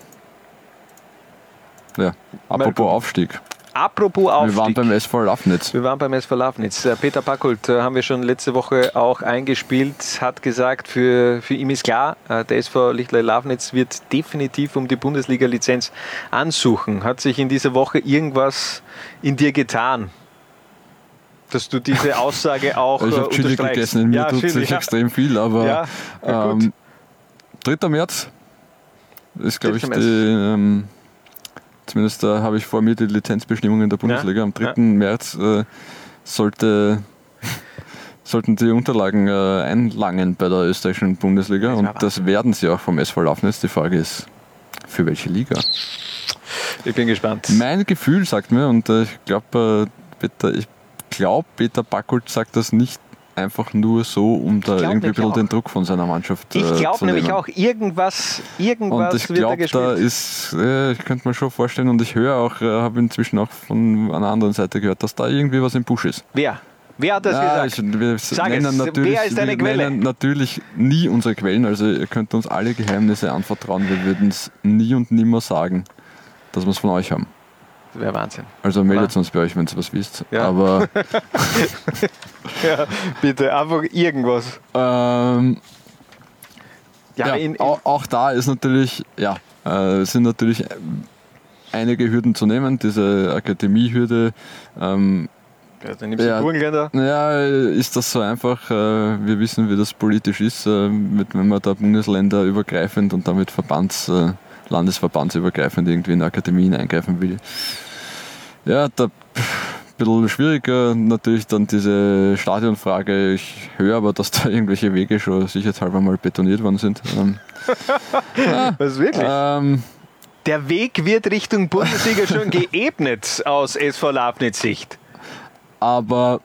[SPEAKER 8] ja. Apropos
[SPEAKER 7] gucken.
[SPEAKER 8] Aufstieg.
[SPEAKER 7] Apropos Aufstieg.
[SPEAKER 8] Wir waren beim SV Lafnitz.
[SPEAKER 7] Wir waren beim SV Lafnitz. Äh, Peter Packult äh, haben wir schon letzte Woche auch eingespielt, hat gesagt, für, für ihn ist klar, äh, der SV Lichtlei Lafnitz wird definitiv um die Bundesliga-Lizenz ansuchen. Hat sich in dieser Woche irgendwas in dir getan? Dass du diese Aussage auch
[SPEAKER 8] Ich
[SPEAKER 7] äh,
[SPEAKER 8] habe Chili gegessen, in mir
[SPEAKER 7] Ja,
[SPEAKER 8] tut
[SPEAKER 7] Chili,
[SPEAKER 8] sich
[SPEAKER 7] ja.
[SPEAKER 8] extrem viel, aber
[SPEAKER 7] Ja,
[SPEAKER 8] ähm, 3. März ist, glaube ich,
[SPEAKER 7] 3.
[SPEAKER 8] die, ähm, zumindest da habe ich vor mir die Lizenzbestimmung in der Bundesliga. Am 3.
[SPEAKER 7] ja.
[SPEAKER 8] März äh, sollte, sollten die Unterlagen äh, einlangen bei der österreichischen Bundesliga
[SPEAKER 7] Das
[SPEAKER 8] und das werden sie auch vom SV Lafnitz. Die Frage ist, für welche Liga?
[SPEAKER 7] Ich bin gespannt.
[SPEAKER 8] Mein Gefühl sagt mir, und äh, ich glaube, äh, Peter, ich glaube, Peter Backult sagt das nicht einfach nur so, um da
[SPEAKER 7] glaub
[SPEAKER 8] irgendwie ein
[SPEAKER 7] nämlich
[SPEAKER 8] bisschen
[SPEAKER 7] auch.
[SPEAKER 8] den Druck von seiner Mannschaft
[SPEAKER 7] Ich
[SPEAKER 8] äh,
[SPEAKER 7] glaube
[SPEAKER 8] zu
[SPEAKER 7] nämlich
[SPEAKER 8] nehmen.
[SPEAKER 7] auch, irgendwas, irgendwas
[SPEAKER 8] Und ich
[SPEAKER 7] wird da
[SPEAKER 8] glaube,
[SPEAKER 7] gespielt.
[SPEAKER 8] da ist, äh, ich könnte mir schon vorstellen, und ich höre auch, äh, habe inzwischen auch von einer anderen Seite gehört, dass da irgendwie was im Busch ist.
[SPEAKER 7] Wer? Wer hat das
[SPEAKER 8] Ja,
[SPEAKER 7] gesagt?
[SPEAKER 8] ich- wir
[SPEAKER 7] Sag
[SPEAKER 8] nennen
[SPEAKER 7] es.
[SPEAKER 8] natürlich,
[SPEAKER 7] Wer ist deine Quelle?
[SPEAKER 8] nennen natürlich nie unsere Quellen. Also ihr könnt uns alle Geheimnisse anvertrauen. Wir würden es nie und nimmer sagen, dass wir es von euch haben.
[SPEAKER 7] Wäre Wahnsinn.
[SPEAKER 8] Also meldet uns bei euch, wenn ihr was wisst.
[SPEAKER 7] Ja.
[SPEAKER 8] Aber
[SPEAKER 7] Ja, bitte, einfach irgendwas.
[SPEAKER 8] ähm,
[SPEAKER 7] Ja,
[SPEAKER 8] ja,
[SPEAKER 7] in, in,
[SPEAKER 8] auch, auch da ist natürlich, ja, äh, sind natürlich einige Hürden zu nehmen. Diese Akademiehürde, ähm,
[SPEAKER 7] ja, dann nimmst du
[SPEAKER 8] Ja.
[SPEAKER 7] Burgenländer.
[SPEAKER 8] Ja, ist das so einfach? Äh, Wir wissen, wie das politisch ist, äh, wenn man da bundesländerübergreifend und damit Verbands, äh, landesverbandsübergreifend irgendwie in Akademien eingreifen will. Ja, da ein bisschen schwieriger natürlich dann diese Stadionfrage. Ich höre aber, dass da irgendwelche Wege schon sicherheitshalber mal betoniert worden sind. Ähm,
[SPEAKER 7] Was wirklich?
[SPEAKER 8] ähm,
[SPEAKER 7] Der Weg wird Richtung Bundesliga schon geebnet aus SV Lafnitz-Sicht.
[SPEAKER 8] aber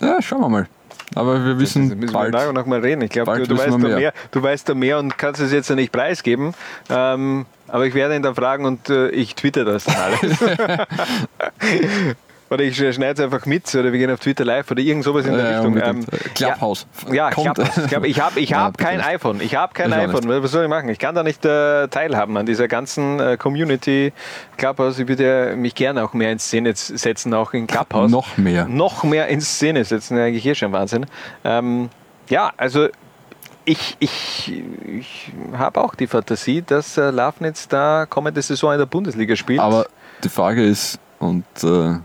[SPEAKER 8] ja, schauen wir mal. Aber wir wissen
[SPEAKER 7] müssen wir
[SPEAKER 8] bald.
[SPEAKER 7] nachher noch mal reden. Ich glaube, du, du, weißt
[SPEAKER 8] wir
[SPEAKER 7] da
[SPEAKER 8] mehr.
[SPEAKER 7] mehr. du weißt da mehr und kannst es jetzt ja nicht preisgeben. Ähm, aber ich werde ihn dann fragen und äh, ich twitter das dann alles. oder ich schneide es einfach mit oder wir gehen auf Twitter live oder irgend sowas in der
[SPEAKER 8] Ja,
[SPEAKER 7] Richtung. Ähm,
[SPEAKER 8] Clubhouse.
[SPEAKER 7] Ja,
[SPEAKER 8] Kommt.
[SPEAKER 7] Clubhouse. Ich, glaub, ich habe ich
[SPEAKER 8] Ja,
[SPEAKER 7] hab
[SPEAKER 8] bitte
[SPEAKER 7] kein iPhone. Ich habe kein
[SPEAKER 8] Ich
[SPEAKER 7] iPhone. Was soll ich machen? Ich kann da nicht äh, teilhaben an dieser ganzen äh, Community Clubhouse. Ich würde mich gerne auch mehr in Szene setzen, auch in Clubhouse.
[SPEAKER 8] Noch mehr.
[SPEAKER 7] Noch mehr in Szene setzen, eigentlich eh schon Wahnsinn. Ähm, ja, also ich, ich, ich habe auch die Fantasie, dass äh, Lafnitz da kommende Saison in der Bundesliga spielt.
[SPEAKER 8] Aber die Frage ist, und äh,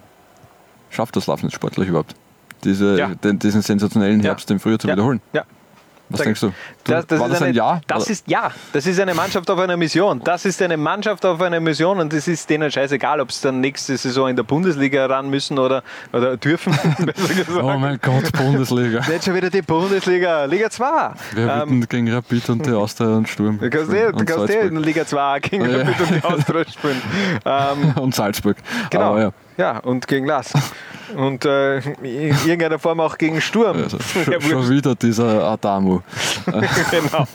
[SPEAKER 8] schafft das Lafnitz sportlich überhaupt? Diese,
[SPEAKER 7] Ja.
[SPEAKER 8] den, diesen sensationellen
[SPEAKER 7] Ja.
[SPEAKER 8] Herbst im Frühjahr zu
[SPEAKER 7] Ja.
[SPEAKER 8] wiederholen?
[SPEAKER 7] Ja.
[SPEAKER 8] Was
[SPEAKER 7] Sag
[SPEAKER 8] denkst du? du
[SPEAKER 7] Das, das
[SPEAKER 8] war
[SPEAKER 7] ist
[SPEAKER 8] das ein
[SPEAKER 7] eine,
[SPEAKER 8] Ja?
[SPEAKER 7] Das
[SPEAKER 8] Oder-
[SPEAKER 7] ist ja, das ist eine Mannschaft auf einer Mission. Das ist eine Mannschaft auf einer Mission und es ist denen scheißegal, ob sie dann nächste Saison in der Bundesliga ran müssen oder, oder dürfen.
[SPEAKER 8] oh mein Gott, Bundesliga.
[SPEAKER 7] Jetzt schon wieder die Bundesliga, Liga 2.
[SPEAKER 8] Wer
[SPEAKER 7] Ähm,
[SPEAKER 8] gegen Rapid und die Austria und Sturm?
[SPEAKER 7] du kannst eh, du
[SPEAKER 8] und,
[SPEAKER 7] kannst eh in Liga 2 gegen
[SPEAKER 8] Ja.
[SPEAKER 7] Rapid und die Austria spielen. Ähm,
[SPEAKER 8] und Salzburg.
[SPEAKER 7] genau.
[SPEAKER 8] Aber ja,
[SPEAKER 7] ja, und gegen Lask. Und äh, in irgendeiner Form auch gegen Sturm.
[SPEAKER 8] also,
[SPEAKER 7] Ja,
[SPEAKER 8] schon, wieder dieser Adamu.
[SPEAKER 7] genau.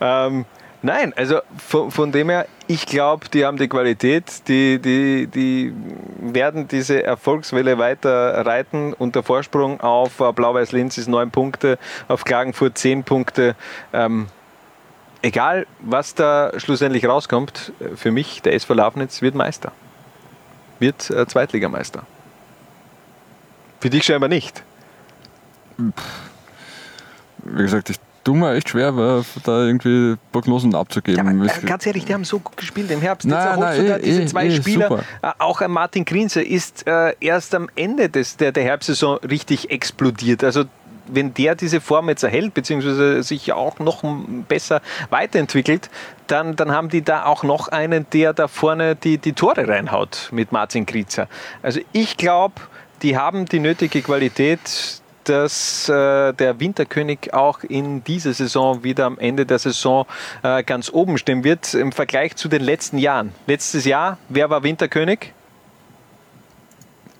[SPEAKER 7] ähm, nein, also von, von dem her, ich glaube, die haben die Qualität, die, die, die werden diese Erfolgswelle weiter reiten und der Vorsprung auf äh, Blau-Weiß-Linz ist neun Punkte, auf Klagenfurt zehn Punkte. Ähm, egal, was da schlussendlich rauskommt, äh, für mich, der SV Lafnitz wird Meister. Wird äh, Zweitligameister. Für dich scheinbar nicht.
[SPEAKER 8] Wie gesagt, ich tue mir echt schwer, weil da irgendwie Prognosen abzugeben.
[SPEAKER 7] Ja, äh, ganz ehrlich, die haben so gut gespielt im Herbst.
[SPEAKER 8] Nein,
[SPEAKER 7] Jetzt
[SPEAKER 8] nein,
[SPEAKER 7] du da
[SPEAKER 8] eh,
[SPEAKER 7] diese
[SPEAKER 8] eh,
[SPEAKER 7] zwei
[SPEAKER 8] eh,
[SPEAKER 7] Spieler.
[SPEAKER 8] super.
[SPEAKER 7] Äh, Auch Martin Grinze ist erst am Ende des, der, der Herbstsaison richtig explodiert. Also wenn der diese Form jetzt erhält, beziehungsweise sich auch noch besser weiterentwickelt, dann, dann haben die da auch noch einen, der da vorne die, die Tore reinhaut mit Martin Grinzer. Also ich glaube, die haben die nötige Qualität, dass äh, der Winterkönig auch in dieser Saison wieder am Ende der Saison äh, ganz oben stehen wird im Vergleich zu den letzten Jahren. Letztes Jahr, wer war Winterkönig?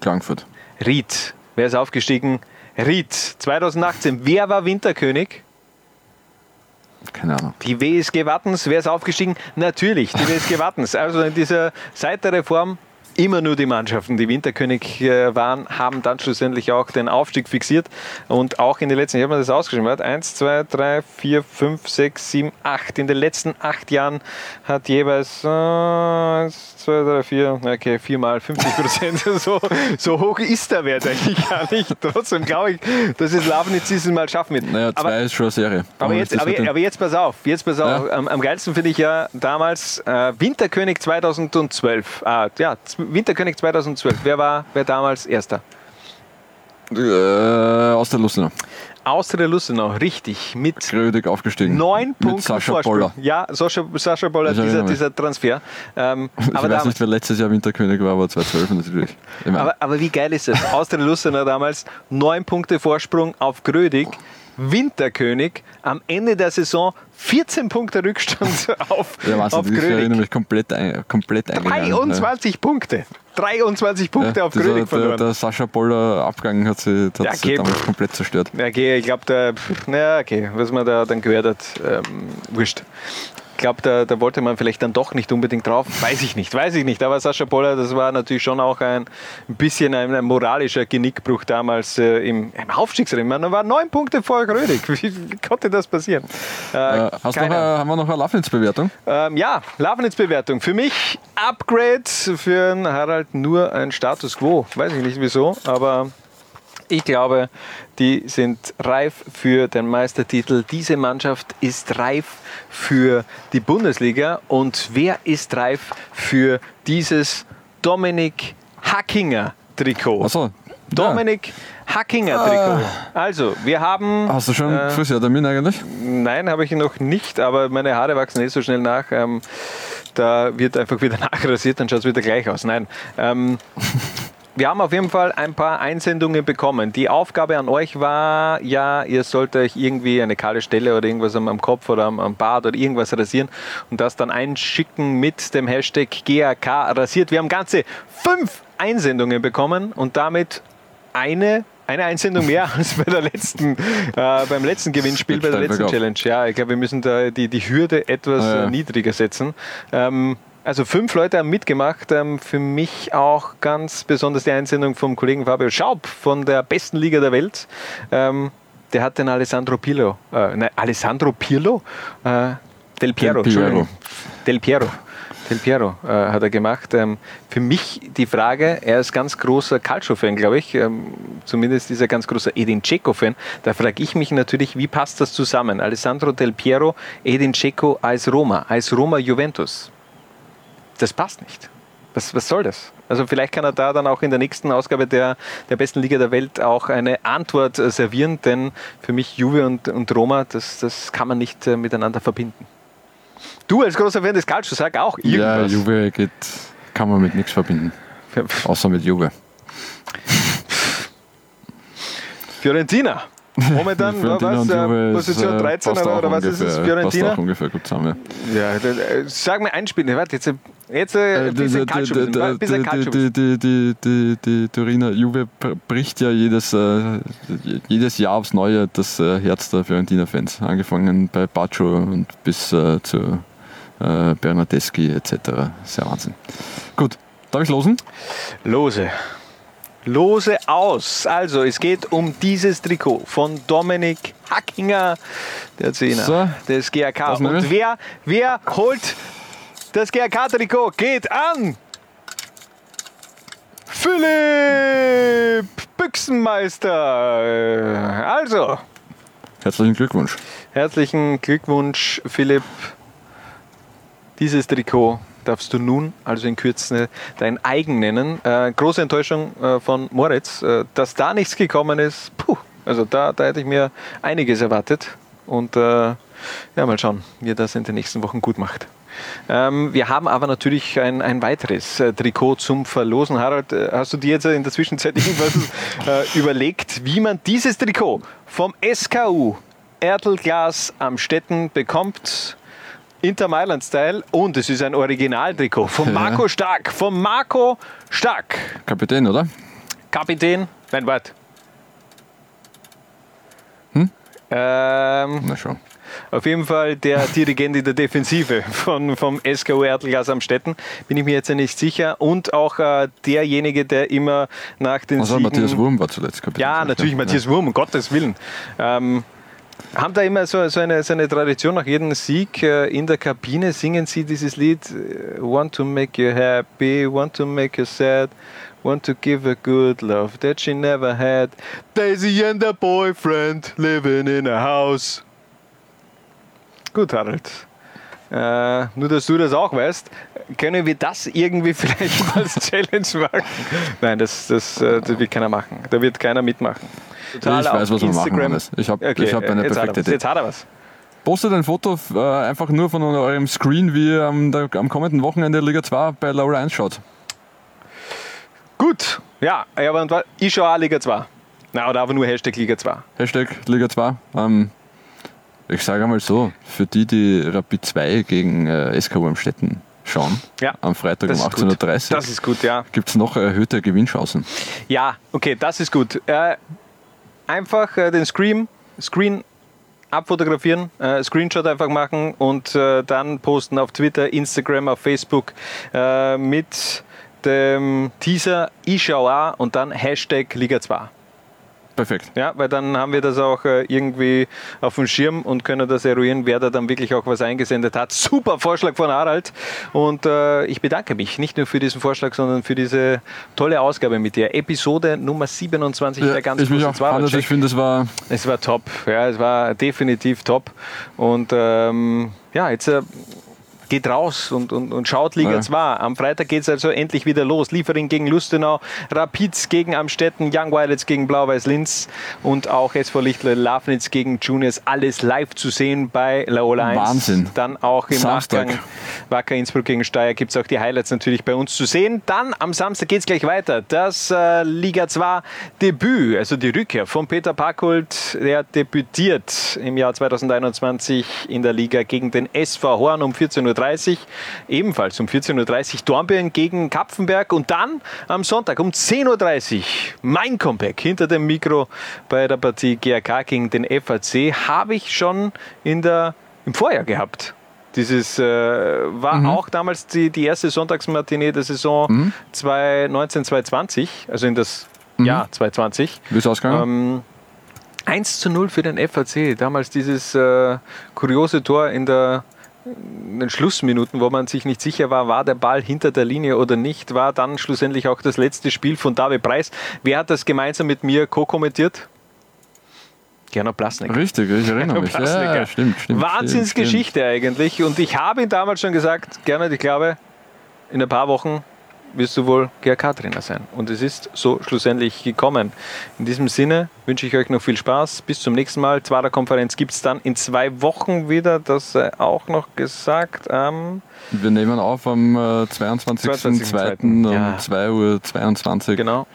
[SPEAKER 8] Klagenfurt.
[SPEAKER 7] Ried. Wer ist aufgestiegen? Ried. 2018, wer war Winterkönig?
[SPEAKER 8] Keine Ahnung.
[SPEAKER 7] Die WSG Wattens. Wer ist aufgestiegen? Natürlich, die WSG Wattens. Also in dieser seit der Reform immer nur die Mannschaften, die Winterkönig äh, waren, haben dann schlussendlich auch den Aufstieg fixiert. Und auch in den letzten, ich habe mir das ausgeschrieben, warte, 1, 2, 3, 4, 5, 6, 7, 8. In den letzten acht Jahren hat jeweils äh, 1, 2, 3, 4, okay, 4 mal 50 Prozent. so, so hoch ist der Wert eigentlich gar nicht. Trotzdem glaube ich, dass es Lafnitz dieses Mal schaffen wird.
[SPEAKER 8] Naja, zwei
[SPEAKER 7] Aber-
[SPEAKER 8] ist schon eine Serie.
[SPEAKER 7] aber jetzt, aber, aber jetzt pass auf, jetzt pass auf.
[SPEAKER 8] Ja.
[SPEAKER 7] Am, am geilsten finde ich ja damals äh, Winterkönig 2012. Ah, ja, Winterkönig 2012. Wer war wer damals Erster?
[SPEAKER 8] äh, aus der Lustenau.
[SPEAKER 7] Austria Lustenau, richtig. Mit
[SPEAKER 8] Grödig aufgestiegen.
[SPEAKER 7] neun
[SPEAKER 8] Mit
[SPEAKER 7] Punkten
[SPEAKER 8] Sascha
[SPEAKER 7] Vorsprung.
[SPEAKER 8] Boller.
[SPEAKER 7] Ja, Sascha, Sascha Boller, dieser, dieser Transfer. Ähm,
[SPEAKER 8] Ich
[SPEAKER 7] aber,
[SPEAKER 8] weiß
[SPEAKER 7] damals,
[SPEAKER 8] nicht, wer letztes Jahr Winterkönig war, aber 2012 natürlich.
[SPEAKER 7] Aber, aber wie geil ist das? Austria Lustenau damals, neun Punkte Vorsprung auf Grödig. Winterkönig am Ende der Saison 14 Punkte Rückstand auf,
[SPEAKER 8] ja,
[SPEAKER 7] auf
[SPEAKER 8] Wahnsinn, ich
[SPEAKER 7] Grödig.
[SPEAKER 8] erinnere mich komplett, ein, komplett eingegangen.
[SPEAKER 7] 23 Punkte. 23 Punkte
[SPEAKER 8] ja.
[SPEAKER 7] auf
[SPEAKER 8] Dieser-
[SPEAKER 7] Grödig
[SPEAKER 8] der,
[SPEAKER 7] verloren.
[SPEAKER 8] der Sascha Boller Abgang hat sie, hat
[SPEAKER 7] Ja, okay.
[SPEAKER 8] damals komplett zerstört.
[SPEAKER 7] Ja, okay, ich glaube, der, na, okay, was man da dann gehört hat, ähm, wurscht. Glaube, da, da wollte man vielleicht dann doch nicht unbedingt drauf. Weiß ich nicht, weiß ich nicht. Aber Sascha Poller, das war natürlich schon auch ein, ein bisschen ein, ein moralischer Genickbruch damals äh, im, im Aufstiegsrennen. Man war neun Punkte vor Grödig. Wie, wie konnte das passieren? Äh,
[SPEAKER 8] Äh, hast noch eine, haben wir noch eine Lafnitz-Bewertung?
[SPEAKER 7] ähm, ja, Lafnitz-Bewertung. Für mich Upgrade, für Harald nur ein Status Quo. Weiß ich nicht wieso, aber ich glaube, die sind reif für den Meistertitel. Diese Mannschaft ist reif für die Bundesliga. Und wer ist reif für dieses Dominik Hackinger Trikot?
[SPEAKER 8] Achso.
[SPEAKER 7] Dominik Hackinger Trikot. Also, wir haben.
[SPEAKER 8] Hast du schon
[SPEAKER 7] äh,
[SPEAKER 8] Friseurtermin eigentlich?
[SPEAKER 7] Nein, habe ich noch nicht, aber meine Haare wachsen nicht so schnell nach. Ähm, da wird einfach wieder nachrasiert, dann schaut es wieder gleich aus. Nein. Ähm, wir haben auf jeden Fall ein paar Einsendungen bekommen. Die Aufgabe an euch war, ja, ihr sollt euch irgendwie eine kahle Stelle oder irgendwas am, Kopf oder am, am Bart oder irgendwas rasieren und das dann einschicken mit dem Hashtag GAK rasiert. Wir haben ganze fünf Einsendungen bekommen und damit eine eine Einsendung mehr als bei der letzten, äh, beim letzten Gewinnspiel, bei der letzten. Challenge. Ja, ich glaube, wir müssen da die, die Hürde etwas
[SPEAKER 8] Ah, ja.
[SPEAKER 7] äh, niedriger setzen. Ähm, also fünf Leute haben mitgemacht. Ähm, für mich auch ganz besonders die Einsendung vom Kollegen Fabio Schaub von der besten Liga der Welt. Ähm, der hat den Alessandro Pirlo, äh, nein, Alessandro Pirlo? Äh, Del Piero,
[SPEAKER 8] Del Piero.
[SPEAKER 7] Del Piero. Del Piero äh, hat er gemacht. Ähm, für mich die Frage, er ist ganz großer Calcio-Fan, glaube ich. Ähm, zumindest ist er ganz großer Edin Dzeko-Fan. Da frage ich mich natürlich, wie passt das zusammen? Alessandro Del Piero, Edin Dzeko als Roma, als Roma Juventus. Das passt nicht. Was, was soll das? Also vielleicht kann er da dann auch in der nächsten Ausgabe der, der besten Liga der Welt auch eine Antwort äh, servieren, denn für mich Juve und, und Roma, das, das kann man nicht äh, miteinander verbinden. Du als großer Fan des Calcio, sag auch
[SPEAKER 8] Ja,
[SPEAKER 7] irgendwas.
[SPEAKER 8] Juve geht, kann man mit nichts verbinden. Außer mit Juve.
[SPEAKER 7] Fiorentina. Momentan, was, äh, Position
[SPEAKER 8] äh,
[SPEAKER 7] 13
[SPEAKER 8] passt
[SPEAKER 7] oder, oder was ist es?
[SPEAKER 8] ungefähr-
[SPEAKER 7] Fiorentina?
[SPEAKER 8] Passt auch ungefähr gut zusammen.
[SPEAKER 7] Ja, d- d- sag mir ein Spiel. Warte, jetzt, jetzt äh, ein bisschen Calcio.
[SPEAKER 8] die,
[SPEAKER 7] Ein bisschen Calcio.
[SPEAKER 8] die, die, die, die, die Turiner Juve br- bricht ja jedes, äh, jedes Jahr aufs Neue das äh, Herz der Fiorentina-Fans. Angefangen bei Baccio und bis äh, zu äh, Bernardeschi etc. Sehr Wahnsinn. Gut, darf ich losen?
[SPEAKER 7] Lose. Lose aus. Also, es geht um dieses Trikot von Dominik Hackinger, der Zehner
[SPEAKER 8] So,
[SPEAKER 7] des GRK. Und wer, wer holt das GRK-Trikot? Geht an Philipp Büchsenmeister. Also,
[SPEAKER 8] Herzlichen Glückwunsch.
[SPEAKER 7] Herzlichen Glückwunsch, Philipp. Dieses Trikot darfst du nun, also in Kürze, dein eigen nennen. Äh, große Enttäuschung äh, von Moritz, äh, dass da nichts gekommen ist. Puh, also da, da hätte ich mir einiges erwartet. Und äh, ja, mal schauen, wie er das in den nächsten Wochen gut macht. Ähm, wir haben aber natürlich ein, ein weiteres äh, Trikot zum Verlosen. Harald, äh, hast du dir jetzt in der Zwischenzeit irgendwas äh, überlegt, wie man dieses Trikot vom SKU Ertelglas am Städten bekommt? Inter Mailand Style und es ist ein Originaltrikot von Marco Stark. Von Marco Stark.
[SPEAKER 8] Kapitän, oder?
[SPEAKER 7] Kapitän, nein, warte.
[SPEAKER 8] Hm?
[SPEAKER 7] Ähm,
[SPEAKER 8] Na schon.
[SPEAKER 7] auf jeden Fall der Dirigent in der Defensive von, vom SKU Ertelgas am Städten. Bin ich mir jetzt nicht sicher. Und auch äh, derjenige, der immer nach den
[SPEAKER 8] Also
[SPEAKER 7] Siegen...
[SPEAKER 8] Matthias Wurm war zuletzt Kapitän.
[SPEAKER 7] Ja, natürlich Matthias Wurm, um Gottes Willen. Ähm, haben da immer so, so, eine, so eine Tradition, nach jedem Sieg äh, in der Kabine singen sie dieses Lied äh, Want to make you happy, want to make you sad, want to give a good love that she never had. Daisy and her boyfriend living in a house. Gut, Harald. Äh, nur, dass du das auch weißt, können wir das irgendwie vielleicht als Challenge machen? Nein, das, das, äh, das wird keiner machen. Da wird keiner mitmachen. Total
[SPEAKER 8] Ich weiß, was wir machen. Hannes. Ich habe
[SPEAKER 7] Okay,
[SPEAKER 8] ich hab eine
[SPEAKER 7] jetzt er
[SPEAKER 8] perfekte. Idee.
[SPEAKER 7] Jetzt hat er was.
[SPEAKER 8] Postet ein Foto äh, einfach nur von eurem Screen, wie ihr am, der, am kommenden Wochenende Liga 2 bei Laura 1 schaut.
[SPEAKER 7] Gut, ja, aber ich schaue auch Liga 2. Na, oder aber nur Hashtag Liga 2.
[SPEAKER 8] Hashtag Liga 2. Ähm, ich sage einmal so, für die, die Rapid 2 gegen äh, SK Amstetten schauen,
[SPEAKER 7] Ja,
[SPEAKER 8] am Freitag um
[SPEAKER 7] ist gut.
[SPEAKER 8] 18.30
[SPEAKER 7] Das ist gut, ja.
[SPEAKER 8] gibt es noch erhöhte Gewinnchancen.
[SPEAKER 7] Ja, okay, das ist gut. Äh, einfach äh, den Screen, Screen abfotografieren, äh, Screenshot einfach machen und äh, dann posten auf Twitter, Instagram, auf Facebook äh, mit dem Teaser Ich schau auch und dann Hashtag Liga 2.
[SPEAKER 8] Perfekt.
[SPEAKER 7] Ja, weil dann haben wir das auch äh, irgendwie auf dem Schirm und können das eruieren, wer da dann wirklich auch was eingesendet hat. Super Vorschlag von Harald. Und äh, ich bedanke mich nicht nur für diesen Vorschlag, sondern für diese tolle Ausgabe mit dir. Episode Nummer 27
[SPEAKER 8] Ja,
[SPEAKER 7] der ganz
[SPEAKER 8] ich mich auch. Hannes,
[SPEAKER 7] Zwabercheck.
[SPEAKER 8] ich finde, es war
[SPEAKER 7] Es war top, ja, es war definitiv top. Und ähm, ja, jetzt äh, geht raus und, und, und schaut Liga
[SPEAKER 8] Ja.
[SPEAKER 7] 2. Am Freitag geht es also endlich wieder los. Liefering gegen Lustenau, Rapids gegen Amstetten, Young Violets gegen Blau-Weiß Linz und auch SV Lichtle Lafnitz gegen Juniors. Alles live zu sehen bei Laola 1.
[SPEAKER 8] Wahnsinn.
[SPEAKER 7] Dann auch im
[SPEAKER 8] Samstag.
[SPEAKER 7] Nachgang Wacker Innsbruck gegen Steyr gibt es auch die Highlights natürlich bei uns zu sehen. Dann am Samstag geht es gleich weiter. Das äh, Liga 2 Debüt, also die Rückkehr von Peter Packold, der debütiert im Jahr 2021 in der Liga gegen den SV Horn um 14.30 Uhr. Ebenfalls um 14.30 Uhr Dornbirn gegen Kapfenberg und dann am Sonntag um 10.30 Uhr mein Comeback hinter dem Mikro bei der Partie GRK gegen den FAC habe ich schon in der, im Vorjahr gehabt. Dieses äh, war auch damals die, die erste Sonntagsmatinee der Saison 2019, 2020, also in das Jahr 2020.
[SPEAKER 8] wie ist ausgegangen.
[SPEAKER 7] Ähm, 1 zu 0 für den FAC. Damals dieses äh, kuriose Tor in, der, in den Schlussminuten, wo man sich nicht sicher war, war der Ball hinter der Linie oder nicht, war dann schlussendlich auch das letzte Spiel von David Preis. Wer hat das gemeinsam mit mir co-kommentiert? Gernot Plasnik.
[SPEAKER 8] Richtig, ich erinnere mich. Ja, stimmt, stimmt.
[SPEAKER 7] Wahnsinnsgeschichte eigentlich. Und ich habe ihn damals schon gesagt, Gernot, ich glaube, in ein paar Wochen wirst du wohl GRK-Trainer sein. Und es ist so schlussendlich gekommen. In diesem Sinne wünsche ich euch noch viel Spaß. Bis zum nächsten Mal. Zweiter Konferenz gibt es dann in zwei Wochen wieder. Das sei auch noch gesagt.
[SPEAKER 8] Stimmt. Wir nehmen auf am äh, 22.02. um
[SPEAKER 7] Ja.
[SPEAKER 8] 2.22 Uhr
[SPEAKER 7] genau.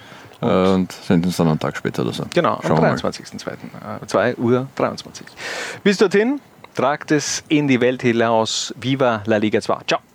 [SPEAKER 8] äh, und senden es dann einen Tag später oder so.
[SPEAKER 7] Genau,
[SPEAKER 8] Schauen
[SPEAKER 7] am
[SPEAKER 8] wir mal.
[SPEAKER 7] 23.02. Äh, 2 Uhr 23. Bis dorthin, tragt es in die Welt hinaus. Viva la Liga 2. Ciao.
[SPEAKER 8] Ciao.